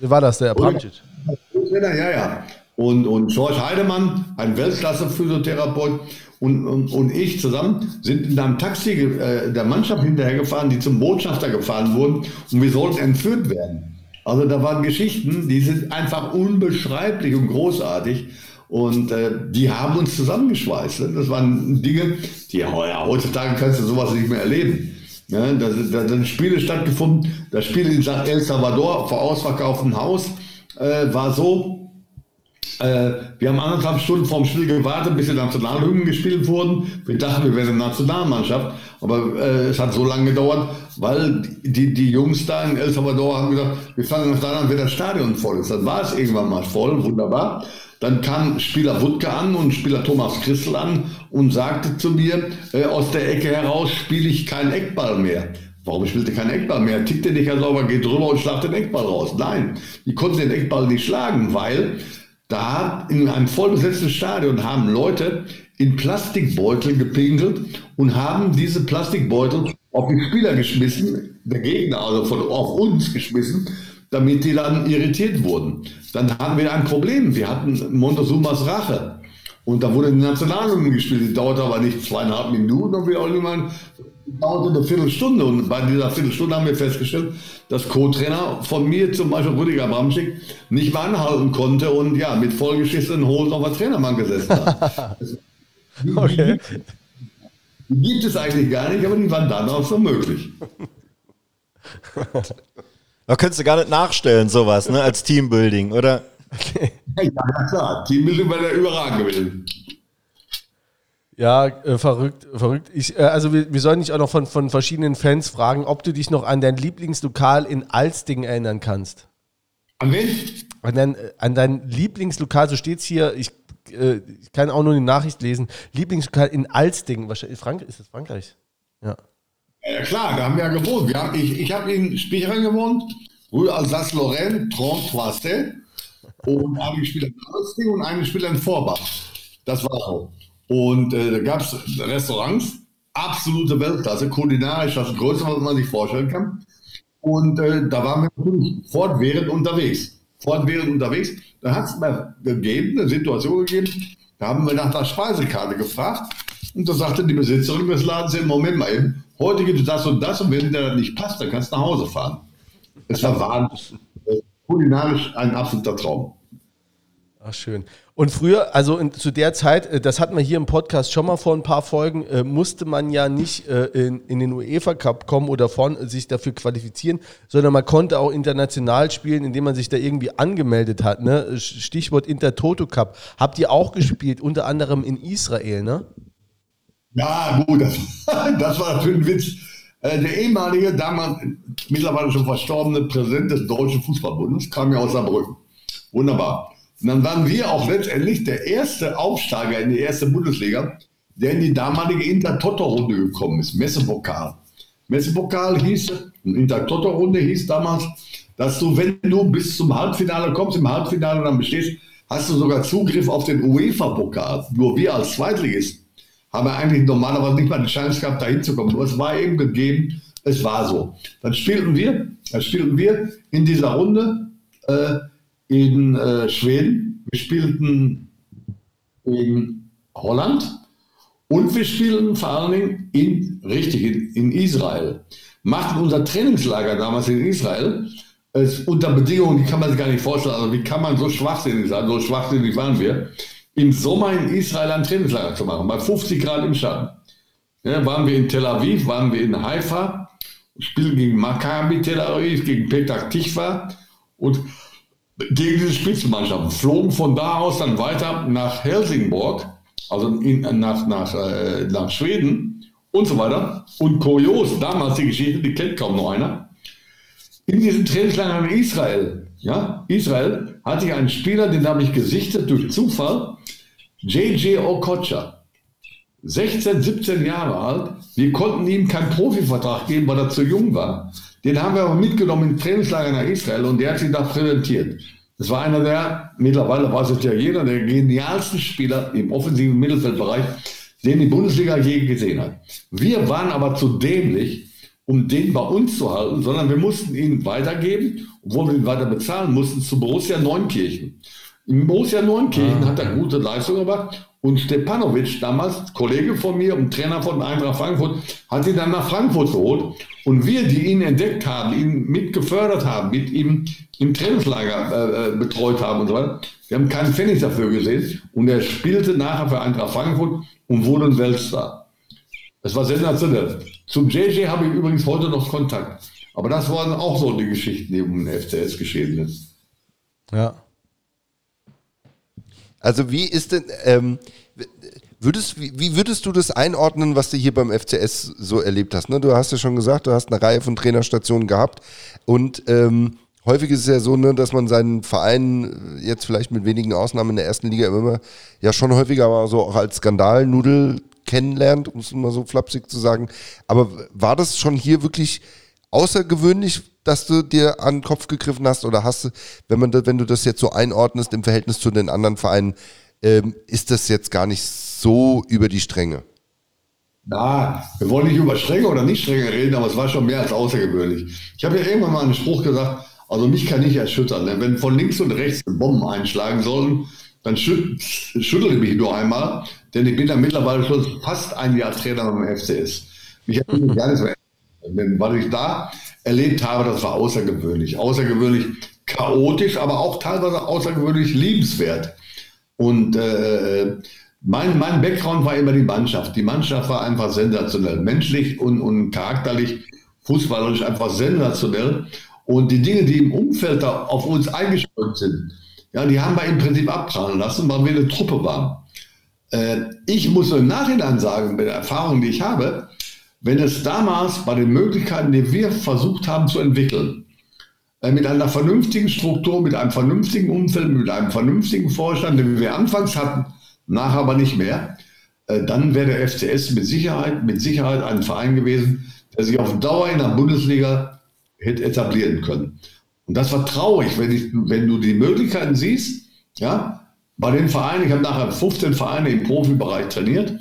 war das der Abramcic? Ja, ja. Und, und George Heidemann, ein Weltklasse-Physiotherapeut und, und, und, ich zusammen sind in einem Taxi äh, der Mannschaft hinterhergefahren, die zum Botschafter gefahren wurden und wir sollten entführt werden. Also da waren Geschichten, die sind einfach unbeschreiblich und großartig. Und äh, die haben uns zusammengeschweißt. Ne? Das waren Dinge, die ja, heutzutage kannst du sowas nicht mehr erleben. Ja, da, da, da sind Spiele stattgefunden. Das Spiel in El Salvador vor ausverkauftem Haus äh, war so, äh, wir haben anderthalb Stunden vorm Spiel gewartet, bis die Nationalhymnen gespielt wurden. Wir dachten, wir wären eine Nationalmannschaft, aber äh, es hat so lange gedauert, weil die, die Jungs da in El Salvador haben gesagt, wir fangen uns daran, wenn das Stadion voll ist. Dann war es irgendwann mal voll, wunderbar. Dann kam Spieler Wutke an und Spieler Thomas Christel an und sagte zu mir, äh, aus der Ecke heraus spiele ich keinen Eckball mehr. Warum spielte kein Eckball mehr? Tickt der nicht ja sauber, geht drüber und schlagt den Eckball raus. Nein, die konnten den Eckball nicht schlagen, weil da in einem vollbesetzten Stadion haben Leute in Plastikbeutel gepinkelt und haben diese Plastikbeutel auf die Spieler geschmissen, der Gegner, also von, auf uns geschmissen damit die dann irritiert wurden. Dann hatten wir ein Problem. Wir hatten Montezumas Rache. Und da wurde die Nationalhymne gespielt. Die dauerte aber nicht zweieinhalb Minuten, und wir auch niemand dauerte eine Viertelstunde. Und bei dieser Viertelstunde haben wir festgestellt, dass Co-Trainer von mir, zum Beispiel Rüdiger Bramschick, nicht mehr anhalten konnte und ja, mit vollgeschissenen Hosen auf der Trainermann gesessen hat. okay. Die gibt es eigentlich gar nicht, aber die waren dann auch so möglich. Da könntest du gar nicht nachstellen, sowas, ne, als Teambuilding, oder? Ja, klar. Teambuilding wäre der überragend gewesen. Ja, äh, verrückt, verrückt. Ich, äh, also wir, wir sollen dich auch noch von, von verschiedenen Fans fragen, ob du dich noch an dein Lieblingslokal in Alsting erinnern kannst. An wen? An dein, äh, an dein Lieblingslokal, so steht es hier, ich, äh, ich kann auch nur die Nachricht lesen, Lieblingslokal in Alsting, wahrscheinlich, Frank ist das Frankreich? Ja. Ja klar, da haben wir ja gewohnt. Wir haben, ich ich habe in Spichern gewohnt, Rue Alsace-Lorraine, 33 und habe gespielt in Alsting und einen gespielt in Vorbach. Das war so. Und äh, da gab es Restaurants, absolute Weltklasse, kulinarisch das Größte, was man sich vorstellen kann. Und äh, da waren wir fortwährend unterwegs. Fortwährend unterwegs. Da hat es mal gegeben, eine Situation gegeben, da haben wir nach der Speisekarte gefragt. Und da sagte die Besitzerin des Ladens, Moment mal eben, heute gibt es das und das und wenn dir das nicht passt, dann kannst du nach Hause fahren. Es war wahnsinnig. Kulinarisch ein absoluter Traum. Ach, schön. Und früher, also in, zu der Zeit, äh, das hatten wir hier im Podcast schon mal vor ein paar Folgen, äh, musste man ja nicht äh, in, in, den UEFA Cup kommen oder von, sich dafür qualifizieren, sondern man konnte auch international spielen, indem man sich da irgendwie angemeldet hat. Ne? Stichwort Intertoto Cup. Habt ihr auch gespielt, unter anderem in Israel, ne? Ja, gut, das, das war natürlich ein Witz. Äh, der ehemalige, damals mittlerweile schon verstorbene Präsident des Deutschen Fußballbundes kam ja aus Saarbrücken. Wunderbar. Und dann waren wir auch letztendlich der erste Aufsteiger in die erste Bundesliga, der in die damalige Inter-Toto-Runde gekommen ist, Messepokal. Messepokal hieß Intertoto-Runde hieß damals, dass du, wenn du bis zum Halbfinale kommst, im Halbfinale dann bestehst, hast du sogar Zugriff auf den UEFA-Pokal. Nur wir als Zweitligist haben eigentlich normalerweise nicht mal die Chance gehabt, da hinzukommen. Nur es war eben gegeben, es war so. Dann spielten wir, dann spielten wir in dieser Runde äh, in äh, Schweden, wir spielten in Holland und wir spielten vor allen Dingen in, richtig, in, in Israel. Machten unser Trainingslager damals in Israel es, unter Bedingungen, die kann man sich gar nicht vorstellen. Also wie kann man so schwachsinnig sein? So schwachsinnig waren wir. Im Sommer in Israel ein Trainingslager zu machen, bei 50 Grad im Schatten. Ja, waren wir in Tel Aviv, waren wir in Haifa, spielen gegen Maccabi Tel Aviv, gegen Petach Tikva und gegen diese Spitzenmannschaften. Flogen von da aus dann weiter nach Helsingborg, also in, nach, nach, äh, nach Schweden und so weiter. Und kurios, damals die Geschichte, die kennt kaum noch einer in diesem Trainingslager in Israel, ja, Israel, hatte ich einen Spieler, den habe ich gesichtet durch Zufall, JJ Okocha. 16, 17 Jahre alt. Wir konnten ihm keinen Profivertrag geben, weil er zu jung war. Den haben wir aber mitgenommen im Trainingslager nach Israel und der hat sich da präsentiert. Das war einer der, mittlerweile weiß es ja jeder, der genialsten Spieler im offensiven Mittelfeldbereich, den die Bundesliga je gesehen hat. Wir waren aber zu dämlich, um den bei uns zu halten, sondern wir mussten ihn weitergeben, obwohl wir ihn weiter bezahlen mussten, zu Borussia Neunkirchen. In Borussia Neunkirchen ah, hat er gute Leistung gemacht und Stepanovic, damals Kollege von mir und Trainer von Eintracht Frankfurt, hat ihn dann nach Frankfurt geholt. Und wir, die ihn entdeckt haben, ihn mit gefördert haben, mit ihm im Trainingslager äh, äh betreut haben und so weiter, wir haben keinen Pfennig dafür gesehen. Und er spielte nachher für Eintracht Frankfurt und wurde ein Weltstar. Das war sensationell. Zum JJ habe ich übrigens heute noch Kontakt. Aber das waren auch so die Geschichten, die um den FCS geschehen ist. Ja. Also wie ist denn, ähm, würdest, wie, wie, würdest du das einordnen, was du hier beim FCS so erlebt hast? Ne? Du hast ja schon gesagt, du hast eine Reihe von Trainerstationen gehabt und ähm, häufig ist es ja so, ne, dass man seinen Verein jetzt vielleicht mit wenigen Ausnahmen in der ersten Liga immer ja schon häufiger aber so auch als Skandalnudel kennenlernt, um es mal so flapsig zu sagen. Aber war das schon hier wirklich außergewöhnlich, dass du dir an den Kopf gegriffen hast? Oder hast du, wenn, man wenn du das jetzt so einordnest im Verhältnis zu den anderen Vereinen, ähm, ist das jetzt gar nicht so über die Stränge? Na, wir wollen nicht über Strenge oder nicht Strenge reden, aber es war schon mehr als außergewöhnlich. Ich habe ja irgendwann mal einen Spruch gesagt, also mich kann nicht erschüttern. Denn wenn von links und rechts Bomben einschlagen sollen, dann schüt, schüttelte mich nur einmal, denn ich bin dann mittlerweile schon fast ein Jahr Trainer beim FCS. Mich hat mich gar nicht mehr was ich da erlebt habe, das war außergewöhnlich. Außergewöhnlich chaotisch, aber auch teilweise außergewöhnlich liebenswert. Und äh, mein, mein Background war immer die Mannschaft. Die Mannschaft war einfach sensationell. Menschlich und, und charakterlich, fußballerisch einfach sensationell. Und die Dinge, die im Umfeld da auf uns eingeschränkt sind, ja, die haben wir im Prinzip abprallen lassen, weil wir eine Truppe waren. Äh, ich muss im Nachhinein sagen, mit der Erfahrung, die ich habe, wenn es damals bei den Möglichkeiten, die wir versucht haben zu entwickeln, äh, mit einer vernünftigen Struktur, mit einem vernünftigen Umfeld, mit einem vernünftigen Vorstand, den wir anfangs hatten, nachher aber nicht mehr, äh, dann wäre der FCS mit Sicherheit, mit Sicherheit ein Verein gewesen, der sich auf Dauer in der Bundesliga hätte etablieren können. Und das war traurig, wenn, ich, wenn du die Möglichkeiten siehst, ja, bei den Vereinen, ich habe nachher 15 Vereine im Profibereich trainiert,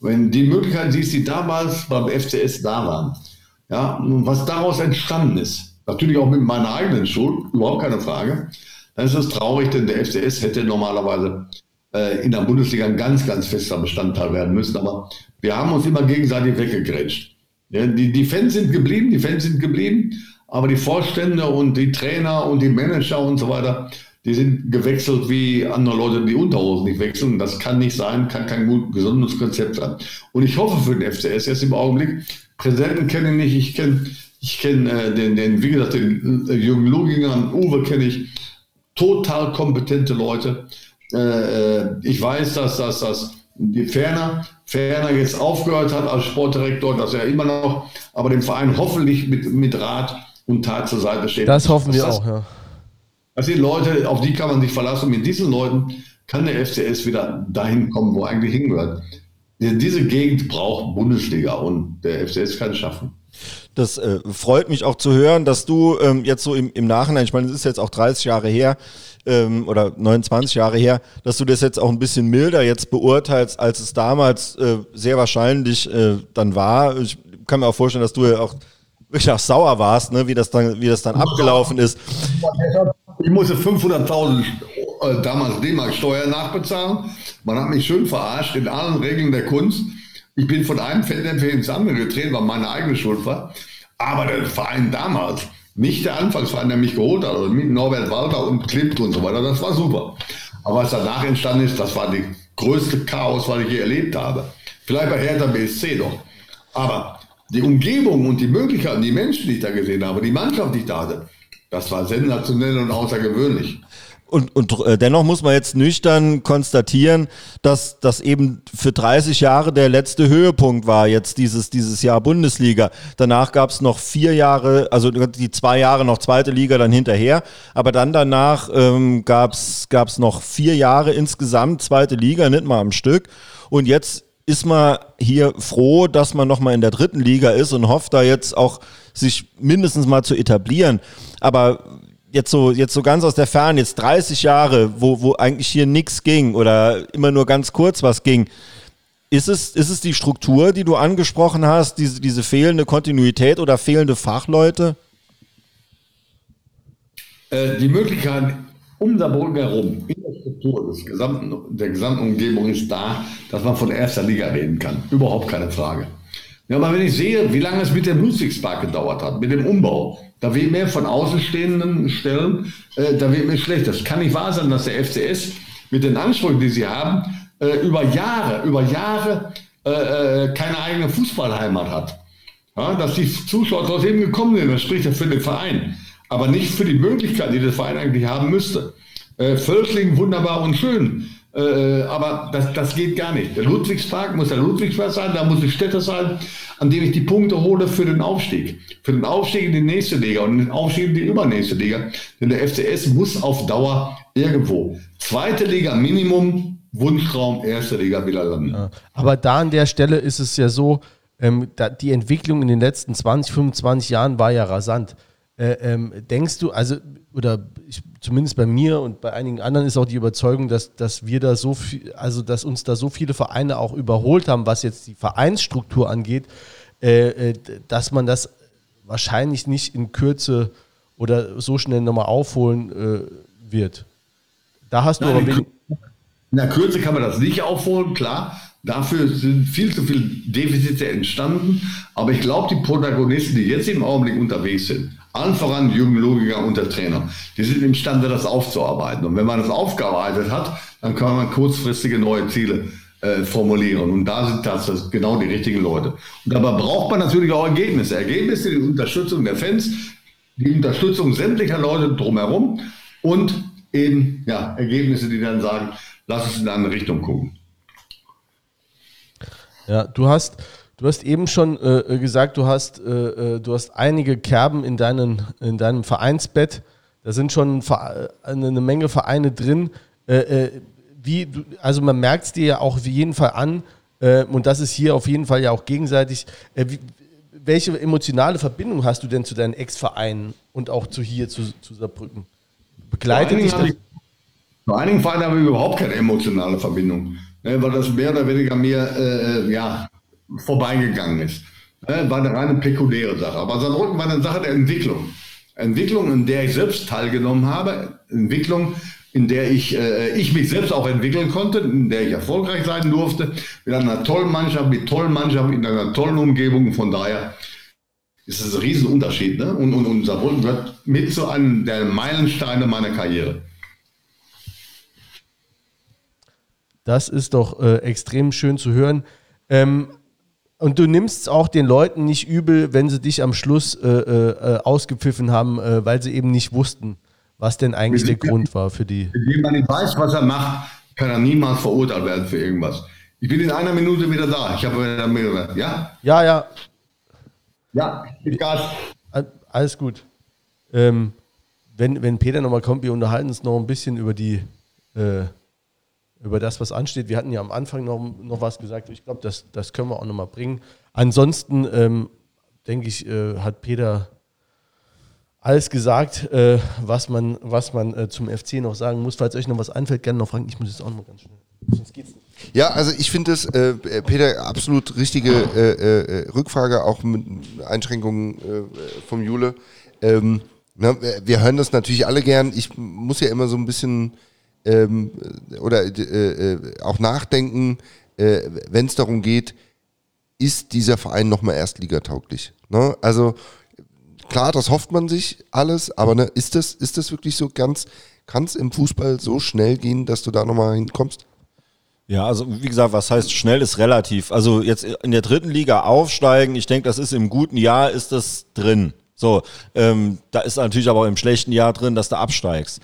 wenn die Möglichkeiten siehst, die damals beim FCS da waren, ja, und was daraus entstanden ist, natürlich auch mit meiner eigenen Schuld, überhaupt keine Frage, dann ist es traurig, denn der FCS hätte normalerweise äh, in der Bundesliga ein ganz, ganz fester Bestandteil werden müssen, aber wir haben uns immer gegenseitig weggegrätscht. Ja, die, die Fans sind geblieben, die Fans sind geblieben, aber die Vorstände und die Trainer und die Manager und so weiter, die sind gewechselt wie andere Leute, die Unterhosen nicht wechseln. Das kann nicht sein, kann kein gut, gesundes Konzept sein. Und ich hoffe für den FCS jetzt im Augenblick, Präsidenten kenne ich nicht, ich kenne ich kenn, äh, den, den, wie gesagt, den äh, Jürgen Luginger, Uwe kenne ich, total kompetente Leute. Äh, äh ich weiß, dass, dass, dass die Ferner, Ferner jetzt aufgehört hat als Sportdirektor, dass er immer noch, aber dem Verein hoffentlich mit, mit Rat und Tat zur Seite steht. Das hoffen wir das, auch, ja. Das sind Leute, auf die kann man sich verlassen. Und mit diesen Leuten kann der FCS wieder dahin kommen, wo er eigentlich hingehört. Diese Gegend braucht Bundesliga und der FCS kann es schaffen. Das äh, freut mich auch zu hören, dass du ähm, jetzt so im, im Nachhinein, ich meine, es ist jetzt auch 30 Jahre her ähm, oder 29 Jahre her, dass du das jetzt auch ein bisschen milder jetzt beurteilst, als es damals äh, sehr wahrscheinlich äh, dann war. Ich kann mir auch vorstellen, dass du ja auch wirklich auch sauer warst, ne, wie das dann, wie das dann abgelaufen ist. Ich musste 500.000 äh, damals D-Mark Steuer nachbezahlen. Man hat mich schön verarscht in allen Regeln der Kunst. Ich bin von einem Feldempfehl ins andere getreten, weil meine eigene Schuld war. Aber der Verein damals, nicht der Anfangsverein, der mich geholt hat, also mit Norbert Walter und Klimt und so weiter, das war super. Aber was danach entstanden ist, das war die größte Chaos, was ich je erlebt habe. Vielleicht bei Hertha BSC doch. Aber die Umgebung und die Möglichkeiten, die Menschen, die ich da gesehen habe, die Mannschaft, die ich da hatte, das war sensationell und außergewöhnlich. Und, und äh, dennoch muss man jetzt nüchtern konstatieren, dass das eben für 30 Jahre der letzte Höhepunkt war, jetzt dieses, dieses Jahr Bundesliga. Danach gab es noch vier Jahre, also die zwei Jahre noch zweite Liga dann hinterher, aber dann danach ähm, gab es noch vier Jahre insgesamt zweite Liga, nicht mal am Stück. Und jetzt ist man hier froh, dass man nochmal in der dritten Liga ist und hofft da jetzt auch sich mindestens mal zu etablieren. Aber jetzt so, jetzt so ganz aus der Ferne, jetzt 30 Jahre, wo, wo eigentlich hier nichts ging oder immer nur ganz kurz was ging. Ist es, ist es die Struktur, die du angesprochen hast, diese, diese fehlende Kontinuität oder fehlende Fachleute? Äh, die Möglichkeit, um Saarbrücken herum, in der Struktur des gesamten, der gesamten Umgebung ist da, dass man von erster Liga reden kann. Überhaupt keine Frage. Ja, aber wenn ich sehe, wie lange es mit dem Ludwigspark gedauert hat, mit dem Umbau, da wird mir von außenstehenden Stellen, äh, da wird mir schlecht. Das kann nicht wahr sein, dass der FCS mit den Ansprüchen, die sie haben, äh, über Jahre, über Jahre äh, äh, keine eigene Fußballheimat hat. Ja, dass die Zuschauer trotzdem gekommen sind, das spricht ja für den Verein. Aber nicht für die Möglichkeit, die der Verein eigentlich haben müsste. Äh, Völkling wunderbar und schön. Äh, aber das, das geht gar nicht. Der Ludwigspark muss der Ludwigspark sein, da muss die Stätte sein, an dem ich die Punkte hole für den Aufstieg. Für den Aufstieg in die nächste Liga und den Aufstieg in die übernächste Liga. Denn der FCS muss auf Dauer irgendwo. Zweite Liga Minimum, Wunschtraum, erste Liga wieder landen. Ja, aber da an der Stelle ist es ja so, ähm, die Entwicklung in den letzten 20, 25 Jahren war ja rasant. Äh, ähm, denkst du, also, oder ich, zumindest bei mir und bei einigen anderen ist auch die Überzeugung, dass, dass wir da so viel, also dass uns da so viele Vereine auch überholt haben, was jetzt die Vereinsstruktur angeht, äh, äh dass man das wahrscheinlich nicht in Kürze oder so schnell nochmal aufholen äh, wird. Da hast du Nein, aber. In der Kürze kann man das nicht aufholen, klar. Dafür sind viel zu viele Defizite entstanden. Aber ich glaube, die Protagonisten, die jetzt im Augenblick unterwegs sind, allen voran Jürgen Logiker und der Trainer. Die sind imstande, das aufzuarbeiten. Und wenn man das aufgearbeitet hat, dann kann man kurzfristige neue Ziele äh, formulieren. Und da sind das genau die richtigen Leute. Und dabei braucht man natürlich auch Ergebnisse. Ergebnisse, die Unterstützung der Fans, die Unterstützung sämtlicher Leute drumherum und eben ja, Ergebnisse, die dann sagen, lass uns in eine Richtung gucken. Ja, du hast Du hast eben schon äh, gesagt, du hast, äh, äh, du hast einige Kerben in, deinen, in deinem Vereinsbett. Da sind schon eine Menge Vereine drin. Äh, äh, wie, also man merkt es dir ja auch auf jeden Fall an, äh, und das ist hier auf jeden Fall ja auch gegenseitig. Wie, welche emotionale Verbindung hast du denn zu deinen Ex-Vereinen und auch zu hier, zu, zu Saarbrücken? Begleitet dich das? Zu einigen Vereinen habe ich überhaupt keine emotionale Verbindung, ne, weil das mehr oder weniger mir, ja, vorbeigegangen ist. War eine reine pekuläre Sache. Aber Saarbrücken war eine Sache der Entwicklung. Entwicklung, in der ich selbst teilgenommen habe, Entwicklung, in der ich, äh, ich mich selbst auch entwickeln konnte, in der ich erfolgreich sein durfte, mit einer tollen Mannschaft, mit tollen Mannschaften, in einer tollen Umgebung. Von daher ist es ein Riesenunterschied. Ne? Und, und, und Saarbrücken gehört mit zu einem der Meilensteine meiner Karriere. Das ist doch äh, extrem schön zu hören. Ähm, und du nimmst es auch den Leuten nicht übel, wenn sie dich am Schluss äh, äh, ausgepfiffen haben, äh, weil sie eben nicht wussten, was denn eigentlich der Grund war für die. Wenn jemand nicht weiß, was er macht, kann er niemals verurteilt werden für irgendwas. Ich bin in einer Minute wieder da. Ich habe wieder mehrere. Ja? Ja, ja. Ja, Gas. Alles gut. Ähm, wenn, wenn Peter nochmal kommt, wir unterhalten uns noch ein bisschen über die äh, über das, was ansteht. Wir hatten ja am Anfang noch, noch was gesagt. Ich glaube, das, das können wir auch nochmal bringen. Ansonsten, ähm, denke ich, äh, hat Peter alles gesagt, äh, was man, was man äh, zum FC noch sagen muss. Falls euch noch was einfällt, gerne noch fragen. Ich muss jetzt auch noch mal ganz schnell. Sonst geht's nicht. Ja, also ich finde das, äh, Peter, absolut richtige äh, äh, Rückfrage, auch mit Einschränkungen äh, vom Jule. Ähm, na, wir hören das natürlich alle gern. Ich muss ja immer so ein bisschen ähm, oder äh, äh, auch nachdenken, äh, wenn es darum geht, ist dieser Verein nochmal erstligatauglich? Ne? Also klar, das hofft man sich alles, aber ne, ist, das, ist das wirklich so ganz, kann es im Fußball so schnell gehen, dass du da nochmal hinkommst? Ja, also wie gesagt, was heißt schnell ist relativ. Also jetzt in der dritten Liga aufsteigen, ich denke, das ist im guten Jahr ist das drin. So, ähm, da ist natürlich aber auch im schlechten Jahr drin, dass du absteigst.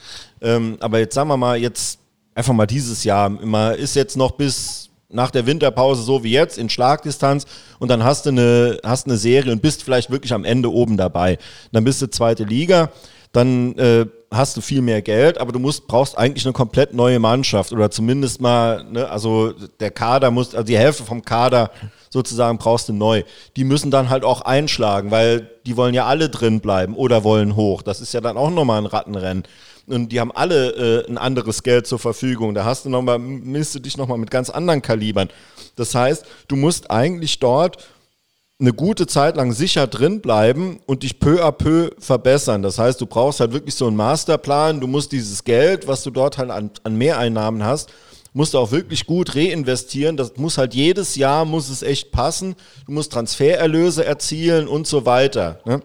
Ähm, aber jetzt sagen wir mal, jetzt einfach mal dieses Jahr, immer ist jetzt noch bis nach der Winterpause so wie jetzt in Schlagdistanz und dann hast du eine, hast eine Serie und bist vielleicht wirklich am Ende oben dabei. Dann bist du zweite Liga, dann äh, hast du viel mehr Geld, aber du musst, brauchst eigentlich eine komplett neue Mannschaft oder zumindest mal, ne, also der Kader muss, also die Hälfte vom Kader sozusagen brauchst du neu. Die müssen dann halt auch einschlagen, weil die wollen ja alle drin bleiben oder wollen hoch. Das ist ja dann auch nochmal ein Rattenrennen. Und die haben alle äh, ein anderes Geld zur Verfügung. Da hast du nochmal, misst du dich nochmal mit ganz anderen Kalibern. Das heißt, du musst eigentlich dort eine gute Zeit lang sicher drin bleiben und dich peu à peu verbessern. Das heißt, du brauchst halt wirklich so einen Masterplan. Du musst dieses Geld, was du dort halt an, an Mehreinnahmen hast, musst du auch wirklich gut reinvestieren. Das muss halt jedes Jahr muss es echt passen. Du musst Transfererlöse erzielen und so weiter. Ne?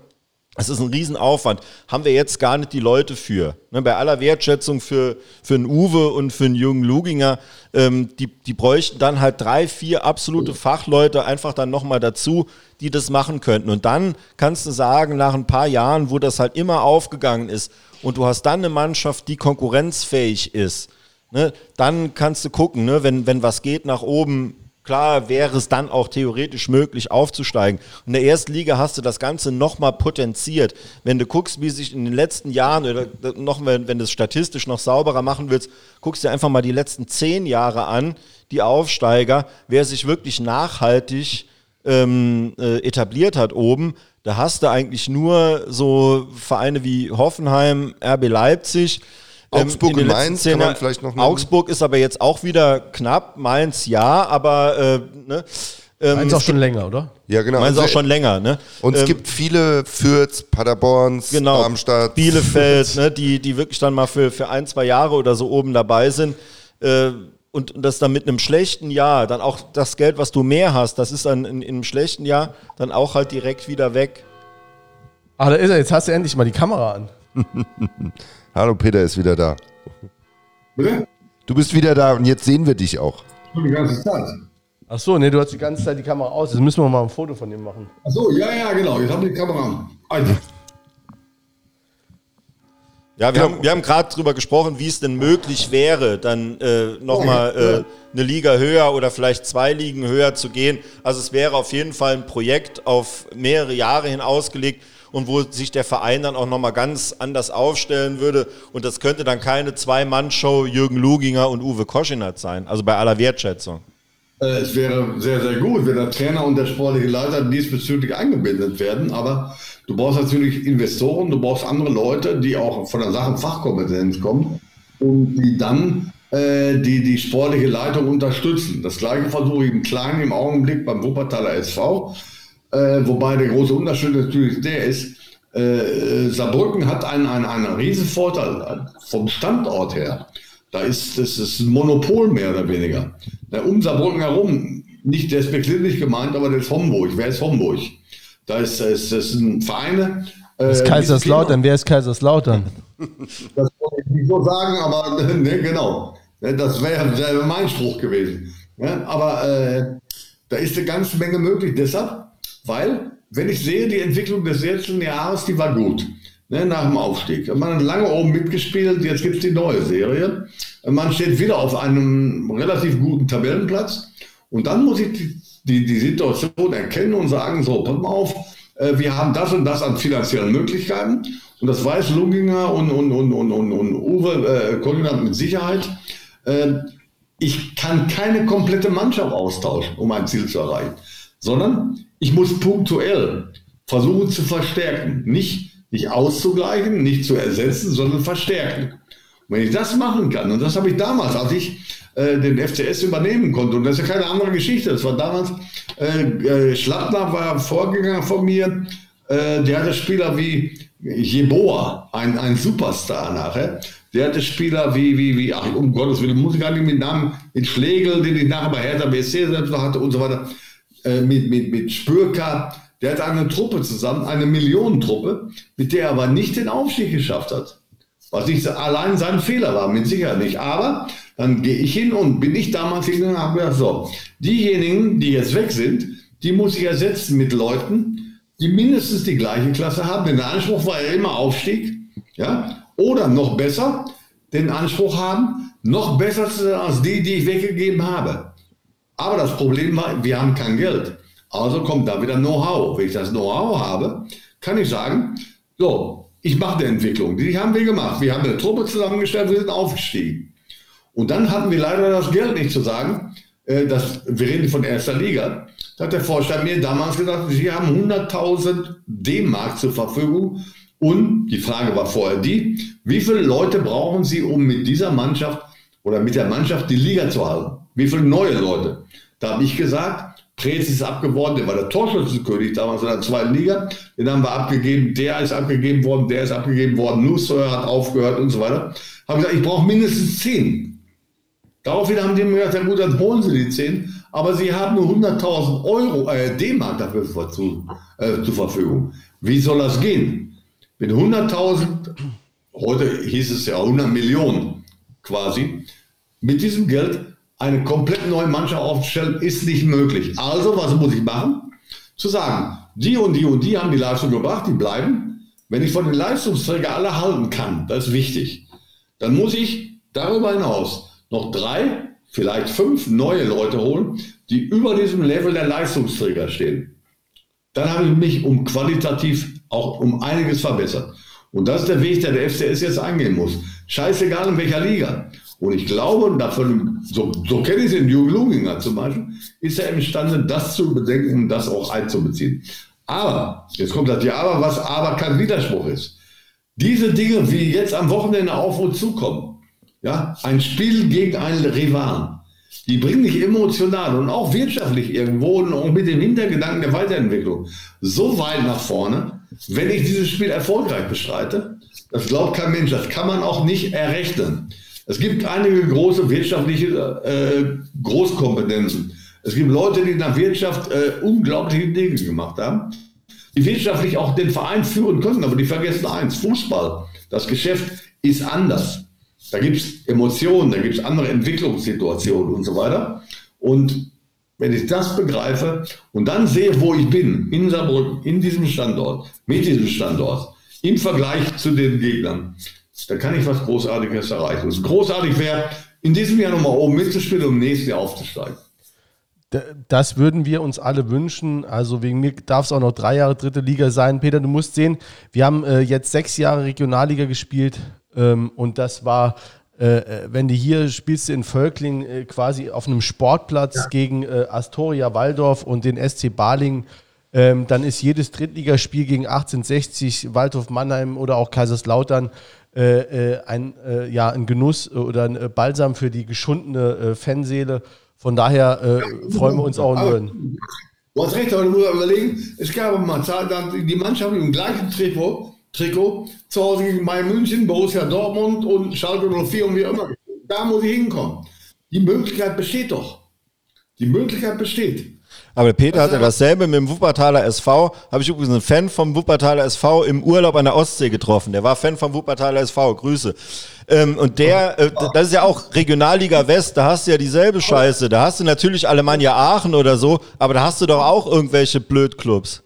Das ist ein Riesenaufwand. Haben wir jetzt gar nicht die Leute für. Ne, bei aller Wertschätzung für, für einen Uwe und für einen jungen Luginger, ähm, die, die bräuchten dann halt drei, vier absolute Fachleute einfach dann nochmal dazu, die das machen könnten. Und dann kannst du sagen, nach ein paar Jahren, wo das halt immer aufgegangen ist und du hast dann eine Mannschaft, die konkurrenzfähig ist, ne, dann kannst du gucken, ne, wenn, wenn was geht nach oben, klar wäre es dann auch theoretisch möglich aufzusteigen. In der ersten Liga hast du das Ganze nochmal potenziert. Wenn du guckst, wie sich in den letzten Jahren oder noch, wenn, wenn du es statistisch noch sauberer machen willst, guckst dir einfach mal die letzten zehn Jahre an, die Aufsteiger, wer sich wirklich nachhaltig ähm, äh, etabliert hat oben, da hast du eigentlich nur so Vereine wie Hoffenheim, RB Leipzig, Augsburg und Mainz kann man vielleicht noch nennen. Augsburg ist aber jetzt auch wieder knapp, Mainz ja, aber äh, ne, ähm, Mainz auch schon länger, oder? Ja, genau. Mainz auch schon länger, ne? Und es ähm, gibt viele Fürth, Paderborns, genau, Darmstadt. Bielefeld, ne, die, die wirklich dann mal für, für ein, zwei Jahre oder so oben dabei sind. Äh, und das dann mit einem schlechten Jahr, dann auch das Geld, was du mehr hast, das ist dann in, in einem schlechten Jahr dann auch halt direkt wieder weg. Ah, da ist er, jetzt hast du endlich mal die Kamera an. Hallo, Peter ist wieder da. Bitte? Du bist wieder da und jetzt sehen wir dich auch. Schon die ganze Zeit. Ach so, nee, du hast die ganze Zeit die Kamera aus. Jetzt müssen wir mal ein Foto von ihm machen. Ach so, ja, ja, genau. Jetzt habe ich die Kamera an. Also. Ja, wir haben, wir haben gerade drüber gesprochen, wie es denn möglich wäre, dann äh, nochmal äh, eine Liga höher oder vielleicht zwei Ligen höher zu gehen. Also es wäre auf jeden Fall ein Projekt auf mehrere Jahre hin ausgelegt, und wo sich der Verein dann auch nochmal ganz anders aufstellen würde. Und das könnte dann keine Zwei-Mann-Show Jürgen Luginger und Uwe Koschinat sein, also bei aller Wertschätzung. Äh, es wäre sehr, sehr gut, wenn der Trainer und der sportliche Leiter diesbezüglich eingebindet werden, aber du brauchst natürlich Investoren, du brauchst andere Leute, die auch von der Sache Fachkompetenz kommen und die dann äh, die, die sportliche Leitung unterstützen. Das gleiche versuche ich im Kleinen im Augenblick beim Wuppertaler SV. Äh, wobei der große Unterschied natürlich der ist, äh, Saarbrücken hat einen, einen, einen riesen Vorteil vom Standort her. Da ist das ist ein Monopol mehr oder weniger. Ja, um Saarbrücken herum, nicht despektierlich gemeint, aber das ist Homburg. Wer ist Homburg? Da ist, ist, ist ein Vereine. Äh, das ist Kaiserslautern. Wer ist Kaiserslautern? Das wollte ich nicht so sagen, aber ne, genau. Das wäre wär mein Spruch gewesen. Ja, aber äh, da ist eine ganze Menge möglich. Deshalb weil, wenn ich sehe, die Entwicklung des letzten Jahres, die war gut. Ne, nach dem Aufstieg. Man hat lange oben mitgespielt, jetzt gibt es die neue Serie. Man steht wieder auf einem relativ guten Tabellenplatz. Und dann muss ich die, die, die Situation erkennen und sagen, so, pass mal auf, äh, wir haben das und das an finanziellen Möglichkeiten. Und das weiß Lunginger und, und, und, und, und, und Uwe äh, mit Sicherheit. Äh, ich kann keine komplette Mannschaft austauschen, um ein Ziel zu erreichen, sondern ich muss punktuell versuchen zu verstärken. Nicht, nicht auszugleichen, nicht zu ersetzen, sondern verstärken. Und wenn ich das machen kann, und das habe ich damals, als ich äh, den FCS übernehmen konnte, und das ist ja keine andere Geschichte, das war damals, äh, äh, Schlattner war Vorgänger von mir, äh, der hatte Spieler wie Jeboa, ein, ein Superstar nachher. Der hatte Spieler wie, wie, wie, ach, um Gottes Willen, muss ich gar nicht mit Namen, mit Schlegel, den ich nachher bei Hertha BSC selbst noch hatte und so weiter, äh, mit, mit, mit Spürka. Der hatte eine Truppe zusammen, eine Millionentruppe, mit der er aber nicht den Aufstieg geschafft hat. Was nicht allein sein Fehler war, mit Sicherheit nicht. Aber dann gehe ich hin und bin ich damals hingegangen und habe gesagt, so, diejenigen, die jetzt weg sind, die muss ich ersetzen mit Leuten, die mindestens die gleiche Klasse haben. Denn der Anspruch war ja immer Aufstieg. Ja? Oder noch besser, den Anspruch haben, noch besser zu sein als die, die ich weggegeben habe. Aber das Problem war, wir haben kein Geld. Also kommt da wieder Know-how. Wenn ich das Know-how habe, kann ich sagen, so, ich mache eine Entwicklung. Die haben wir gemacht. Wir haben eine Truppe zusammengestellt, wir sind aufgestiegen. Und dann hatten wir leider das Geld nicht zu sagen, äh, dass, wir reden von erster Liga. Da hat der Vorstand mir damals gesagt, Sie haben 100.000 D-Mark zur Verfügung. Und die Frage war vorher die, wie viele Leute brauchen Sie, um mit dieser Mannschaft oder mit der Mannschaft die Liga zu halten? Wie viele neue Leute? Da habe ich gesagt, Preetz ist abgeworden, der war der Torschützenkönig damals in der zweiten Liga. Den haben wir abgegeben, der ist abgegeben worden, der ist abgegeben worden, Nusseuer hat aufgehört und so weiter. Habe gesagt, ich brauche mindestens zehn. Daraufhin haben die mir gesagt, ja gut, dann holen Sie die zehn, aber Sie haben nur 100.000 Euro, äh, D-Mark dafür zu, äh, zur Verfügung. Wie soll das gehen? Mit 100.000, heute hieß es ja 100 Millionen quasi, mit diesem Geld eine komplett neue Mannschaft aufzustellen, ist nicht möglich. Also, was muss ich machen? Zu sagen, die und die und die haben die Leistung gebracht, die bleiben. Wenn ich von den Leistungsträgern alle halten kann, das ist wichtig, dann muss ich darüber hinaus noch drei, vielleicht fünf neue Leute holen, die über diesem Level der Leistungsträger stehen. Dann habe ich mich um qualitativ auch um einiges verbessert. Und das ist der Weg, der der FCS jetzt eingehen muss. Scheißegal in welcher Liga. Und ich glaube, davon, so, so kenne ich in Jürgen Luginger zum Beispiel, ist er imstande, das zu bedenken und das auch einzubeziehen. Aber, jetzt kommt das Ja, aber was aber kein Widerspruch ist. Diese Dinge, wie jetzt am Wochenende auf uns zukommen, ja, ein Spiel gegen einen Rivalen, die bringen dich emotional und auch wirtschaftlich irgendwo und mit dem Hintergedanken der Weiterentwicklung so weit nach vorne, wenn ich dieses Spiel erfolgreich bestreite. Das glaubt kein Mensch, das kann man auch nicht errechnen. Es gibt einige große wirtschaftliche äh, Großkompetenzen. Es gibt Leute, die in der Wirtschaft äh, unglaubliche Dinge gemacht haben, die wirtschaftlich auch den Verein führen können, aber die vergessen eins, Fußball, das Geschäft ist anders. Da gibt es Emotionen, da gibt es andere Entwicklungssituationen und so weiter. Und wenn ich das begreife und dann sehe, wo ich bin, in Saarbrücken, in diesem Standort, mit diesem Standort, im Vergleich zu den Gegnern, dann kann ich was Großartiges erreichen. Es großartig wäre, in diesem Jahr nochmal oben mitzuspielen und im nächsten Jahr aufzusteigen. Das würden wir uns alle wünschen. Also wegen mir darf es auch noch drei Jahre dritte Liga sein. Peter, du musst sehen, wir haben äh, jetzt sechs Jahre Regionalliga gespielt ähm, und das war, äh, äh, wenn du hier spielst in Völkling äh, quasi auf einem Sportplatz ja. gegen äh, Astoria Waldorf und den SC Baling. Ähm, dann ist jedes Drittligaspiel gegen 1860, Waldorf Mannheim oder auch Kaiserslautern äh, äh, ein, ja, ein Genuss oder ein Balsam für die geschundene Fanseele. Von daher freuen wir uns auch. Aber, du hast recht, aber du musst überlegen, es gab mal die Mannschaft im gleichen Trikot Trikot zu Hause gegen Bayern München, Borussia Dortmund und Schalke 04 und wie immer. Da muss ich hinkommen. Die Möglichkeit besteht doch. Die Möglichkeit besteht. Aber Peter hatte dasselbe mit dem Wuppertaler SV. Habe ich übrigens einen Fan vom Wuppertaler SV im Urlaub an der Ostsee getroffen. Der war Fan vom Wuppertaler SV. Grüße. Ähm, und der, äh, das ist ja auch Regionalliga West. Da hast du ja dieselbe Scheiße. Da hast du natürlich Alemannia Aachen oder so. Aber da hast du doch auch irgendwelche Blödclubs.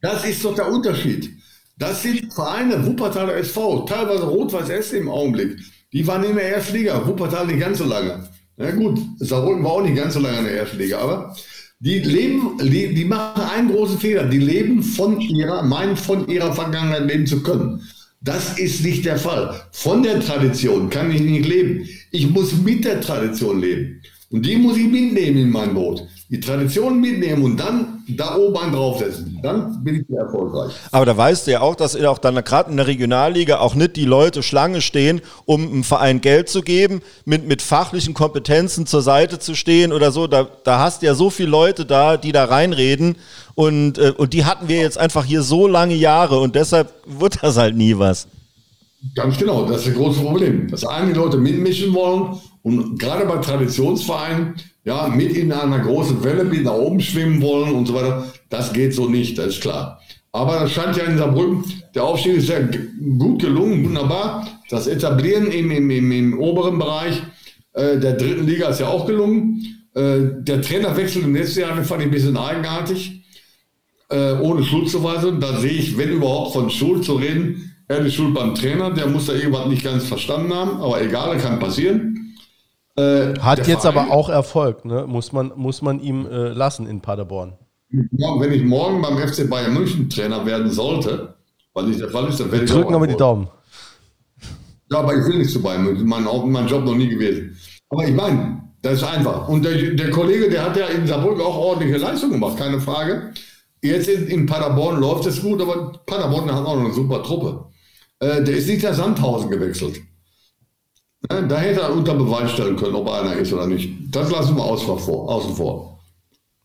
Das ist doch der Unterschied. Das sind Vereine, Wuppertaler SV, teilweise Rot-Weiß Essen im Augenblick. Die waren in der ersten Liga, Wuppertal nicht ganz so lange. Na gut, Saarbrücken war auch nicht ganz so lange in der ersten Liga, aber die leben, die, die machen einen großen Fehler. Die leben von ihrer, meinen von ihrer Vergangenheit leben zu können. Das ist nicht der Fall. Von der Tradition kann ich nicht leben. Ich muss mit der Tradition leben. Und die muss ich mitnehmen in mein Boot. Die Tradition mitnehmen und dann da oben einen draufsetzen. Dann bin ich sehr erfolgreich. Aber da weißt du ja auch, dass auch dann gerade in der Regionalliga auch nicht die Leute Schlange stehen, um einem Verein Geld zu geben, mit, mit fachlichen Kompetenzen zur Seite zu stehen oder so. Da, da hast du ja so viele Leute da, die da reinreden. Und, äh, und die hatten wir jetzt einfach hier so lange Jahre und deshalb wird das halt nie was. Ganz genau, das ist das große Problem. Dass einige Leute mitmischen wollen und gerade bei Traditionsvereinen ja, mit in einer großen Welle mit nach oben schwimmen wollen und so weiter. Das geht so nicht, das ist klar. Aber das scheint ja in Saarbrücken, der Aufstieg ist sehr gut gelungen, wunderbar. Das Etablieren im, im, im, im oberen Bereich äh, der dritten Liga ist ja auch gelungen. Äh, der Trainerwechsel im letzten Jahr fand ich ein bisschen eigenartig, äh, ohne Schuldzuweisung. Da sehe ich, wenn überhaupt von Schuld zu reden, die Schuld beim Trainer, der muss da irgendwas nicht ganz verstanden haben, aber egal, kann passieren. Äh, Hat jetzt Verein, aber auch Erfolg, ne? muss, man, muss man ihm äh, lassen in Paderborn. Wenn ich morgen beim FC Bayern München Trainer werden sollte, weil nicht der Fall ist, dann werde ich. Drücken aber die Daumen. Ja, aber ich will nicht zu Bayern München, mein, mein Job noch nie gewesen. Aber ich meine, das ist einfach. Und der, der Kollege, der hat ja in Saarbrücken auch ordentliche Leistung gemacht, keine Frage. Jetzt in, in Paderborn läuft es gut, aber Paderborn hat auch noch eine super Truppe. Äh, der ist nicht nach Sandhausen gewechselt. Da hätte er unter Beweis stellen können, ob einer ist oder nicht. Das lassen wir außen vor. Außen vor.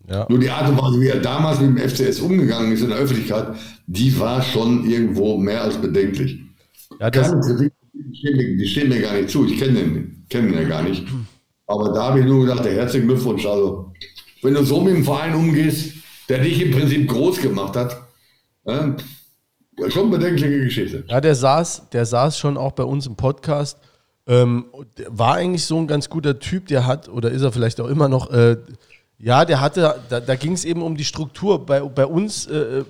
Ja. Nur die Art und Weise, wie er damals mit dem FCS umgegangen ist in der Öffentlichkeit, die war schon irgendwo mehr als bedenklich. Ja, Keine Kritik, die stehen, mir, die stehen mir gar nicht zu. Ich kenne den, kenn den ja gar nicht. Aber da habe ich nur gedacht, der herzlichen Glückwunsch. Also, wenn du so mit dem Verein umgehst, der dich im Prinzip groß gemacht hat, ja, schon bedenkliche Geschichte. Ja, der saß, der saß schon auch bei uns im Podcast ähm, war eigentlich so ein ganz guter Typ, der hat, oder ist er vielleicht auch immer noch, äh, ja, der hatte, da, da ging es eben um die Struktur. Bei, bei uns, äh,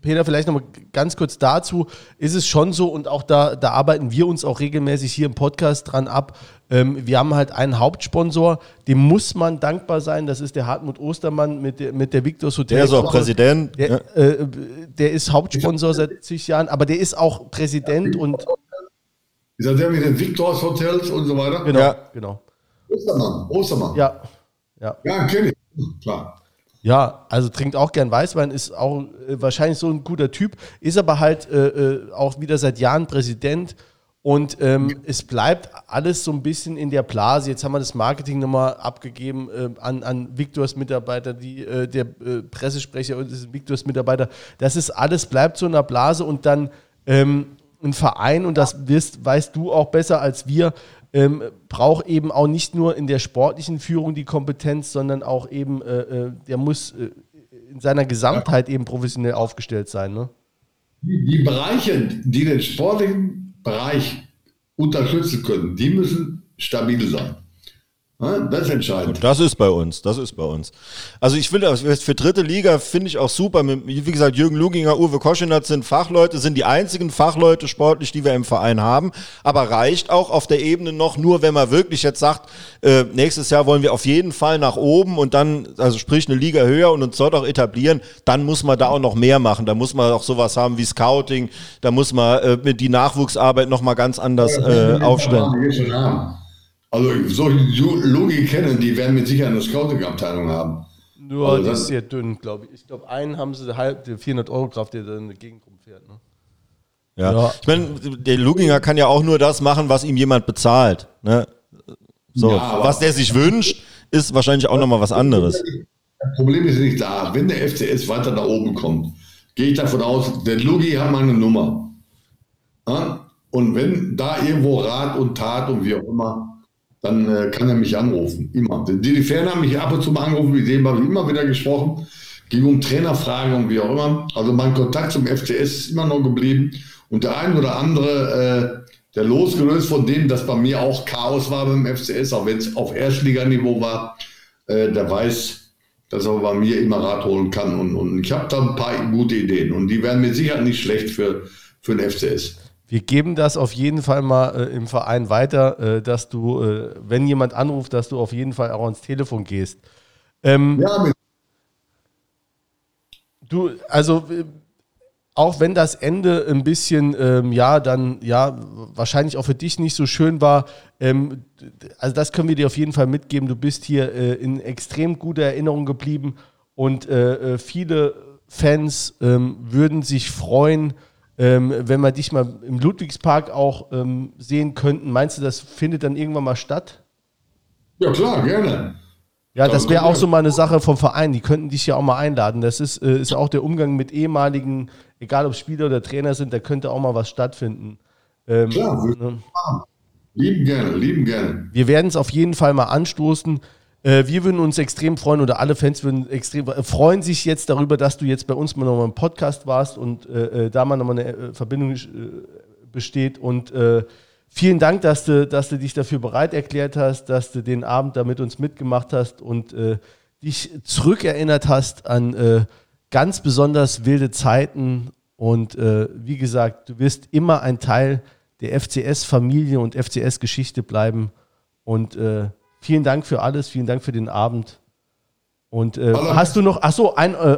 Peter, vielleicht nochmal ganz kurz dazu, ist es schon so, und auch da, da arbeiten wir uns auch regelmäßig hier im Podcast dran ab. Ähm, wir haben halt einen Hauptsponsor, dem muss man dankbar sein, das ist der Hartmut Ostermann mit der, mit der Victors Hotel. Der ist auch Präsident. Der, ja. äh, der ist Hauptsponsor seit zig Jahren, aber der ist auch Präsident und ist das der mit den Victors Hotels und so weiter? Genau, ja. genau. Ostermann, Ostermann. Ja. Ja, ja kenne ich. Klar. Ja, also trinkt auch gern Weißwein, ist auch äh, wahrscheinlich so ein guter Typ, ist aber halt äh, äh auch wieder seit Jahren Präsident und ähm, es bleibt alles so ein bisschen in der Blase. Jetzt haben wir das Marketing nochmal abgegeben äh, an, an Victors Mitarbeiter, die, äh, der äh, Pressesprecher und Victors Mitarbeiter. Das ist alles, bleibt so in der Blase und dann ähm, ein Verein, und das wirst, weißt du auch besser als wir, ähm, braucht eben auch nicht nur in der sportlichen Führung die Kompetenz, sondern auch eben, äh, äh der muss äh, in seiner Gesamtheit eben professionell aufgestellt sein. Ne? Die, die Bereiche, die den sportlichen Bereich unterstützen können, die müssen stabil sein. Das ist entscheidend. Das ist bei uns, das ist bei uns. Also ich finde, für dritte Liga finde ich auch super. Wie gesagt, Jürgen Luginger, Uwe Koschinat sind Fachleute, sind die einzigen Fachleute sportlich, die wir im Verein haben. Aber reicht auch auf der Ebene noch nur, wenn man wirklich jetzt sagt, äh, nächstes Jahr wollen wir auf jeden Fall nach oben und dann, also sprich eine Liga höher und uns dort auch etablieren, dann muss man da auch noch mehr machen. Da muss man auch sowas haben wie Scouting, da muss man äh, die Nachwuchsarbeit nochmal ganz anders äh, aufstellen. Also solche Logik kennen, die werden mit Sicherheit eine Scouting-Abteilung haben. Nur also die ist sehr dünn, glaube ich. Ich glaube, einen haben sie halb, 400 Euro Kraft, der dann in der Gegend rumfährt. Ne? Ja. ja. ich meine, der Luginger kann ja auch nur das machen, was ihm jemand bezahlt. Ne? So, ja, was der sich wünscht, ist wahrscheinlich auch nochmal was anderes. Das Problem ist nicht da. Wenn der FCS weiter nach oben kommt, gehe ich davon aus, der Lugi hat meine Nummer. Und wenn da irgendwo Rat und Tat und wie auch immer dann äh, kann er mich anrufen. Immer. Die, die Ferien haben mich ab und zu mal angerufen, mit denen habe ich immer wieder gesprochen. Ging um Trainerfragen und wie auch immer. Also mein Kontakt zum FCS ist immer noch geblieben. Und der ein oder andere, äh, der losgelöst von dem, dass bei mir auch Chaos war beim FCS, auch wenn es auf Erstliganiveau war, äh, der weiß, dass er bei mir immer Rat holen kann. Und, und ich habe da ein paar gute Ideen. Und die wären mir sicher nicht schlecht für, für den FCS. Wir geben das auf jeden Fall mal äh, im Verein weiter, äh, dass du, äh, wenn jemand anruft, dass du auf jeden Fall auch ans Telefon gehst. Ähm, ja, du, also äh, auch wenn das Ende ein bisschen, ähm, ja, dann, ja, wahrscheinlich auch für dich nicht so schön war, ähm, also das können wir dir auf jeden Fall mitgeben. Du bist hier äh, in extrem guter Erinnerung geblieben Und äh, äh, viele Fans ähm, würden sich freuen, ähm, wenn wir dich mal im Ludwigspark auch ähm, sehen könnten. Meinst du, das findet dann irgendwann mal statt? Ja, klar, gerne. Ja, das wäre auch so mal eine Sache vom Verein. Die könnten dich ja auch mal einladen. Das ist, äh, ist auch der Umgang mit ehemaligen, egal ob Spieler oder Trainer sind, da könnte auch mal was stattfinden. Ähm, Klar, ne? Lieben gerne, lieben gerne. Wir werden es auf jeden Fall mal anstoßen. Äh, wir würden uns extrem freuen oder alle Fans würden extrem äh, freuen sich jetzt darüber, dass du jetzt bei uns mal nochmal im Podcast warst und äh, äh, da mal nochmal eine Verbindung besteht. Und vielen Dank, dass du, dass du dich dafür bereit erklärt hast, dass du den Abend da mit uns mitgemacht hast und dich zurückerinnert hast an ganz besonders wilde Zeiten. Und wie gesagt, du wirst immer ein Teil der FCS-Familie und FCS-Geschichte bleiben. Und äh, vielen Dank für alles, vielen Dank für den Abend. Und äh, hast du noch, ach so, ein, äh,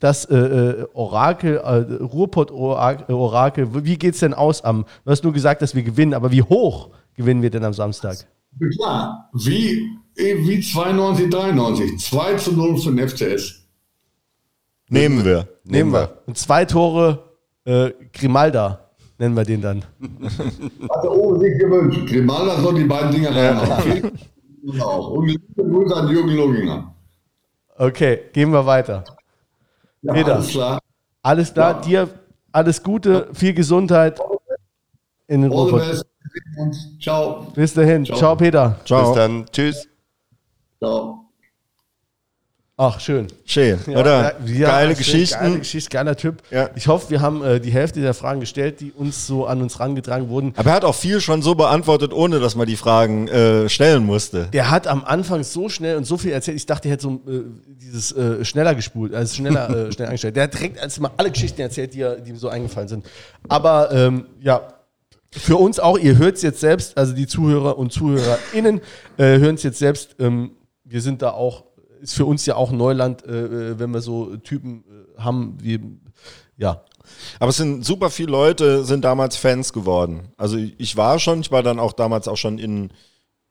das äh, äh, Orakel, äh, Ruhrpott-Orakel, wie geht's denn aus am, du hast nur gesagt, dass wir gewinnen, aber wie hoch gewinnen wir denn am Samstag? Klar, wie, wie 92, 93. 2 zu 0 für den FCS. Nehmen wir. Nehmen wir. Und zwei Tore äh, Grimalda, nennen wir den dann. Hat der Owe sich gewünscht. Grimalda soll die beiden Dinger reinhauen. Auch. Und liebe Grüße an Jürgen Loginger. Okay, gehen wir weiter. Ja, Peter. alles klar. Alles klar, dir alles Gute, viel Gesundheit in den uns. Ciao. Bis dahin. Ciao. Ciao, Peter. Ciao. Bis dann. Tschüss. Ciao. Ach, schön. Schön, Ja, oder? ja, Geile schön, Geschichten. Geile Geschichte, geiler Typ. Ja. Ich hoffe, wir haben äh, die Hälfte der Fragen gestellt, die uns so an uns rangetragen wurden. Aber er hat auch viel schon so beantwortet, ohne dass man die Fragen äh, stellen musste. Der hat am Anfang so schnell und so viel erzählt. Ich dachte, er hätte so äh, dieses äh, schneller gespult, also schneller äh, schnell eingestellt. Der hat direkt als mal alle Geschichten erzählt, die, die ihm so eingefallen sind. Aber ähm, ja, für uns auch, ihr hört es jetzt selbst, also die Zuhörer und ZuhörerInnen äh, hören es jetzt selbst. Ähm, wir sind da auch, ist für uns ja auch Neuland, äh, äh, wenn wir so Typen äh, haben, wie, ja, Aber es sind super viele Leute, sind damals Fans geworden. Also ich war schon, ich war dann auch damals auch schon in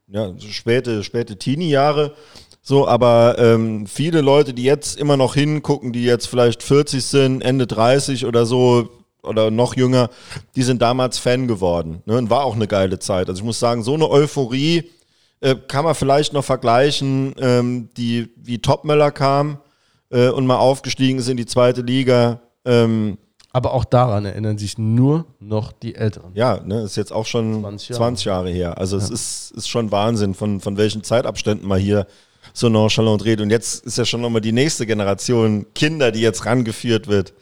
ja, späte, späte Teenie-Jahre. So, aber ähm, viele Leute, die jetzt immer noch hingucken, die jetzt vielleicht 40 sind, Ende 30 oder so oder noch jünger, die sind damals Fan geworden. Ne? Und war auch eine geile Zeit. Also ich muss sagen, so eine Euphorie äh, kann man vielleicht noch vergleichen, ähm, die wie Topmöller kam äh, und mal aufgestiegen ist in die zweite Liga. Ähm, aber auch daran erinnern sich nur noch die Älteren. ja, ne, ist jetzt auch schon 20 20 Jahre. Jahre, her. Also es ist, ist schon Wahnsinn, von, von welchen Zeitabständen man hier so nonchalant redet. Und jetzt ist ja schon nochmal die nächste Generation Kinder, die jetzt rangeführt wird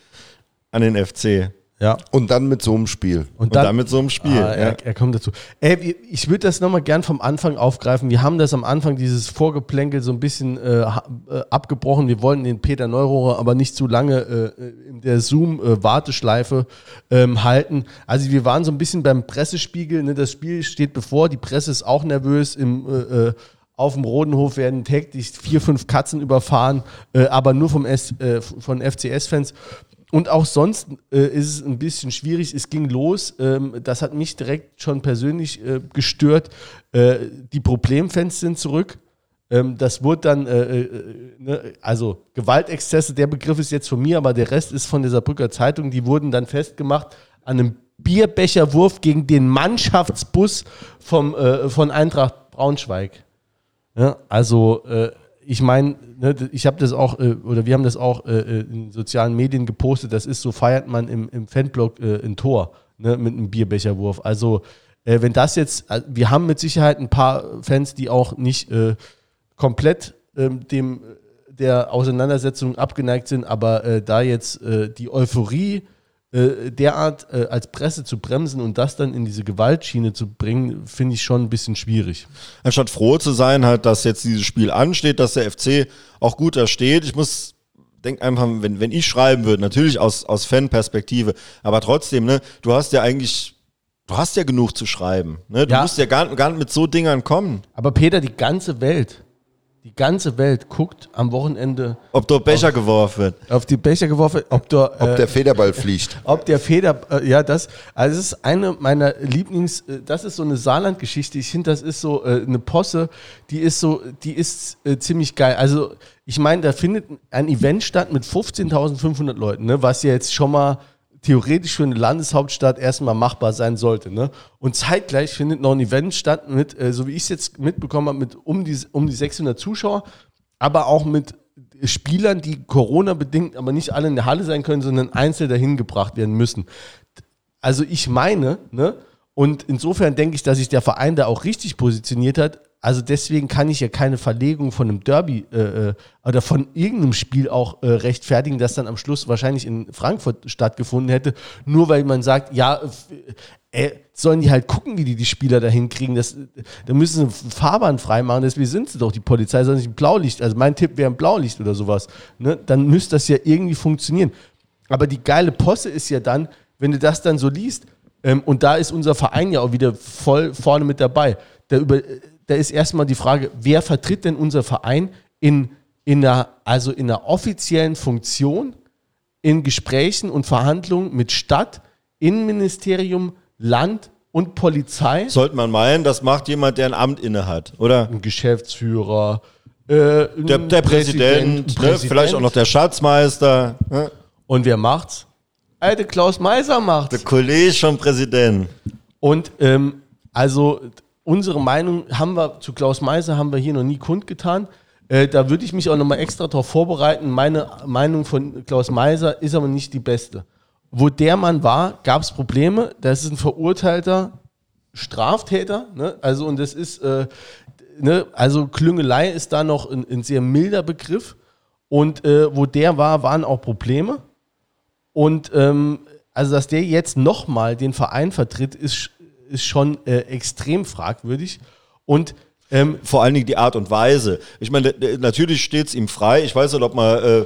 an den FC. Ja. Und dann mit so einem Spiel. Und, dann mit so einem Spiel. Ah, ja. er, er kommt dazu. Ey, ich würde das nochmal gern vom Anfang aufgreifen. Wir haben das am Anfang, dieses Vorgeplänkel, so ein bisschen äh, äh, abgebrochen. Wir wollten den Peter Neurohrer aber nicht zu lange äh, in der Zoom-Warteschleife ähm, halten. Also wir waren so ein bisschen beim Pressespiegel. Ne? Das Spiel steht bevor, die Presse ist auch nervös. Im, äh, äh, auf dem Rodenhof werden täglich vier, fünf Katzen überfahren, äh, aber nur vom S, äh, von FCS-Fans. Und auch sonst äh, ist es ein bisschen schwierig. Es ging los. Ähm, das hat mich direkt schon persönlich äh, gestört. Äh, die Problemfans sind zurück. Ähm, das wurde dann, äh, äh, ne, also Gewaltexzesse, der Begriff ist jetzt von mir, aber der Rest ist von der Saarbrücker Zeitung. Die wurden dann festgemacht an einem Bierbecherwurf gegen den Mannschaftsbus vom, äh, von Eintracht Braunschweig. Ja, also äh, ich meine, ne, ich habe das auch, äh, oder wir haben das auch äh, in sozialen Medien gepostet, das ist so, feiert man im, im Fanblog äh, ein Tor ne, mit einem Bierbecherwurf. Also äh, wenn das jetzt, äh, wir haben mit Sicherheit ein paar Fans, die auch nicht äh, komplett ähm, dem der Auseinandersetzung abgeneigt sind, aber äh, da jetzt äh, die Euphorie äh, derart äh, als Presse zu bremsen und das dann in diese Gewaltschiene zu bringen, finde ich schon ein bisschen schwierig. Anstatt froh zu sein, halt, dass jetzt dieses Spiel ansteht, dass der FC auch gut da steht. Ich muss denk einfach, wenn, wenn ich schreiben würde, natürlich aus, aus Fanperspektive, aber trotzdem, ne, du hast ja eigentlich, du hast ja genug zu schreiben. Ne? Du Ja. musst ja gar, gar nicht mit so Dingern kommen. Aber Peter, die ganze Welt, die ganze Welt guckt am Wochenende Ob dort Becher geworfen wird. auf die Becher geworfen, ob da, Ob äh, der Federball fliegt. ob der Feder, äh, ja, das, also das ist eine meiner Lieblings, äh, das ist so eine Saarland-Geschichte. Ich finde, das ist so äh, eine Posse, die ist so, die ist äh, ziemlich geil. Also, ich meine, da findet ein Event statt mit 15.500 Leuten, ne, was ja jetzt schon mal theoretisch für eine Landeshauptstadt erstmal machbar sein sollte. Ne? Und zeitgleich findet noch ein Event statt mit, äh, so wie ich es jetzt mitbekommen habe, mit um die, um die 600 Zuschauer, aber auch mit Spielern, die Corona-bedingt aber nicht alle in der Halle sein können, sondern einzeln dahin gebracht werden müssen. Also ich meine, ne, und insofern denke ich, dass sich der Verein da auch richtig positioniert hat. Also deswegen kann ich ja keine Verlegung von einem Derby äh, äh, oder von irgendeinem Spiel auch äh, rechtfertigen, das dann am Schluss wahrscheinlich in Frankfurt stattgefunden hätte, nur weil man sagt, ja, f- äh, sollen die halt gucken, wie die die Spieler da hinkriegen. Da müssen sie Fahrbahn freimachen, deswegen sind sie doch. Die Polizei soll nicht ein Blaulicht, also mein Tipp wäre ein Blaulicht oder sowas. Ne? Dann müsste das ja irgendwie funktionieren. Aber die geile Posse ist ja dann, wenn du das dann so liest, ähm, und da ist unser Verein ja auch wieder voll vorne mit dabei. Da, über, da ist erstmal die Frage, wer vertritt denn unser Verein in, in, einer, also in einer offiziellen Funktion, in Gesprächen und Verhandlungen mit Stadt, Innenministerium, Land und Polizei? Sollte man meinen, das macht jemand, der ein Amt inne hat, oder? Ein Geschäftsführer, äh, ein Der, der Präsident, ein ne? vielleicht auch noch der Schatzmeister, ne? Und wer macht's? Alte Klaus Meiser macht's. der Kollege vom Präsidenten. Und ähm, also unsere Meinung haben wir zu Klaus Meiser haben wir hier noch nie kundgetan. Äh, da würde ich mich auch nochmal extra darauf vorbereiten. Meine Meinung von Klaus Meiser ist aber nicht die beste. Wo der Mann war, gab es Probleme. Das ist ein verurteilter Straftäter. Ne? Also und das ist, äh, ne? also Klüngelei ist da noch ein, ein sehr milder Begriff. Und äh, wo der war, waren auch Probleme. Und ähm, also, dass der jetzt nochmal den Verein vertritt, ist, ist schon äh, extrem fragwürdig. Und ähm, Vor allen Dingen die Art und Weise. Ich meine, natürlich steht es ihm frei. Ich weiß nicht, ob man äh,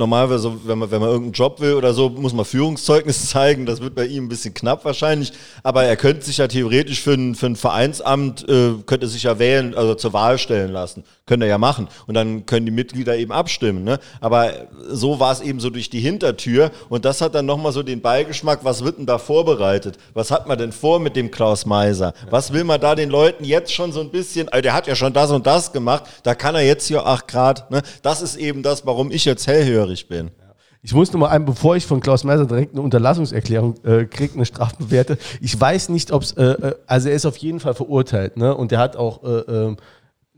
normalerweise, wenn man, wenn man irgendeinen Job will oder so, muss man Führungszeugnis zeigen. Das wird bei ihm ein bisschen knapp wahrscheinlich. Aber er könnte sich ja theoretisch für ein, für ein Vereinsamt, äh, könnte sich ja wählen, also zur Wahl stellen lassen. Könnte er ja machen. Und dann können die Mitglieder eben abstimmen. Ne? Aber so war es eben so durch die Hintertür. Und das hat dann nochmal so den Beigeschmack, was wird denn da vorbereitet? Was hat man denn vor mit dem Klaus Meiser? Was will man da den Leuten jetzt schon so ein bisschen, also der hat ja schon das und das gemacht, da kann er jetzt hier 8 Grad. Ne? Das ist eben das, warum ich jetzt hellhörig bin. ich muss nur mal ein, bevor ich von Klaus Meiser direkt eine Unterlassungserklärung äh, kriege, eine Strafbewerte. Ich weiß nicht, ob es, äh, äh, also er ist auf jeden Fall verurteilt, ne? Und der hat auch äh, ähm,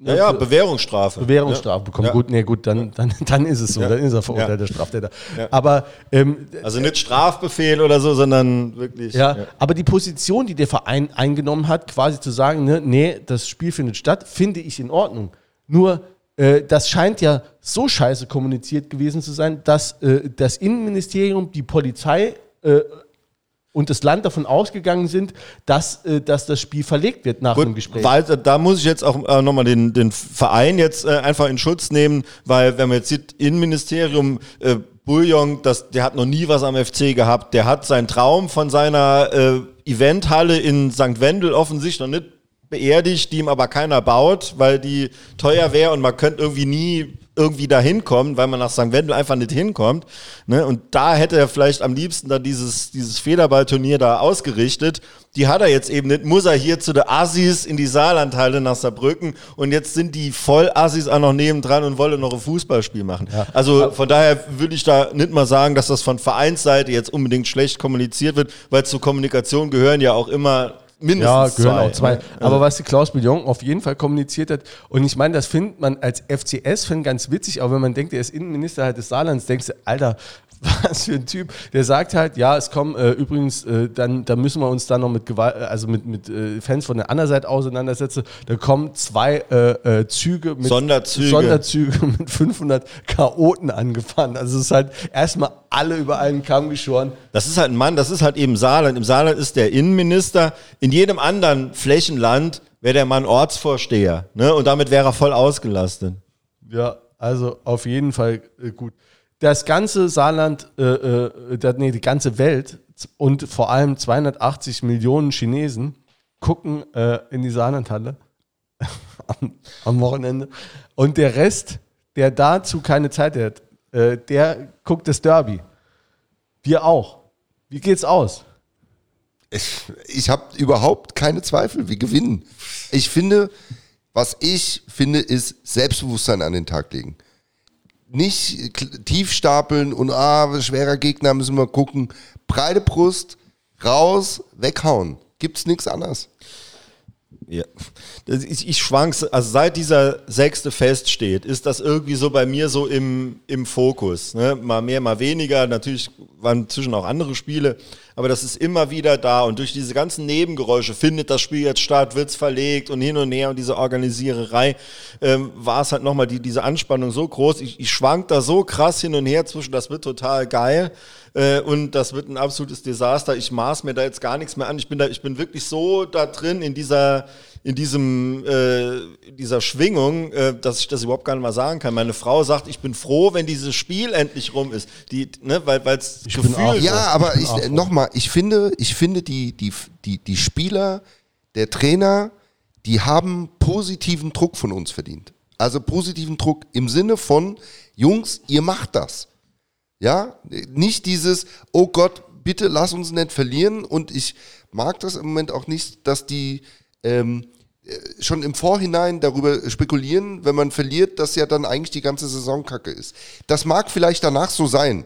Ja, ja, Bewährungsstrafe. Bewährungsstrafe bekommen. Ja. Gut, nee, gut, dann, dann, dann ist es so, Ja. dann ist er verurteilter Ja. Straftäter. Ja. Aber ähm, Also nicht Strafbefehl oder so, sondern wirklich. Ja, aber die Position, die der Verein eingenommen hat, quasi zu sagen, ne, nee, das Spiel findet statt, finde ich in Ordnung. Nur, äh, das scheint ja so scheiße kommuniziert gewesen zu sein, dass äh, das Innenministerium, die Polizei äh, und das Land davon ausgegangen sind, dass, äh, dass das Spiel verlegt wird nach dem Gut, Gespräch. weil, da muss ich jetzt auch äh, nochmal den, den Verein jetzt äh, einfach in Schutz nehmen, weil wenn man jetzt sieht, Innenministerium, Bouillon, das, der hat noch nie was am FC gehabt, der hat seinen Traum von seiner äh, Eventhalle in St. Wendel offensichtlich noch nicht beerdigt, die ihm aber keiner baut, weil die teuer wäre und man könnte irgendwie nie irgendwie da hinkommen, weil man nach St. Wendel einfach nicht hinkommt. Ne? Und da hätte er vielleicht am liebsten dann dieses, dieses Federballturnier da ausgerichtet. Die hat er jetzt eben nicht, muss er hier zu der Assis in die Saarlandhalle nach Saarbrücken und jetzt sind die Voll-Assis auch noch nebendran und wollen noch ein Fußballspiel machen. Also von daher würde ich da nicht mal sagen, dass das von Vereinsseite jetzt unbedingt schlecht kommuniziert wird, weil zur Kommunikation gehören ja auch immer Ja, mindestens gehören zwei. auch zwei. ne? Aber was die Klaus Billon auf jeden Fall kommuniziert hat, und ich meine, das findet man als FCS-Fan ganz witzig, aber wenn man denkt, er ist Innenminister halt des Saarlands, denkst du, Alter, was für ein Typ. Der sagt halt, ja, es kommen äh, übrigens, äh, dann, da müssen wir uns dann noch mit Gewalt, äh, also mit, mit äh, Fans von der anderen Seite auseinandersetzen. Da kommen zwei äh, äh, Züge mit Sonderzüge. Sonderzüge mit 500 Chaoten angefahren. Also es ist halt erstmal alle über einen Kamm geschoren. Das ist halt ein Mann, das ist halt eben Saarland. Im Saarland ist der Innenminister. In jedem anderen Flächenland wäre der Mann Ortsvorsteher. Ne? Und damit wäre er voll ausgelastet. Ja, also auf jeden Fall äh, gut. Das ganze Saarland, äh, äh, der, nee, die ganze Welt und vor allem 280 Millionen Chinesen gucken äh, in die Saarlandhalle am, am Wochenende. Und der Rest, der dazu keine Zeit hat, äh, der guckt das Derby. Wir auch. Wie geht's aus? Ich, ich habe überhaupt keine Zweifel, wir gewinnen. Ich finde, was ich finde, ist Selbstbewusstsein an den Tag legen. Nicht tief stapeln und ah, schwerer Gegner, müssen wir gucken. Breite Brust, raus, weghauen. Gibt's nichts anderes. Ja. Ich, ich schwank, also seit dieser sechste feststeht, ist das irgendwie so bei mir so im, im Fokus. Ne? Mal mehr, mal weniger. Natürlich waren zwischen auch andere Spiele, aber das ist immer wieder da. Und durch diese ganzen Nebengeräusche findet das Spiel jetzt statt, wird's verlegt und hin und her und diese Organisiererei ähm, war es halt nochmal die, diese Anspannung so groß. Ich, ich schwank da so krass hin und her zwischen, das wird total geil äh, und das wird ein absolutes Desaster. Ich maß mir da jetzt gar nichts mehr an. Ich bin da, ich bin wirklich so da drin in dieser, in diesem, äh, dieser Schwingung, äh, dass ich das überhaupt gar nicht mal sagen kann. Meine Frau sagt, ich bin froh, wenn dieses Spiel endlich rum ist. Die, ne, weil es bin auch Gefühl Ja, aber ich, äh, nochmal, ich finde, ich finde die, die, die, die Spieler, der Trainer, die haben positiven Druck von uns verdient. Also positiven Druck im Sinne von, Jungs, ihr macht das. Ja, nicht dieses, oh Gott, bitte lass uns nicht verlieren. Und ich mag das im Moment auch nicht, dass die ähm, äh, schon im Vorhinein darüber spekulieren, wenn man verliert, dass ja dann eigentlich die ganze Saison kacke ist. Das mag vielleicht danach so sein.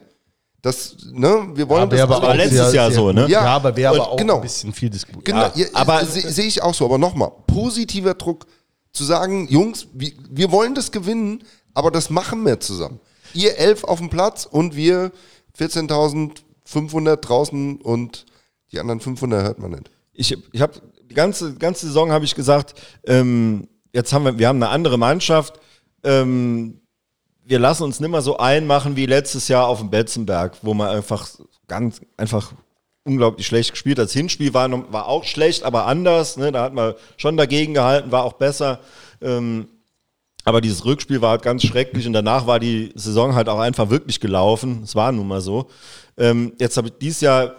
Das, ne, wir wollen das aber alle- letztes Jahr so, ne? Ja, Ja, aber wäre aber auch genau. ein bisschen viel diskutiert. Genau, Ja, ja, aber- aber sehe seh ich auch so. Aber nochmal, positiver Druck zu sagen, Jungs, wir, wir wollen das gewinnen, aber das machen wir zusammen. Ihr elf auf dem Platz und wir 14.500 draußen und die anderen 500 hört man nicht. ich, ich habe die ganze, ganze Saison habe ich gesagt, ähm, jetzt haben wir, wir haben eine andere Mannschaft, ähm, wir lassen uns nicht mehr so einmachen wie letztes Jahr auf dem Betzenberg, wo man einfach ganz einfach unglaublich schlecht gespielt hat. Das Hinspiel war, war auch schlecht, aber anders. Ne? Da hat man schon dagegen gehalten, war auch besser. Ähm, aber dieses Rückspiel war halt ganz schrecklich und danach war die Saison halt auch einfach wirklich gelaufen. Es war nun mal so. Ähm, jetzt habe ich dieses Jahr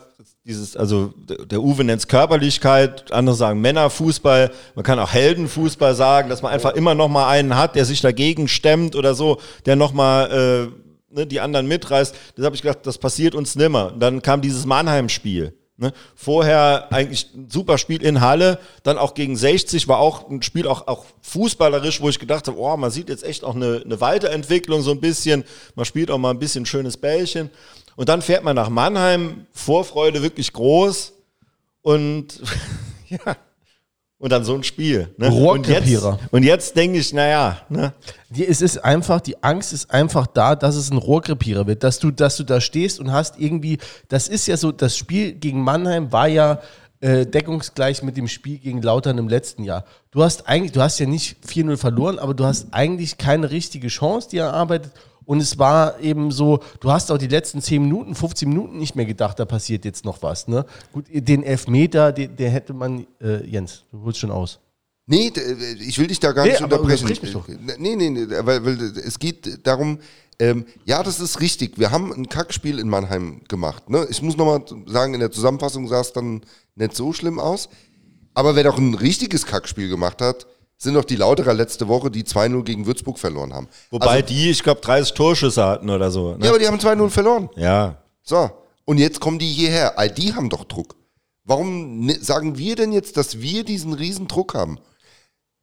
dieses, also der Uwe nennt es Körperlichkeit, andere sagen Männerfußball, man kann auch Heldenfußball sagen, dass man einfach immer noch mal einen hat, der sich dagegen stemmt oder so, der noch mal äh, ne, die anderen mitreißt. Das habe ich gedacht, das passiert uns nimmer. Und dann kam dieses Mannheim-Spiel. Ne? Vorher eigentlich ein super Spiel in Halle, dann auch gegen 60 war auch ein Spiel auch, auch fußballerisch, wo ich gedacht habe, oh, man sieht jetzt echt auch eine, eine Weiterentwicklung so ein bisschen, man spielt auch mal ein bisschen schönes Bällchen. Und dann fährt man nach Mannheim, Vorfreude wirklich groß und ja, und dann so ein Spiel. Ne? Und jetzt, Rohrkrepierer. und jetzt denke ich, naja, ne? Die, es ist einfach, die Angst ist einfach da, dass es ein Rohrkrepierer wird, dass du, dass du da stehst und hast irgendwie, das ist ja so, das Spiel gegen Mannheim war ja äh, deckungsgleich mit dem Spiel gegen Lautern im letzten Jahr. Du hast eigentlich, du hast ja nicht 4-0 verloren, aber du hast eigentlich keine richtige Chance, die erarbeitet. Und es war eben so, du hast auch die letzten 10 Minuten, 15 Minuten nicht mehr gedacht, da passiert jetzt noch was. Ne? Gut, den Elfmeter, den, der hätte man, äh, Jens, du holst schon aus. Nee, äh, ich will dich da gar Nee, nicht unterbrechen. mich doch. Nee, nee, nee, weil, weil es geht darum, ähm, ja, das ist richtig. Wir haben ein Kackspiel in Mannheim gemacht. Ne? Ich muss nochmal sagen, in der Zusammenfassung sah es dann nicht so schlimm aus. Aber wer doch ein richtiges Kackspiel gemacht hat, sind doch die Lauterer letzte Woche, die 2-0 gegen Würzburg verloren haben. Wobei Also, die, ich glaube, 30 Torschüsse hatten oder so. ja, Ne? aber die haben 2-0 verloren. Ja. So, und jetzt kommen die hierher. All die haben doch Druck. Warum ne- sagen wir denn jetzt, dass wir diesen riesen Druck haben?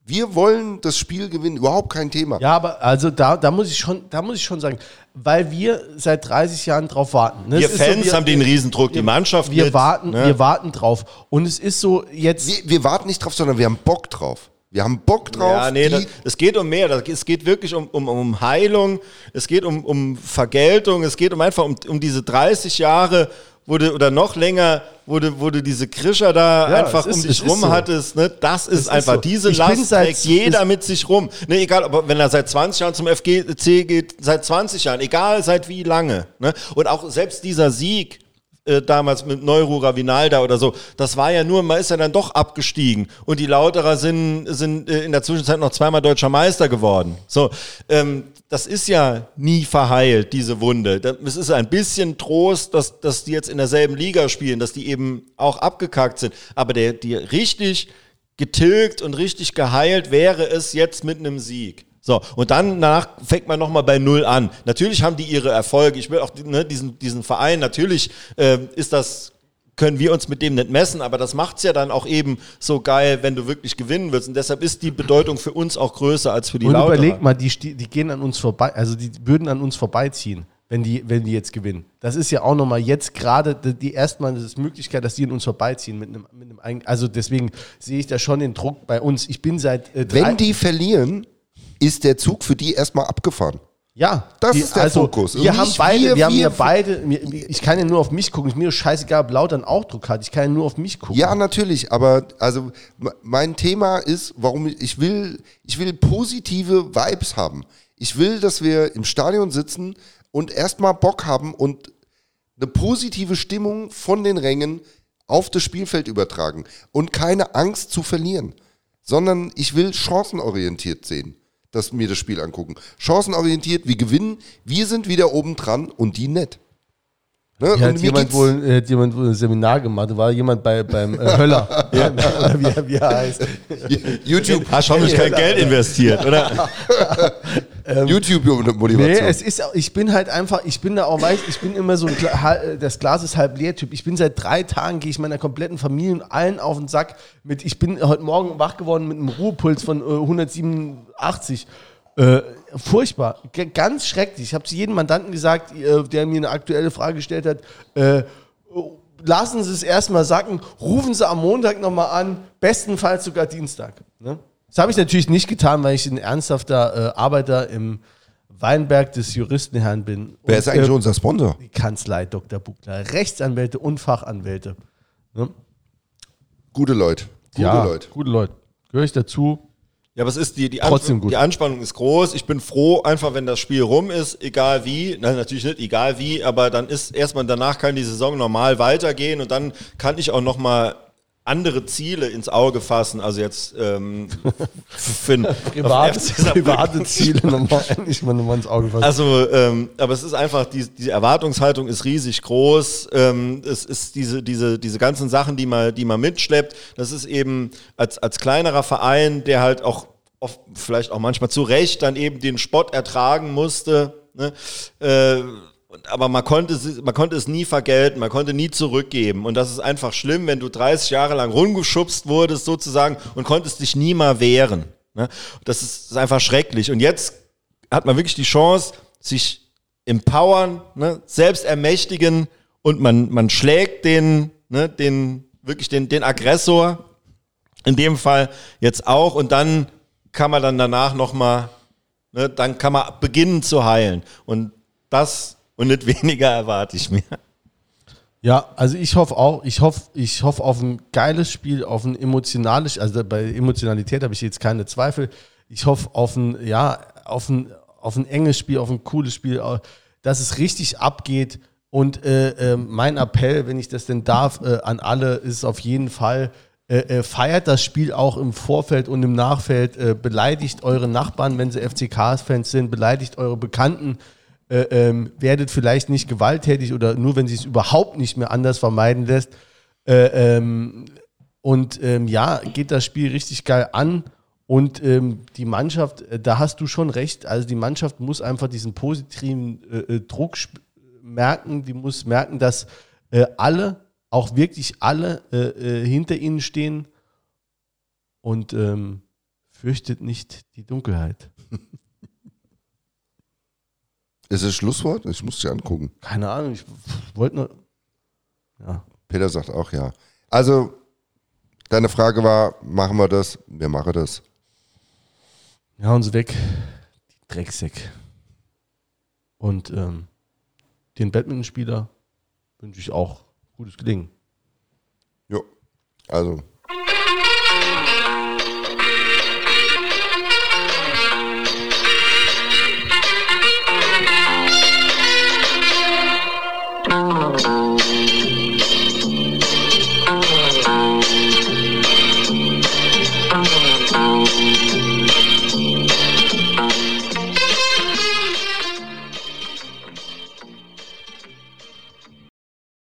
Wir wollen das Spiel gewinnen, überhaupt kein Thema. Ja, aber also da, da muss ich schon, da muss ich schon sagen, weil wir seit 30 Jahren drauf warten. ne? Wir Es ist so, Fans haben den Riesendruck, die Mannschaft Wir mit, warten, ne? wir warten drauf. Und es ist so jetzt. Wir, wir warten nicht drauf, sondern wir haben Bock drauf. Wir haben Bock drauf. Ja, nee, das, es geht um mehr. Das, es geht wirklich um, um, um Heilung, es geht um, um Vergeltung, es geht um einfach um, um diese 30 Jahre, wo du, oder noch länger, wo du, wo du diese Krischer da Ja, einfach ist- um dich rum so. hattest. Ne? Das ist ist einfach, so. diese Ich Last seit- trägt jeder mit sich rum. Ne, egal, ob wenn er seit 20 Jahren zum FGC geht, seit 20 Jahren, egal seit wie lange. Ne? Und auch selbst dieser Sieg, äh, damals mit Neurura Vinalda oder so, das war ja nur, man ist ja dann doch abgestiegen. Und die Lauterer sind, sind äh, in der Zwischenzeit noch zweimal deutscher Meister geworden. So, ähm, das ist ja nie verheilt, diese Wunde. Es ist ein bisschen Trost, dass, dass die jetzt in derselben Liga spielen, dass die eben auch abgekackt sind. Aber der, die richtig getilgt und richtig geheilt wäre es jetzt mit einem Sieg. So, und dann danach fängt man nochmal bei Null an. Natürlich haben die ihre Erfolge. Ich will auch ne, diesen, diesen Verein, natürlich äh, ist das können wir uns mit dem nicht messen, aber das macht's ja dann auch eben so geil, wenn du wirklich gewinnen willst. Und deshalb ist die Bedeutung für uns auch größer als für die Und Lauterer. überleg mal, die, die gehen an uns vorbei, also die würden an uns vorbeiziehen, wenn die, wenn die jetzt gewinnen. Das ist ja auch nochmal jetzt gerade die, die erstmal das Möglichkeit, dass die an uns vorbeiziehen mit einem, mit einem also deswegen sehe ich da schon den Druck bei uns. Ich bin seit äh, drei, Wenn die verlieren, ist der Zug für die erstmal abgefahren. Ja, Das die, ist der Fokus. Und Wir haben beide, wir, wir- haben ja beide, ich kann ja nur auf mich gucken. Ist mir scheißegal, ob Lautern auch Druck hat. Ich kann ja nur auf mich gucken. Ja, natürlich, aber also mein Thema ist, warum ich, ich will, ich will positive Vibes haben. Ich will, dass wir im Stadion sitzen und erstmal Bock haben und eine positive Stimmung von den Rängen auf das Spielfeld übertragen und keine Angst zu verlieren, sondern ich will chancenorientiert sehen, dass mir das Spiel angucken. Chancenorientiert, wir gewinnen, wir sind wieder oben dran und die nicht. Ne? Und hat jemand, wohl, äh, hat jemand wohl ein Seminar gemacht. War jemand bei, beim äh, Höller. Oder wie, wie er heißt. YouTube, Hast schon nicht kein Geld investiert, oder? YouTube-Motivation. Nee, es ist, ich bin halt einfach, ich bin da auch, weiß, ich bin immer so ein, hal- das Glas ist halb leer Typ. Ich bin seit drei Tagen, gehe ich meiner kompletten Familie und allen auf den Sack mit, ich bin heute Morgen wach geworden mit einem Ruhepuls von äh, 187. Äh, furchtbar, G ganz schrecklich. Ich habe zu jedem Mandanten gesagt, äh, der mir eine aktuelle Frage gestellt hat, äh, lassen Sie es erstmal sacken, rufen Sie am Montag nochmal an, bestenfalls sogar Dienstag. Ne? Das habe ich natürlich nicht getan, weil ich ein ernsthafter äh, Arbeiter im Weinberg des Juristenherrn bin. Wer Und, ist eigentlich äh, unser Sponsor? Die Kanzlei Dr. Buchler, Rechtsanwälte und Fachanwälte. Ne? Gute Leute. Gute Leute. Gute Leute. Gehöre ich dazu? Ja, aber es ist die, die, Trotzdem gut. die Anspannung ist groß. Ich bin froh, einfach wenn das Spiel rum ist, egal wie. Nein, natürlich nicht, egal wie, aber dann ist erstmal danach kann die Saison normal weitergehen und dann kann ich auch nochmal andere Ziele ins Auge fassen. Also jetzt ähm, für Private, private Ziele nochmal endlich mal nochmal ins Auge fassen. Also, ähm, aber es ist einfach, die, die Erwartungshaltung ist riesig groß. Ähm, es ist diese, diese, diese ganzen Sachen, die man, die man mitschleppt. Das ist eben als, als kleinerer Verein, der halt auch oft, vielleicht auch manchmal zu Recht dann eben den Spott ertragen musste. Ne? Äh, aber man konnte, es- man konnte es nie vergelten, man konnte nie zurückgeben. Und das ist einfach schlimm, wenn du 30 Jahre lang rumgeschubst wurdest sozusagen und konntest dich nie mal wehren. Ne? Das ist, ist einfach schrecklich. Und jetzt hat man wirklich die Chance, sich empowern, ne, selbst ermächtigen und man, man schlägt den, ne, den, wirklich den, den Aggressor, in dem Fall jetzt auch, und dann kann man dann danach nochmal, ne, dann kann man beginnen zu heilen. Und das und nicht weniger erwarte ich mir. Ja, also ich hoffe auch, ich hoffe, ich hoffe auf ein geiles Spiel, auf ein emotionales, also bei Emotionalität habe ich jetzt keine Zweifel. Ich hoffe auf ein, ja, auf ein, auf ein enges Spiel, auf ein cooles Spiel, dass es richtig abgeht. Und äh, äh, mein Appell, wenn ich das denn darf, äh, an alle ist auf jeden Fall, äh, äh, feiert das Spiel auch im Vorfeld und im Nachfeld, äh, beleidigt eure Nachbarn, wenn sie FCK-Fans sind, beleidigt eure Bekannten, äh, ähm, werdet vielleicht nicht gewalttätig oder nur wenn sie es überhaupt nicht mehr anders vermeiden lässt. Äh, ähm, und ähm, ja, geht das Spiel richtig geil an. Und ähm, die Mannschaft, äh, da hast du schon recht, also die Mannschaft muss einfach diesen positiven äh, äh, Druck merken, die muss merken, dass alle, auch wirklich alle hinter ihnen stehen und ähm, fürchtet nicht die Dunkelheit. Ist das Schlusswort? Ich muss dich angucken. Keine Ahnung, ich wollte nur. Ja. Peter sagt auch ja. Also, deine Frage war, machen wir das? Wir machen das. Ja, hauen sie weg. Die Drecksäck. Und ähm, den Badmintonspieler wünsche ich auch gutes Gelingen. Jo. Also,